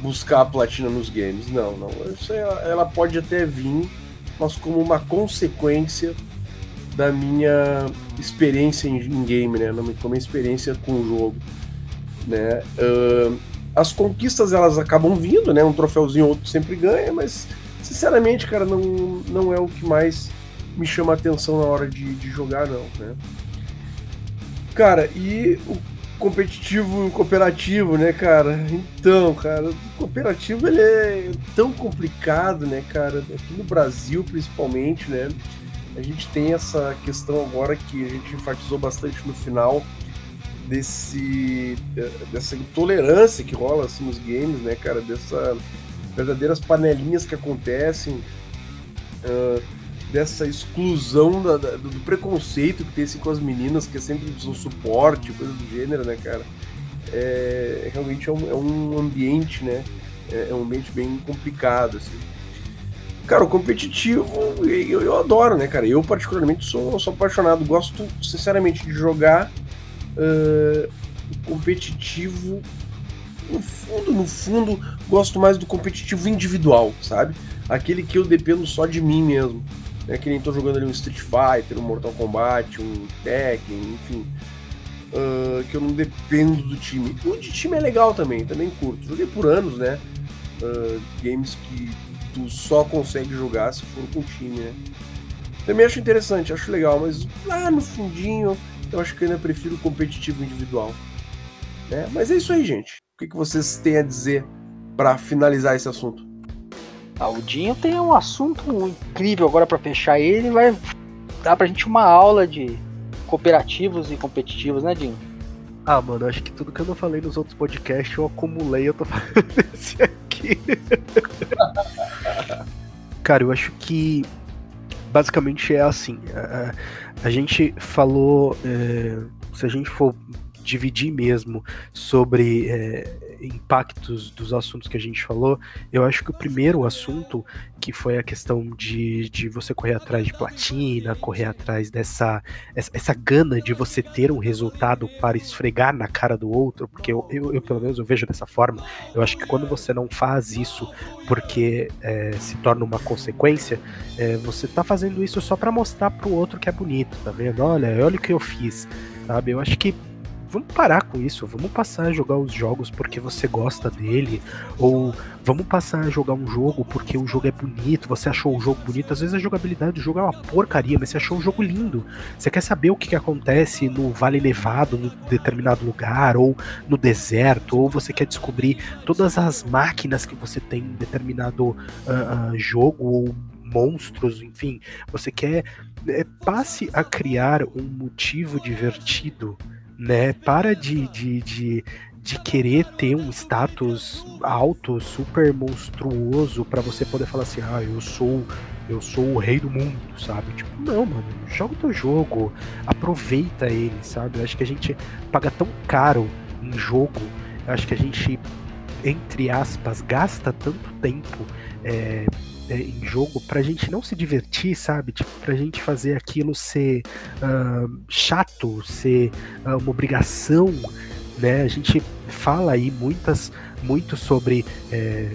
buscar a platina nos games. Não, não. Isso é- ela pode até vir, mas como uma consequência da minha experiência em, em game, né? Da minha, experiência com o jogo, né? Uh, as conquistas elas acabam vindo, né? Um troféuzinho ou outro sempre ganha, mas sinceramente, cara, não, não é o que mais me chama atenção na hora de, de jogar, não, né? Cara, e o competitivo e cooperativo, né, cara? Então, cara, o cooperativo ele é tão complicado, né, cara? Aqui no Brasil, principalmente, né? A gente tem essa questão agora que a gente enfatizou bastante no final desse dessa intolerância que rola assim nos games, né, cara? Dessa verdadeiras panelinhas que acontecem. Uh, dessa exclusão da, da, do preconceito que tem assim, com as meninas, que é sempre um suporte, coisa do gênero, né, cara? É, realmente é um, é um ambiente, né? É, é, um ambiente bem complicado, assim. Cara, o competitivo eu, eu adoro, né, cara? Eu, particularmente, sou, sou apaixonado. Gosto, sinceramente, de jogar uh, competitivo. No fundo, no fundo, gosto mais do competitivo individual, sabe? Aquele que eu dependo só de mim mesmo né, que nem tô jogando ali um Street Fighter, um Mortal Kombat, um Tekken, enfim. Uh, que eu não dependo do time. O de time é legal também, também curto. Joguei por anos, né? Uh, games que tu só consegue jogar se for com time, né? Também acho interessante, acho legal, mas lá no fundinho eu acho que ainda prefiro o competitivo individual. Né? Mas é isso aí, gente. O que, que vocês têm a dizer para finalizar esse assunto? Ah, o Dinho tem um assunto incrível agora para fechar ele, vai dar pra gente uma aula de cooperativos e competitivos, né, Dinho? Ah, mano, acho que tudo que eu não falei nos outros podcasts eu acumulei, eu tô falando esse aqui. Cara, eu acho que basicamente é assim. A, a gente falou. É, se a gente for dividir mesmo sobre é, impactos dos assuntos que a gente falou, eu acho que o primeiro assunto, que foi a questão de, de você correr atrás de platina, correr atrás dessa essa, essa gana de você ter um resultado para esfregar na cara do outro, porque eu, eu, eu pelo menos eu vejo dessa forma, eu acho que quando você não faz isso porque é, se torna uma consequência, é, você tá fazendo isso só para mostrar pro outro que é bonito, tá vendo? Olha, olha o que eu fiz, sabe? Eu acho que vamos parar com isso, vamos passar a jogar os jogos porque você gosta dele, ou vamos passar a jogar um jogo porque o jogo é bonito, você achou o jogo bonito, às vezes a jogabilidade do jogo é uma porcaria, mas você achou o jogo lindo. Você quer saber o que, que acontece no Vale Nevado, no determinado lugar, ou no deserto, ou você quer descobrir todas as máquinas que você tem em determinado uh, uh, jogo, ou monstros, enfim, você quer é, passe a criar um motivo divertido né? Para de, de, de, de querer ter um status alto, super monstruoso, para você poder falar assim, ah, eu sou eu sou o rei do mundo, sabe? Tipo, não, mano, joga o teu jogo, aproveita ele, sabe? Eu acho que a gente paga tão caro em jogo, eu acho que a gente, entre aspas, gasta tanto tempo é, em jogo pra gente não se divertir, sabe? Tipo, pra gente fazer aquilo ser uh, chato, ser uh, uma obrigação, né? A gente fala aí muitas muito sobre é,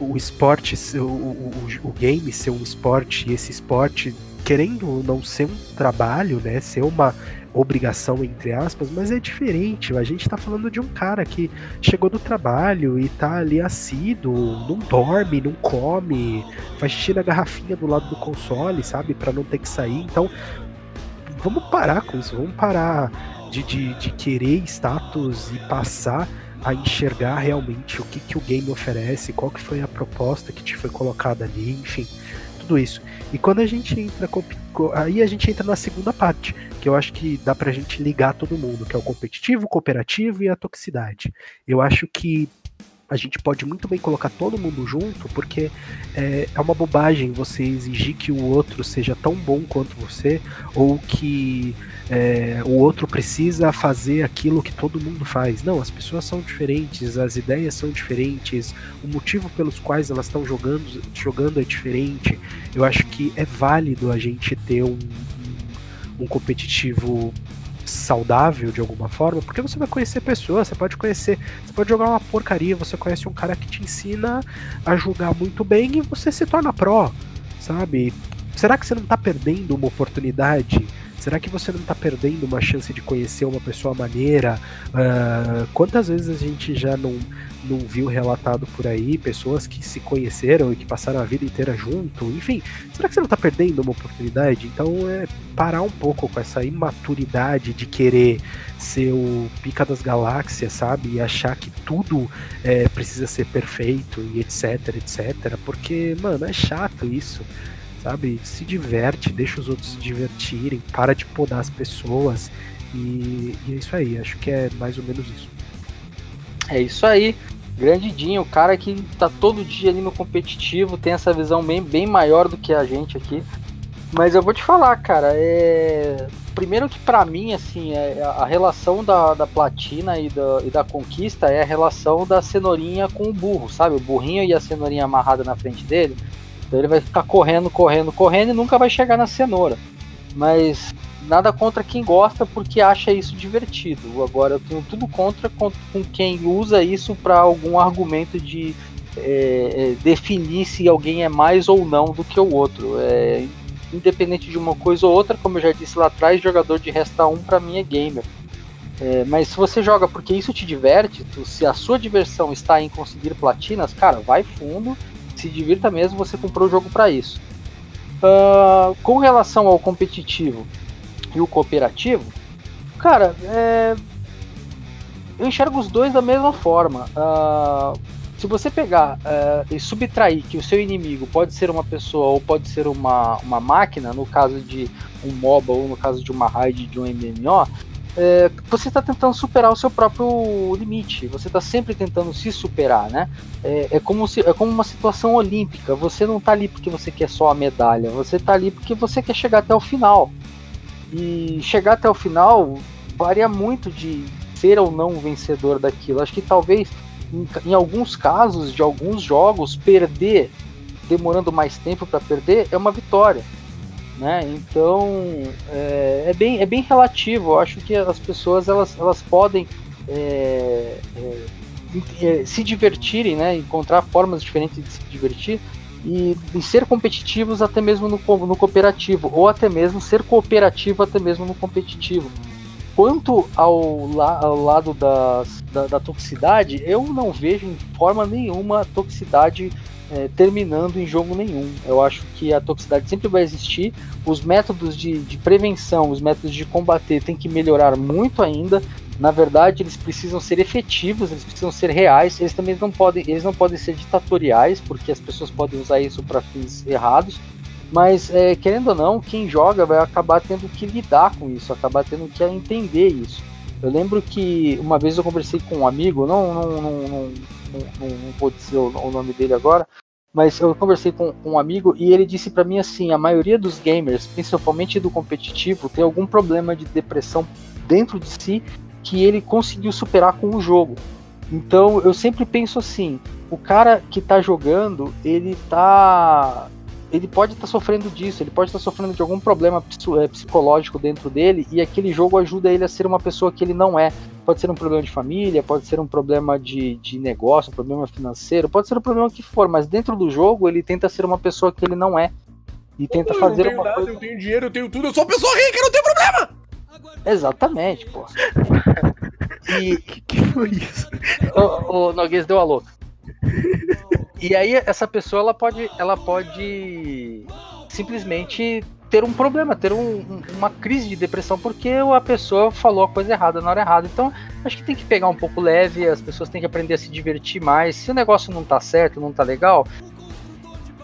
o esporte, o, o, o, game ser um esporte e esse esporte querendo não ser um trabalho, né? Ser uma obrigação, entre aspas, mas é diferente. A gente tá falando de um cara que chegou do trabalho e tá ali assíduo, não dorme, não come, faz xixi na garrafinha do lado do console, sabe? para não ter que sair. Então, vamos parar com isso, vamos parar de, de, de querer status e passar a enxergar realmente o que, que o game oferece, qual que foi a proposta que te foi colocada ali, enfim tudo isso. E quando a gente entra. Aí a gente entra na segunda parte, que eu acho que dá pra gente ligar todo mundo, que é o competitivo, o cooperativo e a toxicidade. Eu acho que a gente pode muito bem colocar todo mundo junto, porque é, é, uma bobagem você exigir que o outro seja tão bom quanto você, ou que é, o outro precisa fazer aquilo que todo mundo faz. Não, as pessoas são diferentes, as ideias são diferentes, o motivo pelos quais elas estão jogando, jogando é diferente. Eu acho que é válido a gente ter um, um competitivo saudável de alguma forma, porque você vai conhecer pessoas, você pode conhecer, você pode jogar uma porcaria, você conhece um cara que te ensina a jogar muito bem e você se torna pró, sabe? Será que você não tá perdendo uma oportunidade Será que você não tá perdendo uma chance de conhecer uma pessoa maneira? Uh, quantas vezes a gente já não, não viu relatado por aí pessoas que se conheceram e que passaram a vida inteira junto? Enfim, será que você não tá perdendo uma oportunidade? Então é parar um pouco com essa imaturidade de querer ser o pica das galáxias, sabe? E achar que tudo é, precisa ser perfeito e etc, etc. Porque, mano, é chato isso sabe? Se diverte, deixa os outros se divertirem, para de podar as pessoas. E, e, é isso aí, acho que é mais ou menos isso. É isso aí. Grande Dinho, o cara que tá todo dia ali no competitivo, tem essa visão bem, bem maior do que a gente aqui. Mas eu vou te falar, cara, é. Primeiro que para mim, assim, é a relação da, da platina e da, e da conquista é a relação da cenourinha com o burro, sabe? O burrinho e a cenourinha amarrada na frente dele. Então ele vai ficar correndo, correndo, correndo e nunca vai chegar na cenoura. Mas nada contra quem gosta porque acha isso divertido. Agora eu tenho tudo contra com, quem usa isso para algum argumento de é, é, definir se alguém é mais ou não do que o outro. É, independente de uma coisa ou outra, como eu já disse lá atrás, jogador de resta 1 para mim é gamer. É, mas se você joga porque isso te diverte, tu, se a sua diversão está em conseguir platinas, cara, vai fundo se divirta mesmo, você comprou o jogo para isso. Uh, com relação ao competitivo e o cooperativo, cara, é... eu enxergo os dois da mesma forma. Uh, se você pegar uh, e subtrair que o seu inimigo pode ser uma pessoa ou pode ser uma, uma máquina, no caso de um MOBA ou no caso de uma raid de um MMO, é, você está tentando superar o seu próprio limite, você está sempre tentando se superar, né? É, é, como se, é como uma situação olímpica, você não está ali porque você quer só a medalha, você está ali porque você quer chegar até o final. E chegar até o final varia muito de ser ou não vencedor daquilo. Acho que talvez, em, em alguns casos de alguns jogos, perder, demorando mais tempo para perder, é uma vitória né? Então é, é, bem, é bem relativo. Eu acho que as pessoas elas, elas podem é, é, é se divertirem, né? Encontrar formas diferentes de se divertir e, e ser competitivos até mesmo no, no cooperativo ou até mesmo ser cooperativo até mesmo no competitivo. Quanto ao, la, ao lado das, da, da toxicidade, eu não vejo em forma nenhuma toxicidade é, terminando em jogo nenhum. Eu acho que a toxicidade sempre vai existir. Os métodos de, de prevenção, os métodos de combater têm que melhorar muito ainda. Na verdade, eles precisam ser efetivos, eles precisam ser reais. Eles também não podem, eles não podem ser ditatoriais, porque as pessoas podem usar isso para fins errados. Mas é, querendo ou não, quem joga vai acabar tendo que lidar com isso, acabar tendo que entender isso. Eu lembro que uma vez eu conversei com um amigo, não, não, não, não não, não vou dizer o, o, nome dele agora, mas eu conversei com um amigo e ele disse para mim assim: a maioria dos gamers, principalmente do competitivo, tem algum problema de depressão dentro de si que ele conseguiu superar com o jogo. Então eu sempre penso assim: o cara que tá jogando, ele tá ele pode estar tá sofrendo disso, ele pode estar tá sofrendo de algum problema é, psicológico dentro dele e aquele jogo ajuda ele a ser uma pessoa que ele não é. Pode ser um problema de família, pode ser um problema de, de negócio, um problema financeiro, pode ser um problema que for, mas dentro do jogo ele tenta ser uma pessoa que ele não é. E tenta eu fazer uma nada, coisa. Eu tenho dinheiro, eu tenho tudo, eu sou uma pessoa rica, não tenho problema! Exatamente, pô. E. que, que foi isso? O, o Noguês deu alô. E aí essa pessoa ela pode, ela pode simplesmente ter um problema, ter um, uma crise de depressão porque a pessoa falou a coisa errada na hora errada. Então, acho que tem que pegar um pouco leve, as pessoas têm que aprender a se divertir mais. Se o negócio não tá certo, não tá legal,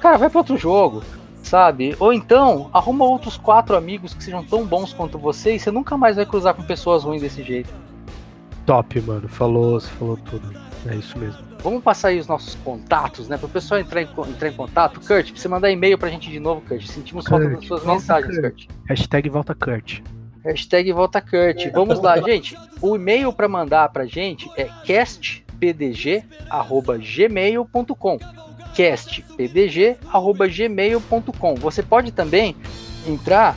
cara, vai para outro jogo, sabe? Ou então, arruma outros quatro amigos que sejam tão bons quanto você e você nunca mais vai cruzar com pessoas ruins desse jeito. Top, mano. Falou, você falou tudo. É isso mesmo. Vamos passar aí os nossos contatos, né? Para o pessoal entrar em, entrar em contato. Kurt, você mandar e-mail pra gente de novo, Kurt. Sentimos Kurt, falta das suas mensagens, Kurt. Hashtag volta Kurt. Hashtag volta Kurt. Vamos lá, gente. O e-mail para mandar pra gente é castpdg.gmail.com castpdg.gmail.com Você pode também entrar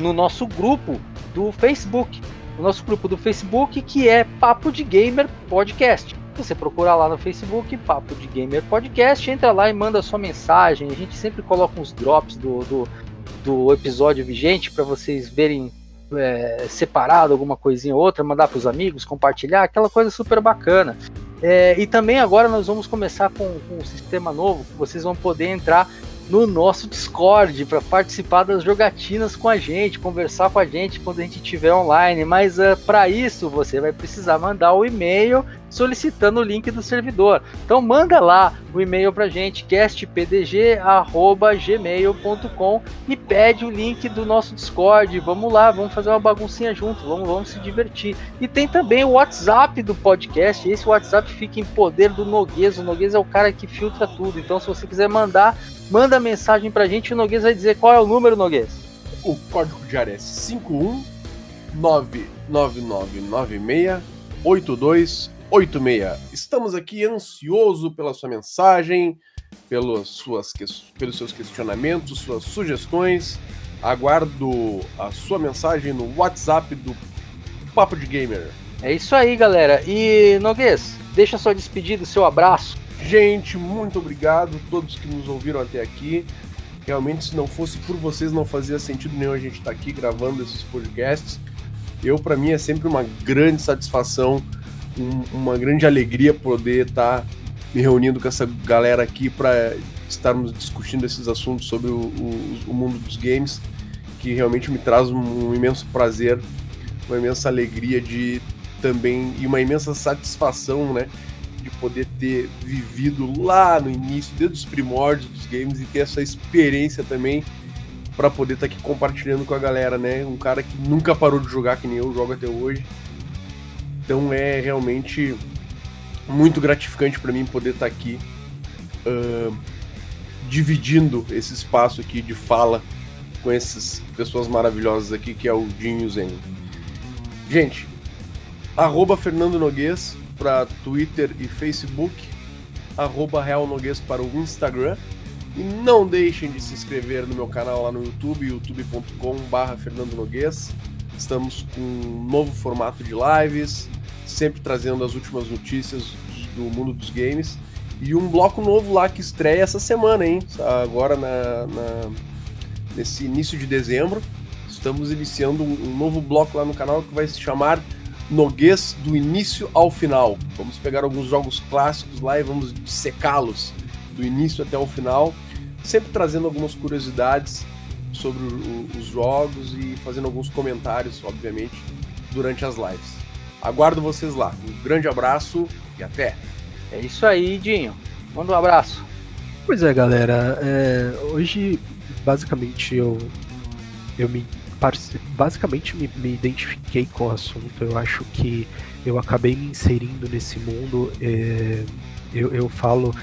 no nosso grupo do Facebook. O nosso grupo do Facebook, que é Papo de Gamer Podcast. Você procura lá no Facebook, Papo de Gamer Podcast, entra lá e manda sua mensagem. A gente sempre coloca uns drops do, do, do episódio vigente para vocês verem é, separado alguma coisinha ou outra, mandar para os amigos, compartilhar, aquela coisa super bacana. É, e também agora nós vamos começar com, com um sistema novo que vocês vão poder entrar no nosso Discord para participar das jogatinas com a gente, conversar com a gente quando a gente estiver online. Mas uh, para isso você vai precisar mandar o e-mail solicitando o link do servidor. Então manda lá o e-mail para gente, castpdg@gmail.com e pede o link do nosso Discord. Vamos lá, vamos fazer uma baguncinha junto, vamos, vamos se divertir. E tem também o WhatsApp do podcast. Esse WhatsApp fica em poder do Noguês. O Noguês é o cara que filtra tudo. Então se você quiser mandar manda mensagem pra gente o Noguês vai dizer qual é o número, Noguês. O código de área é 51999968286. Estamos aqui ansioso pela sua mensagem, pelos, suas, pelos seus questionamentos, suas sugestões. Aguardo a sua mensagem no WhatsApp do Papo de Gamer. É isso aí, galera. E Noguês, deixa sua despedida, seu abraço. Gente, muito obrigado a todos que nos ouviram até aqui. Realmente, se não fosse por vocês, não fazia sentido nenhum a gente estar tá aqui gravando esses podcasts. Eu, para mim, é sempre uma grande satisfação, um, uma grande alegria poder estar tá me reunindo com essa galera aqui para estarmos discutindo esses assuntos sobre o, o, o, mundo dos games, que realmente me traz um, um imenso prazer, uma imensa alegria de também e uma imensa satisfação, né, de poder ter vivido lá no início, desde os primórdios dos games e ter essa experiência também para poder estar tá aqui compartilhando com a galera, né? Um cara que nunca parou de jogar que nem eu jogo até hoje. Então é realmente muito gratificante para mim poder estar tá aqui uh, dividindo esse espaço aqui de fala com essas pessoas maravilhosas aqui que é o Dinho Zen. Gente, arroba Fernando Noguês, para Twitter e Facebook, arroba Real Noguês para o Instagram. E não deixem de se inscrever no meu canal lá no YouTube, youtube.com.br Fernando. Estamos com um novo formato de lives, sempre trazendo as últimas notícias do mundo dos games. E um bloco novo lá que estreia essa semana, hein? Agora na, na nesse início de dezembro. Estamos iniciando um, novo bloco lá no canal que vai se chamar Noguês do início ao final. Vamos pegar alguns jogos clássicos lá e vamos secá-los do início até o final, sempre trazendo algumas curiosidades sobre o, os jogos e fazendo alguns comentários, obviamente, durante as lives. Aguardo vocês lá. Um grande abraço e até! É isso aí, Dinho. Manda um abraço. Pois é, galera. É, hoje, basicamente, eu, eu me basicamente me, me, identifiquei com o assunto. Eu acho que eu acabei me inserindo nesse mundo. É, eu, eu falo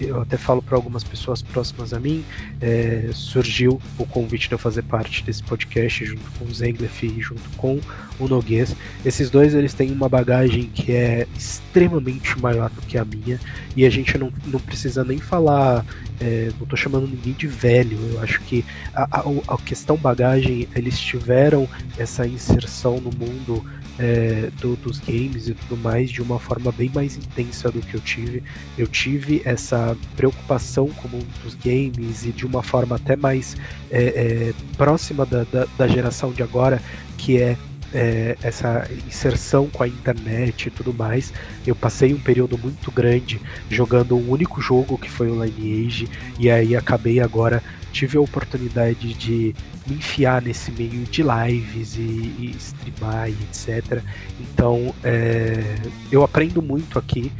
eu até falo para algumas pessoas próximas a mim, é, surgiu o convite de eu fazer parte desse podcast junto com o Zenglef e junto com o Noguês. Esses dois eles têm uma bagagem que é extremamente maior do que a minha e a gente não, não precisa nem falar é, não estou chamando ninguém de velho. Eu acho que a, a, a, questão bagagem, eles tiveram essa inserção no mundo é, do, dos games e tudo mais de uma forma bem mais intensa do que eu tive. Eu tive essa preocupação com o dos games e de uma forma até mais é, é próxima da, da, da geração de agora, que é é, essa inserção com a internet e tudo mais. Eu passei um período muito grande jogando um único jogo que foi o Lineage, e aí acabei agora, tive a oportunidade de me enfiar nesse meio de lives e, e streamar e etc. Então é, eu aprendo muito aqui.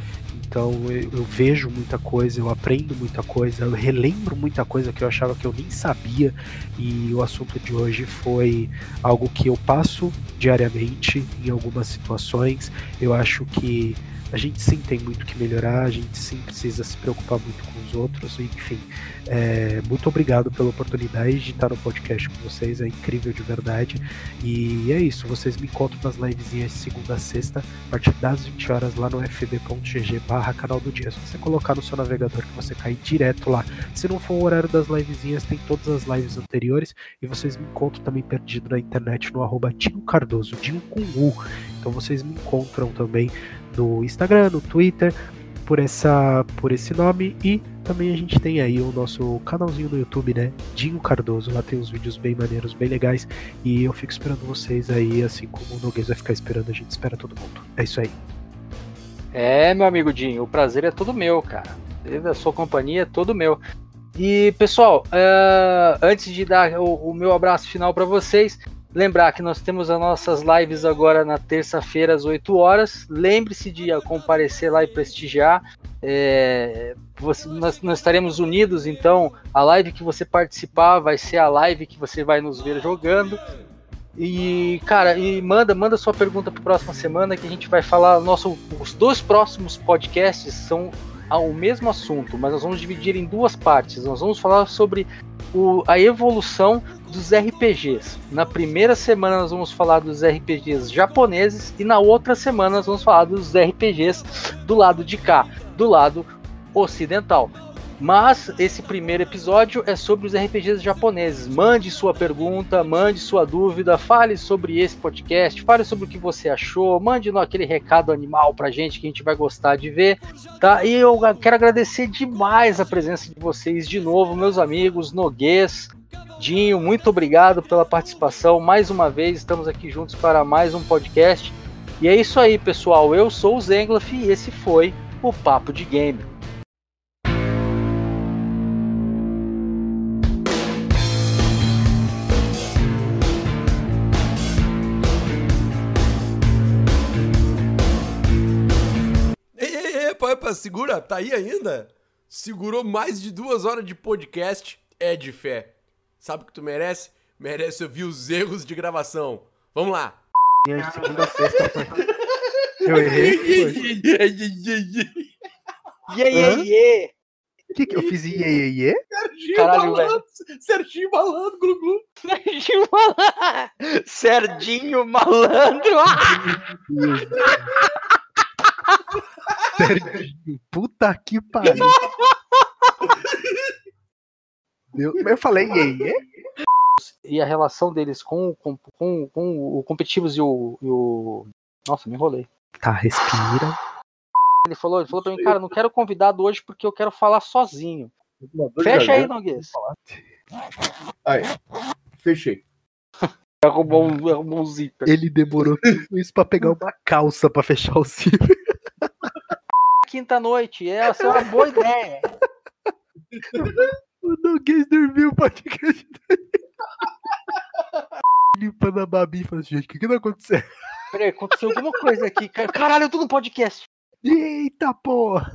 Então eu, eu, vejo muita coisa, eu aprendo muita coisa, eu relembro muita coisa que eu achava que eu nem sabia. E o assunto de hoje foi algo que eu passo diariamente em algumas situações. Eu acho que a gente sim tem muito que melhorar, a gente sim precisa se preocupar muito com os outros, enfim. É, muito obrigado pela oportunidade de estar no podcast com vocês, é incrível de verdade. E é isso, vocês me encontram nas livezinhas de segunda a sexta, a partir das 20 horas lá no fb.gg barra canal do dia. Se você colocar no seu navegador que você cai direto lá. Se não for o horário das livezinhas, tem todas as lives anteriores e vocês me encontram também perdido na internet no arroba Dinho Cardoso, Dinho com U. Então vocês me encontram também no Instagram, no Twitter, por, essa, por esse nome e também a gente tem aí o nosso canalzinho no YouTube, né? Dinho Cardoso. Lá tem uns vídeos bem maneiros, bem legais. E eu fico esperando vocês aí, assim como o Noguês vai ficar esperando, a gente espera todo mundo. É isso aí. É, meu amigo Dinho, o prazer é todo meu, cara. A sua companhia é todo meu. E, pessoal, uh, antes de dar o, o meu abraço final para vocês, lembrar que nós temos as nossas lives agora na terça-feira às 8 horas. Lembre-se de comparecer lá e prestigiar. É, você, nós, nós, estaremos unidos, então a live que você participar vai ser a live que você vai nos ver jogando. E, cara, e manda, manda sua pergunta para próxima semana que a gente vai falar. Nosso, os dois próximos podcasts são o mesmo assunto, mas nós vamos dividir em duas partes. Nós vamos falar sobre o, a evolução dos RPGs. Na primeira semana nós vamos falar dos RPGs japoneses e na outra semana nós vamos falar dos RPGs do lado de cá, do lado ocidental. Mas esse primeiro episódio é sobre os RPGs japoneses. Mande sua pergunta, mande sua dúvida, fale sobre esse podcast, fale sobre o que você achou, mande aquele recado animal pra gente que a gente vai gostar de ver, tá? E eu quero agradecer demais a presença de vocês de novo, meus amigos, Noguês, Dinho, muito obrigado pela participação. Mais uma vez, estamos aqui juntos para mais um podcast. E é isso aí, pessoal. Eu sou o Zenglaf e esse foi o Papo de Game. Epa, segura, tá aí ainda? Segurou mais de duas horas de podcast, é de fé. Sabe o que tu merece? Merece ouvir os erros de gravação. Vamos lá. Segunda, sexta, Eu errei. Iê, iê, iê. O que, que eu fiz? Iê, iê, iê? Serginho Caralho, Malandro. Serginho Malandro, glu, glu. Serginho Malandro. Serginho Malandro. Serginho, puta que pariu. Eu, eu falei iê? E a relação deles com, com, com, com o competitivos e o, e o. Nossa, me enrolei. Tá, respira. Ele falou, ele falou pra mim, cara, não quero convidado hoje porque eu quero falar sozinho. Fecha aí, Noguês. Aí, fechei. Arrumou um, arrumou um zíper. Ele demorou tudo isso pra pegar uma calça pra fechar o zíper. Quinta noite, essa é uma boa ideia. O Noguês dormiu podcast dele. Limpando a Babi e falando assim, gente, o que que tá acontecendo? Peraí, aconteceu alguma coisa aqui. Caralho, eu tô no podcast. Eita porra!